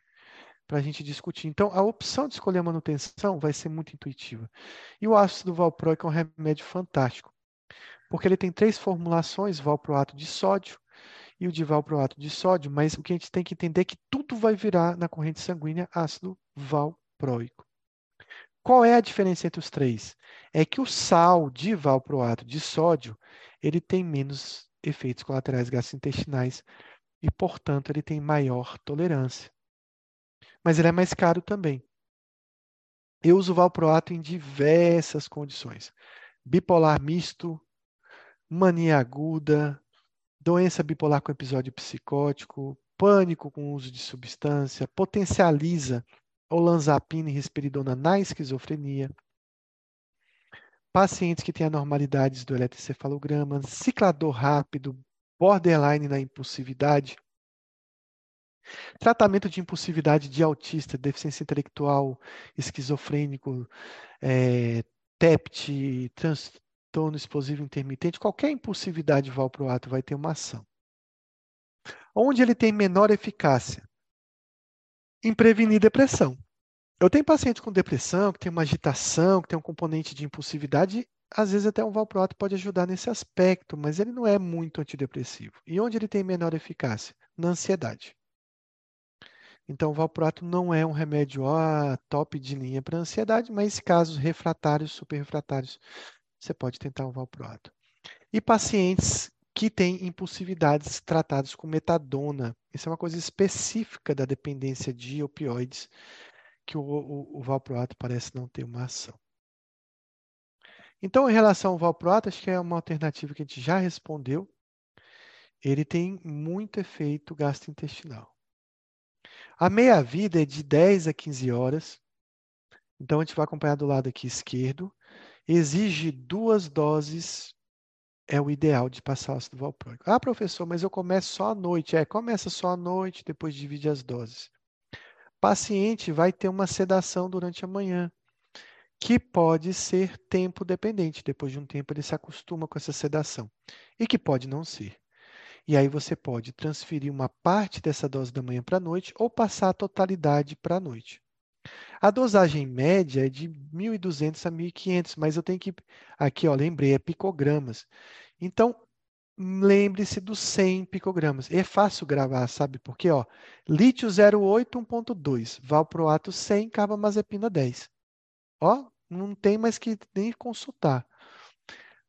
para a gente discutir. Então, a opção de escolher a manutenção vai ser muito intuitiva. E o ácido valproico é um remédio fantástico porque ele tem três formulações, valproato de sódio e o de valproato de sódio, mas o que a gente tem que entender é que tudo vai virar na corrente sanguínea ácido valproico. Qual é a diferença entre os três? É que o sal de valproato de sódio, ele tem menos efeitos colaterais gastrointestinais e, portanto, ele tem maior tolerância. Mas ele é mais caro também. Eu uso valproato em diversas condições. Bipolar misto, mania aguda, doença bipolar com episódio psicótico, pânico com uso de substância, potencializa olanzapina e risperidona na esquizofrenia, pacientes que têm anormalidades do eletroencefalograma, ciclador rápido, borderline na impulsividade, tratamento de impulsividade de autista, deficiência intelectual, esquizofrênico, é, TEPT, trans, transtorno explosivo intermitente, qualquer impulsividade valproato vai ter uma ação. Onde ele tem menor eficácia? Em prevenir depressão. Eu tenho paciente com depressão, que tem uma agitação, que tem um componente de impulsividade, às vezes até um valproato pode ajudar nesse aspecto, mas ele não é muito antidepressivo. E onde ele tem menor eficácia? Na ansiedade. Então, o valproato não é um remédio ó, top de linha para ansiedade, mas casos refratários, super refratários, você pode tentar o valproato. E pacientes que têm impulsividades tratados com metadona. Isso é uma coisa específica da dependência de opioides, que o, o, o valproato parece não ter uma ação. Então, em relação ao valproato, acho que é uma alternativa que a gente já respondeu. Ele tem muito efeito gastrointestinal. A meia-vida é de 10 a 15 horas. Então, a gente vai acompanhar do lado aqui esquerdo exige duas doses, é o ideal de passar ácido valproico. Ah, professor, mas eu começo só à noite. É, começa só à noite, depois divide as doses. Paciente vai ter uma sedação durante a manhã, que pode ser tempo dependente. Depois de um tempo ele se acostuma com essa sedação e que pode não ser. E aí você pode transferir uma parte dessa dose da manhã para a noite ou passar a totalidade para a noite. A dosagem média é de 1.200 a 1.500, mas eu tenho que. Aqui, ó, lembrei, é picogramas. Então, lembre-se dos 100 picogramas. É fácil gravar, sabe por quê? Ó, lítio 08 1.2, valproato 100, carbamazepina 10. Ó, não tem mais que nem consultar.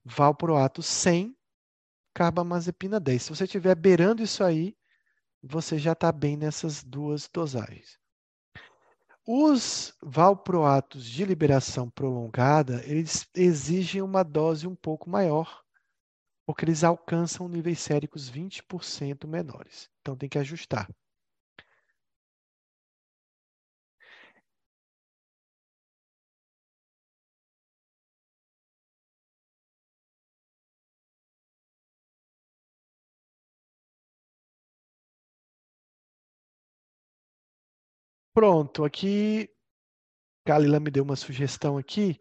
Valproato 100, carbamazepina 10. Se você estiver beirando isso aí, você já está bem nessas duas dosagens. Os valproatos de liberação prolongada, eles exigem uma dose um pouco maior, porque eles alcançam níveis séricos 20% menores. Então tem que ajustar. Pronto, aqui Kalila me deu uma sugestão aqui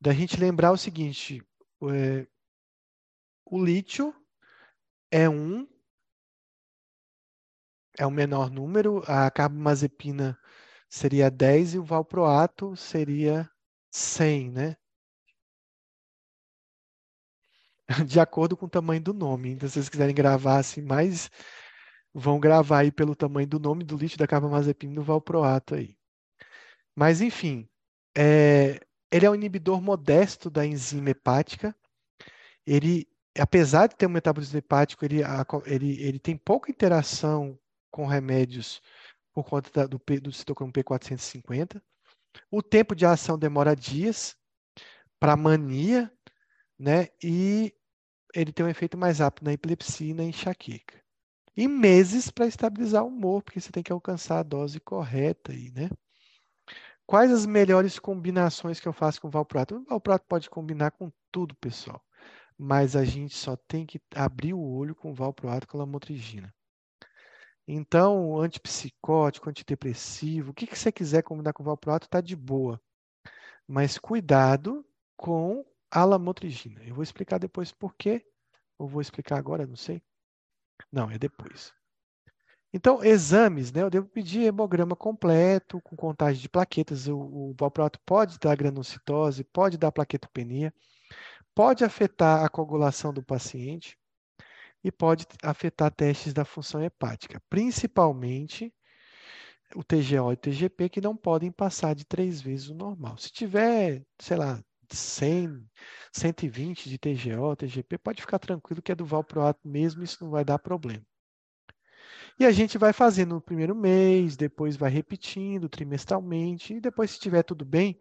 da gente lembrar o seguinte: é, o lítio é um, é o menor número, a carbamazepina seria 10 e o valproato seria 100, né? De acordo com o tamanho do nome. Então, se vocês quiserem gravar assim mais vão gravar aí pelo tamanho do nome do lítio da carbamazepina no valproato aí. Mas, enfim, é, ele é um inibidor modesto da enzima hepática. Ele, apesar de ter um metabolismo hepático, ele, ele, ele tem pouca interação com remédios por conta da, do, do citocromo P450. O tempo de ação demora dias para mania, né? E ele tem um efeito mais rápido na epilepsia e na enxaqueca e meses para estabilizar o humor, porque você tem que alcançar a dose correta aí, né? Quais as melhores combinações que eu faço com valproato? O valproato pode combinar com tudo, pessoal, mas a gente só tem que abrir o olho com valproato com lamotrigina. Então, antipsicótico, antidepressivo, o que, que você quiser combinar com o valproato está de boa. Mas cuidado com a lamotrigina. Eu vou explicar depois por quê. Ou vou explicar agora, não sei. Não, é depois. Então, exames, né? Eu devo pedir hemograma completo, com contagem de plaquetas. O, o valproato pode dar granulocitose, pode dar plaquetopenia, pode afetar a coagulação do paciente e pode afetar testes da função hepática, principalmente o TGO e o TGP, que não podem passar de três vezes o normal. Se tiver, sei lá, 100, 120 de TGO, TGP, pode ficar tranquilo que é do valproato mesmo, isso não vai dar problema. E a gente vai fazendo no primeiro mês, depois vai repetindo trimestralmente, e depois, se estiver tudo bem,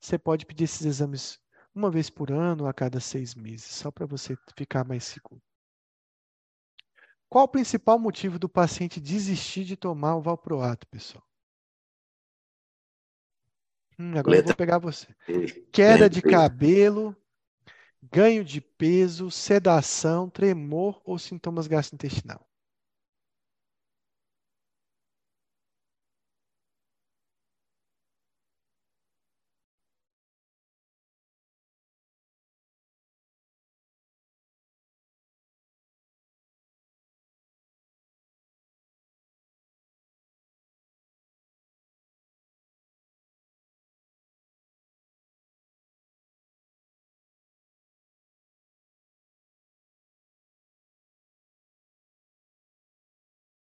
você pode pedir esses exames uma vez por ano, a cada seis meses, só para você ficar mais seguro. Qual o principal motivo do paciente desistir de tomar o valproato, pessoal? Hum, agora Letra. eu vou pegar você. Queda de cabelo, ganho de peso, sedação, tremor ou sintomas gastrointestinal.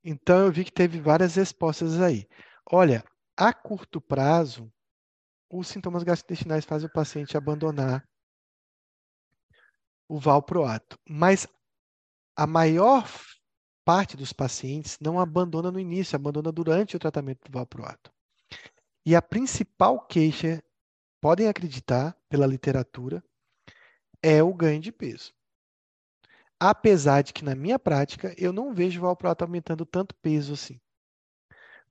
Então, eu vi que teve várias respostas aí. Olha, a curto prazo, os sintomas gastrointestinais fazem o paciente abandonar o valproato. Mas a maior parte dos pacientes não abandona no início, abandona durante o tratamento do valproato. E a principal queixa, podem acreditar pela literatura, é o ganho de peso. Apesar de que, na minha prática, eu não vejo o valproato aumentando tanto peso assim.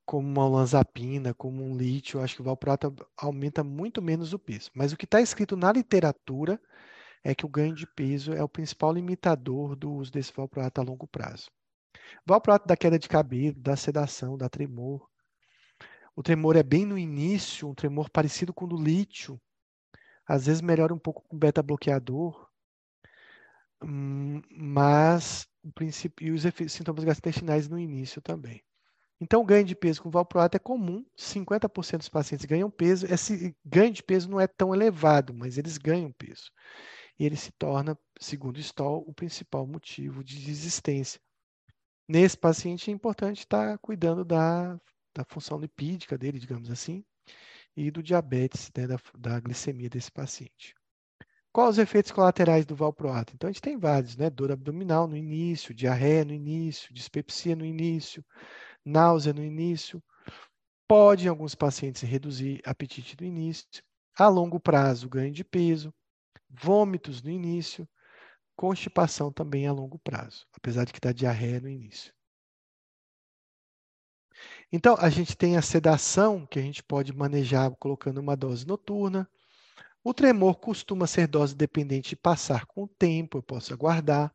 Como uma olanzapina, como um lítio, acho que o valproato aumenta muito menos o peso. Mas o que está escrito na literatura é que o ganho de peso é o principal limitador do uso desse valproato a longo prazo. Valproato da queda de cabelo, da sedação, da tremor. O tremor é bem no início, um tremor parecido com o do lítio. Às vezes melhora um pouco com beta-bloqueador mas o princípio e os sintomas gastrointestinais no início também. Então, o ganho de peso com valproato é comum, 50% dos pacientes ganham peso. Esse ganho de peso não é tão elevado, mas eles ganham peso. E ele se torna, segundo Stoll, o principal motivo de desistência. Nesse paciente é importante estar cuidando da, da função lipídica dele, digamos assim, e do diabetes, né, da, da glicemia desse paciente. Quais os efeitos colaterais do valproato? Então, a gente tem vários, né? Dor abdominal no início, diarreia no início, dispepsia no início, náusea no início. Pode, em alguns pacientes, reduzir apetite no início. A longo prazo, ganho de peso. Vômitos no início. Constipação também a longo prazo, apesar de que dá diarreia no início. Então, a gente tem a sedação, que a gente pode manejar colocando uma dose noturna. O tremor costuma ser dose dependente e passar com o tempo, eu posso aguardar,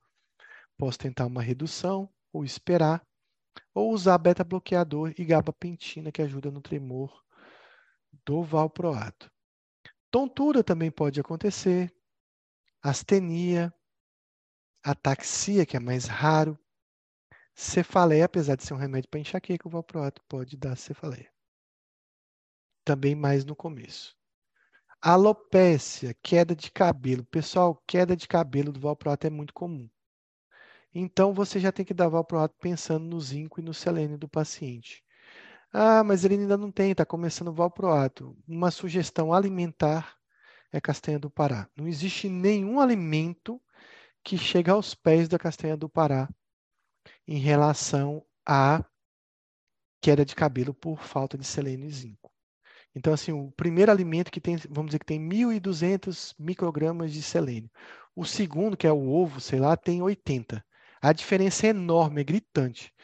posso tentar uma redução ou esperar, ou usar beta-bloqueador e gabapentina, que ajuda no tremor do valproato. Tontura também pode acontecer, astenia, ataxia, que é mais raro, cefaleia, apesar de ser um remédio para enxaqueca, o valproato pode dar cefaleia. Também mais no começo. Alopécia, queda de cabelo. Pessoal, queda de cabelo do valproato é muito comum. Então, você já tem que dar valproato pensando no zinco e no selênio do paciente. Ah, mas ele ainda não tem, está começando o valproato. Uma sugestão alimentar é castanha do Pará. Não existe nenhum alimento que chega aos pés da castanha do Pará em relação à queda de cabelo por falta de selênio e zinco. Então, assim, o primeiro alimento que tem, vamos dizer que tem 1.200 microgramas de selênio. O segundo, que é o ovo, sei lá, tem 80. A diferença é enorme, é gritante.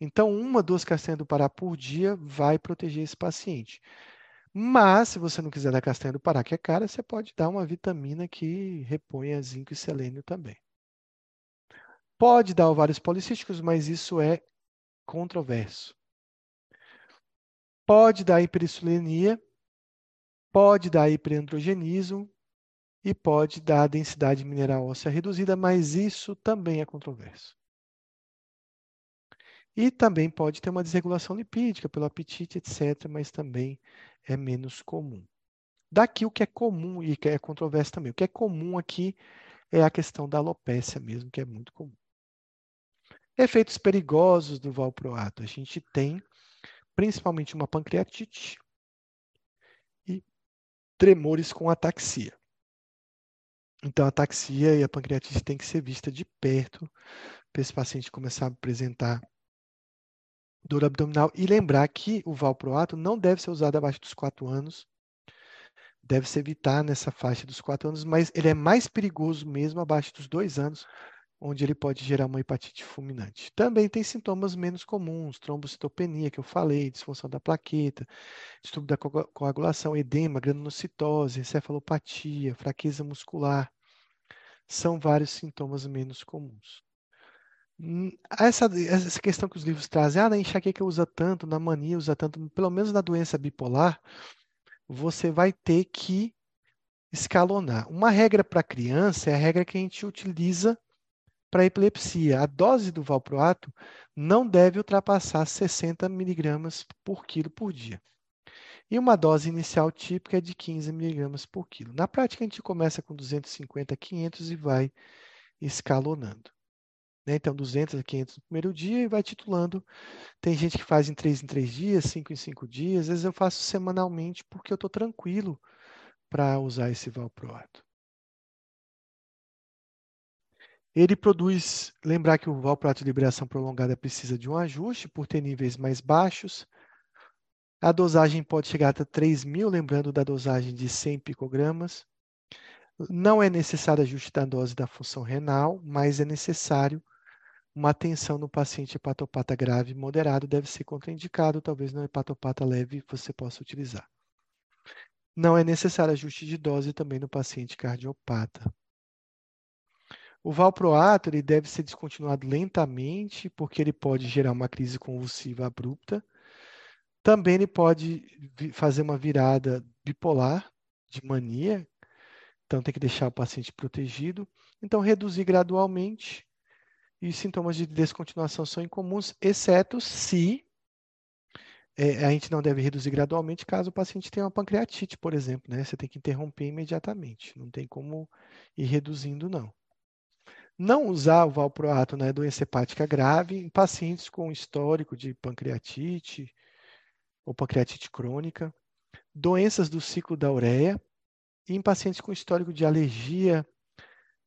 Então, uma, duas castanhas do Pará por dia vai proteger esse paciente. Mas, se você não quiser dar castanha do Pará, que é cara, você pode dar uma vitamina que reponha zinco e selênio também. Pode dar ovários policísticos, mas isso é controverso pode dar hiperinsulinemia, pode dar hiperandrogenismo e pode dar densidade mineral óssea reduzida, mas isso também é controverso. E também pode ter uma desregulação lipídica pelo apetite, etc., mas também é menos comum. Daqui o que é comum e que é controverso também. O que é comum aqui é a questão da alopécia mesmo, que é muito comum. Efeitos perigosos do valproato. A gente tem principalmente uma pancreatite e tremores com ataxia. Então, a ataxia e a pancreatite tem que ser vista de perto para esse paciente começar a apresentar dor abdominal e lembrar que o valproato não deve ser usado abaixo dos 4 anos, deve se evitar nessa faixa dos 4 anos, mas ele é mais perigoso mesmo abaixo dos 2 anos, onde ele pode gerar uma hepatite fulminante. Também tem sintomas menos comuns, trombocitopenia, que eu falei, disfunção da plaqueta, distúrbio da coagulação, edema, granulocitose, encefalopatia, fraqueza muscular. São vários sintomas menos comuns. Hum, essa, essa questão que os livros trazem, ah, na enxaqueca usa tanto, na mania usa tanto, pelo menos na doença bipolar, você vai ter que escalonar. Uma regra para criança é a regra que a gente utiliza para epilepsia. A dose do valproato não deve ultrapassar 60 miligramas por quilo por dia. E uma dose inicial típica é de 15 miligramas por quilo. Na prática, a gente começa com 250 a 500 e vai escalonando. Né? Então, 200 a 500 no primeiro dia e vai titulando. Tem gente que faz em 3 em 3 dias, 5 em 5 dias. Às vezes eu faço semanalmente porque eu estou tranquilo para usar esse valproato. Ele produz, lembrar que o valproato de liberação prolongada precisa de um ajuste por ter níveis mais baixos. A dosagem pode chegar até 3 mil, lembrando da dosagem de 100 picogramas. Não é necessário ajuste da dose da função renal, mas é necessário uma atenção no paciente hepatopata grave moderado, deve ser contraindicado, talvez no hepatopata leve você possa utilizar. Não é necessário ajuste de dose também no paciente cardiopata. O valproato ele deve ser descontinuado lentamente, porque ele pode gerar uma crise convulsiva abrupta. Também ele pode fazer uma virada bipolar de mania, então tem que deixar o paciente protegido. Então, reduzir gradualmente e sintomas de descontinuação são incomuns, exceto se é, a gente não deve reduzir gradualmente caso o paciente tenha uma pancreatite, por exemplo, né? Você tem que interromper imediatamente, não tem como ir reduzindo, não. Não usar o valproato na né, doença hepática grave em pacientes com histórico de pancreatite ou pancreatite crônica, doenças do ciclo da ureia e em pacientes com histórico de alergia,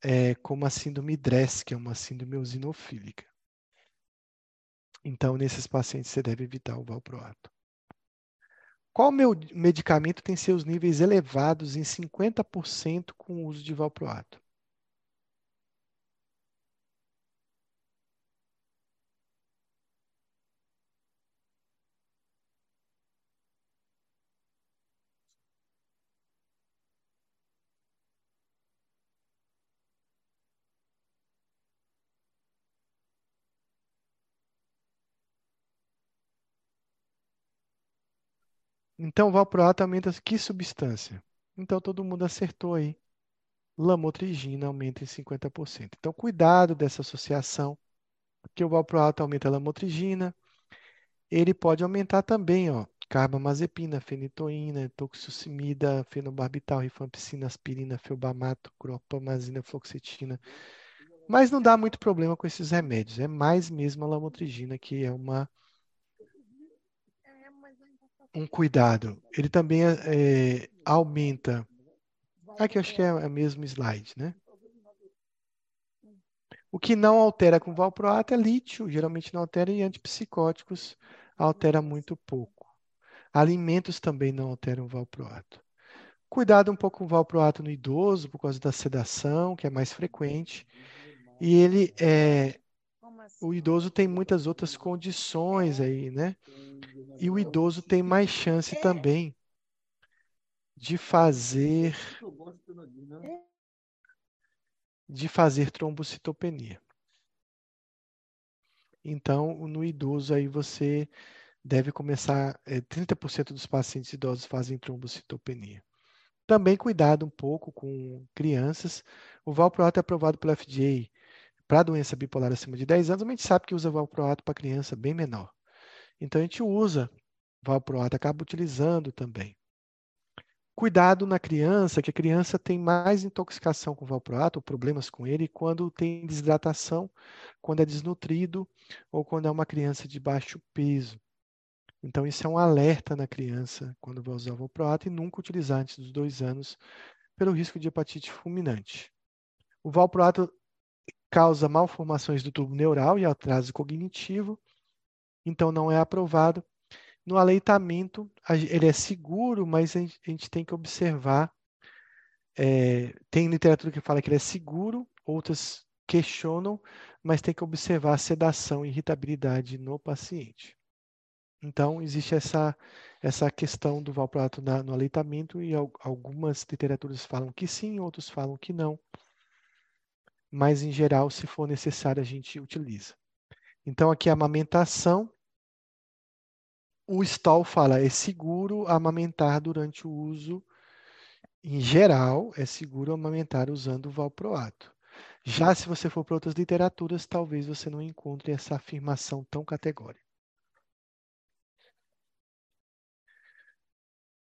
é, como a síndrome DRESS, que é uma síndrome eosinofílica. Então, nesses pacientes, você deve evitar o valproato. Qual medicamento tem seus níveis elevados em 50% com o uso de valproato? Então, valproato aumenta que substância? Então, todo mundo acertou aí. Lamotrigina aumenta em 50%. Então, cuidado dessa associação, porque o valproato aumenta a lamotrigina. Ele pode aumentar também, ó, carbamazepina, fenitoína, toxocimida, fenobarbital, rifampicina, aspirina, felbamato, cropamazina, fluoxetina. Mas não dá muito problema com esses remédios. É mais mesmo a lamotrigina, que é uma um cuidado. Ele também é, aumenta. Aqui acho que é o mesmo slide, né? O que não altera com valproato é lítio, geralmente não altera, e antipsicóticos altera muito pouco. Alimentos também não alteram valproato. Cuidado um pouco com o valproato no idoso, por causa da sedação, que é mais frequente. E ele é. O idoso tem muitas outras condições aí, né? E o idoso tem mais chance também de fazer de fazer trombocitopenia. Então, no idoso aí você deve começar, é, 30% dos pacientes idosos fazem trombocitopenia. Também cuidado um pouco com crianças. O valproato é aprovado pelo FDA para doença bipolar acima de 10 anos, a gente sabe que usa valproato para criança bem menor. Então a gente usa valproato, acaba utilizando também. Cuidado na criança, que a criança tem mais intoxicação com valproato, ou problemas com ele, quando tem desidratação, quando é desnutrido ou quando é uma criança de baixo peso. Então, isso é um alerta na criança quando vai usar o valproato e nunca utilizar antes dos dois anos pelo risco de hepatite fulminante. O valproato causa malformações do tubo neural e atraso cognitivo, então não é aprovado. No aleitamento, ele é seguro, mas a gente tem que observar. É, tem literatura que fala que ele é seguro, outras questionam, mas tem que observar a sedação e irritabilidade no paciente. Então, existe essa, essa questão do valproato na, no aleitamento e algumas literaturas falam que sim, outros falam que não. Mas, em geral, se for necessário, a gente utiliza. Então, aqui a amamentação o Stoll fala, é seguro amamentar durante o uso, em geral, é seguro amamentar usando o valproato. Já se você for para outras literaturas, talvez você não encontre essa afirmação tão categórica.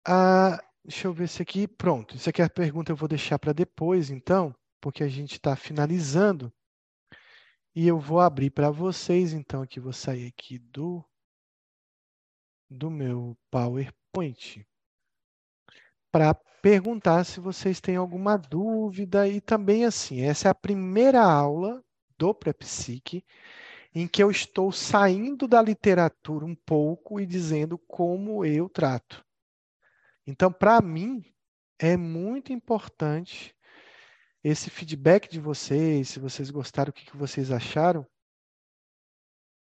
Ah, deixa eu ver se aqui. Pronto, isso aqui é a pergunta eu vou deixar para depois, então, porque a gente está finalizando. E eu vou abrir para vocês, então, aqui vou sair aqui do do meu PowerPoint para perguntar se vocês têm alguma dúvida e também assim, essa é a primeira aula do Prepsic em que eu estou saindo da literatura um pouco e dizendo como eu trato. Então, para mim, é muito importante esse feedback de vocês, se vocês gostaram, o que, que vocês acharam,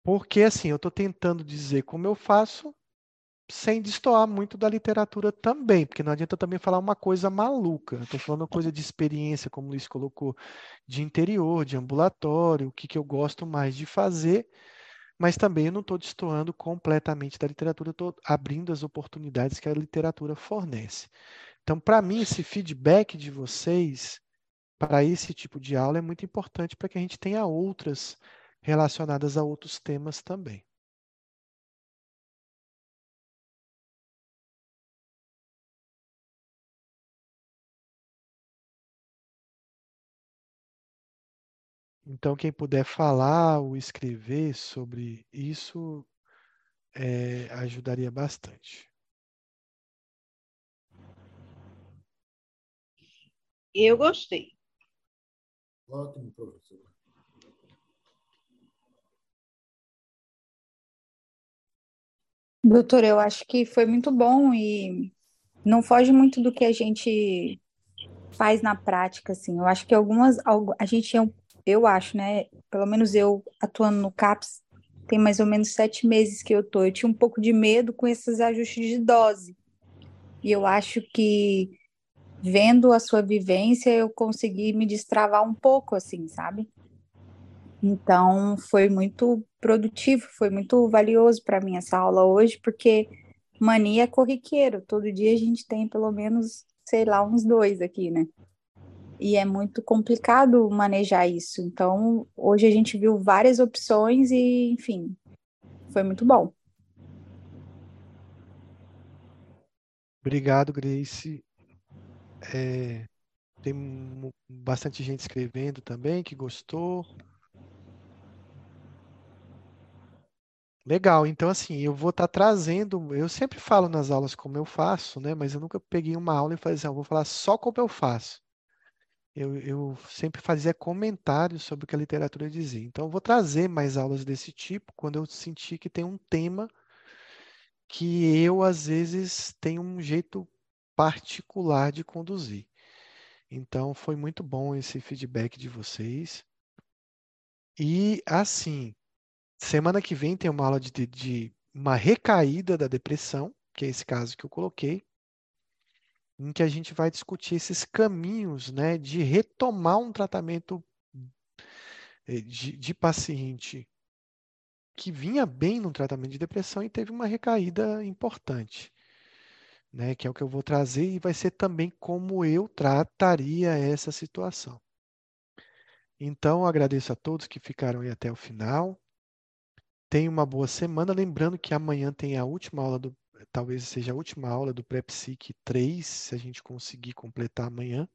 porque assim, eu estou tentando dizer como eu faço sem destoar muito da literatura também, porque não adianta também falar uma coisa maluca. Estou falando uma coisa de experiência, como o Luiz colocou, de interior, de ambulatório, o que, que eu gosto mais de fazer, mas também eu não estou destoando completamente da literatura, estou abrindo as oportunidades que a literatura fornece. Então, para mim, esse feedback de vocês para esse tipo de aula é muito importante para que a gente tenha outras relacionadas a outros temas também. Então, quem puder falar ou escrever sobre isso é, ajudaria bastante. Eu gostei. Ótimo, professor. Doutor, eu acho que foi muito bom e não foge muito do que a gente faz na prática, assim. Eu acho que algumas, a gente eu acho, né? Pelo menos eu atuando no CAPS, tem mais ou menos sete meses que eu tô. Eu tinha um pouco de medo com esses ajustes de dose. E eu acho que vendo a sua vivência, eu consegui me destravar um pouco, assim, sabe? Então, foi muito produtivo, foi muito valioso para mim essa aula hoje, porque mania é corriqueiro. Todo dia a gente tem pelo menos, sei lá, uns dois aqui, né? e é muito complicado manejar isso. Então, hoje a gente viu várias opções e, enfim, foi muito bom. Obrigado, Grace. É, tem bastante gente escrevendo também que gostou. Legal, então assim, eu vou estar tá trazendo, eu sempre falo nas aulas como eu faço, né? Mas eu nunca peguei uma aula e falei assim, ah, eu vou falar só como eu faço eu, eu sempre fazia comentários sobre o que a literatura dizia. Então, eu vou trazer mais aulas desse tipo quando eu sentir que tem um tema que eu, às vezes, tenho um jeito particular de conduzir. Então, foi muito bom esse feedback de vocês. E, assim, semana que vem tem uma aula de, de uma recaída da depressão, que é esse caso que eu coloquei em que a gente vai discutir esses caminhos né, de retomar um tratamento eh, de, de paciente que vinha bem no tratamento de depressão e teve uma recaída importante, né, que é o que eu vou trazer e vai ser também como eu trataria essa situação. Então, agradeço a todos que ficaram aí até o final. Tenha uma boa semana. Lembrando que amanhã tem a última aula do talvez seja a última aula do Pré-Psique 3, se a gente conseguir completar amanhã.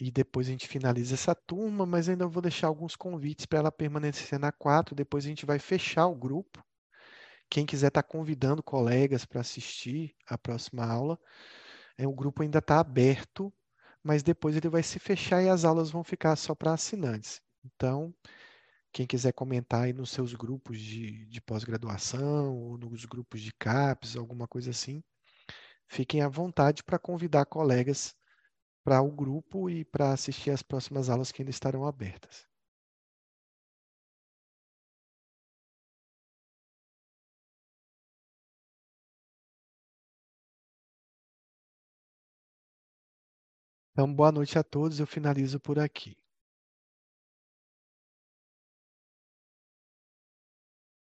E depois a gente finaliza essa turma, mas ainda vou deixar alguns convites para ela permanecer na 4. Depois a gente vai fechar o grupo. Quem quiser estar tá convidando colegas para assistir a próxima aula, é, o grupo ainda está aberto, mas depois ele vai se fechar e as aulas vão ficar só para assinantes. Então, quem quiser comentar aí nos seus grupos de, de pós-graduação ou nos grupos de CAPES, alguma coisa assim, fiquem à vontade para convidar colegas para o grupo e para assistir às próximas aulas que ainda estarão abertas. Então, boa noite a todos. Eu finalizo por aqui.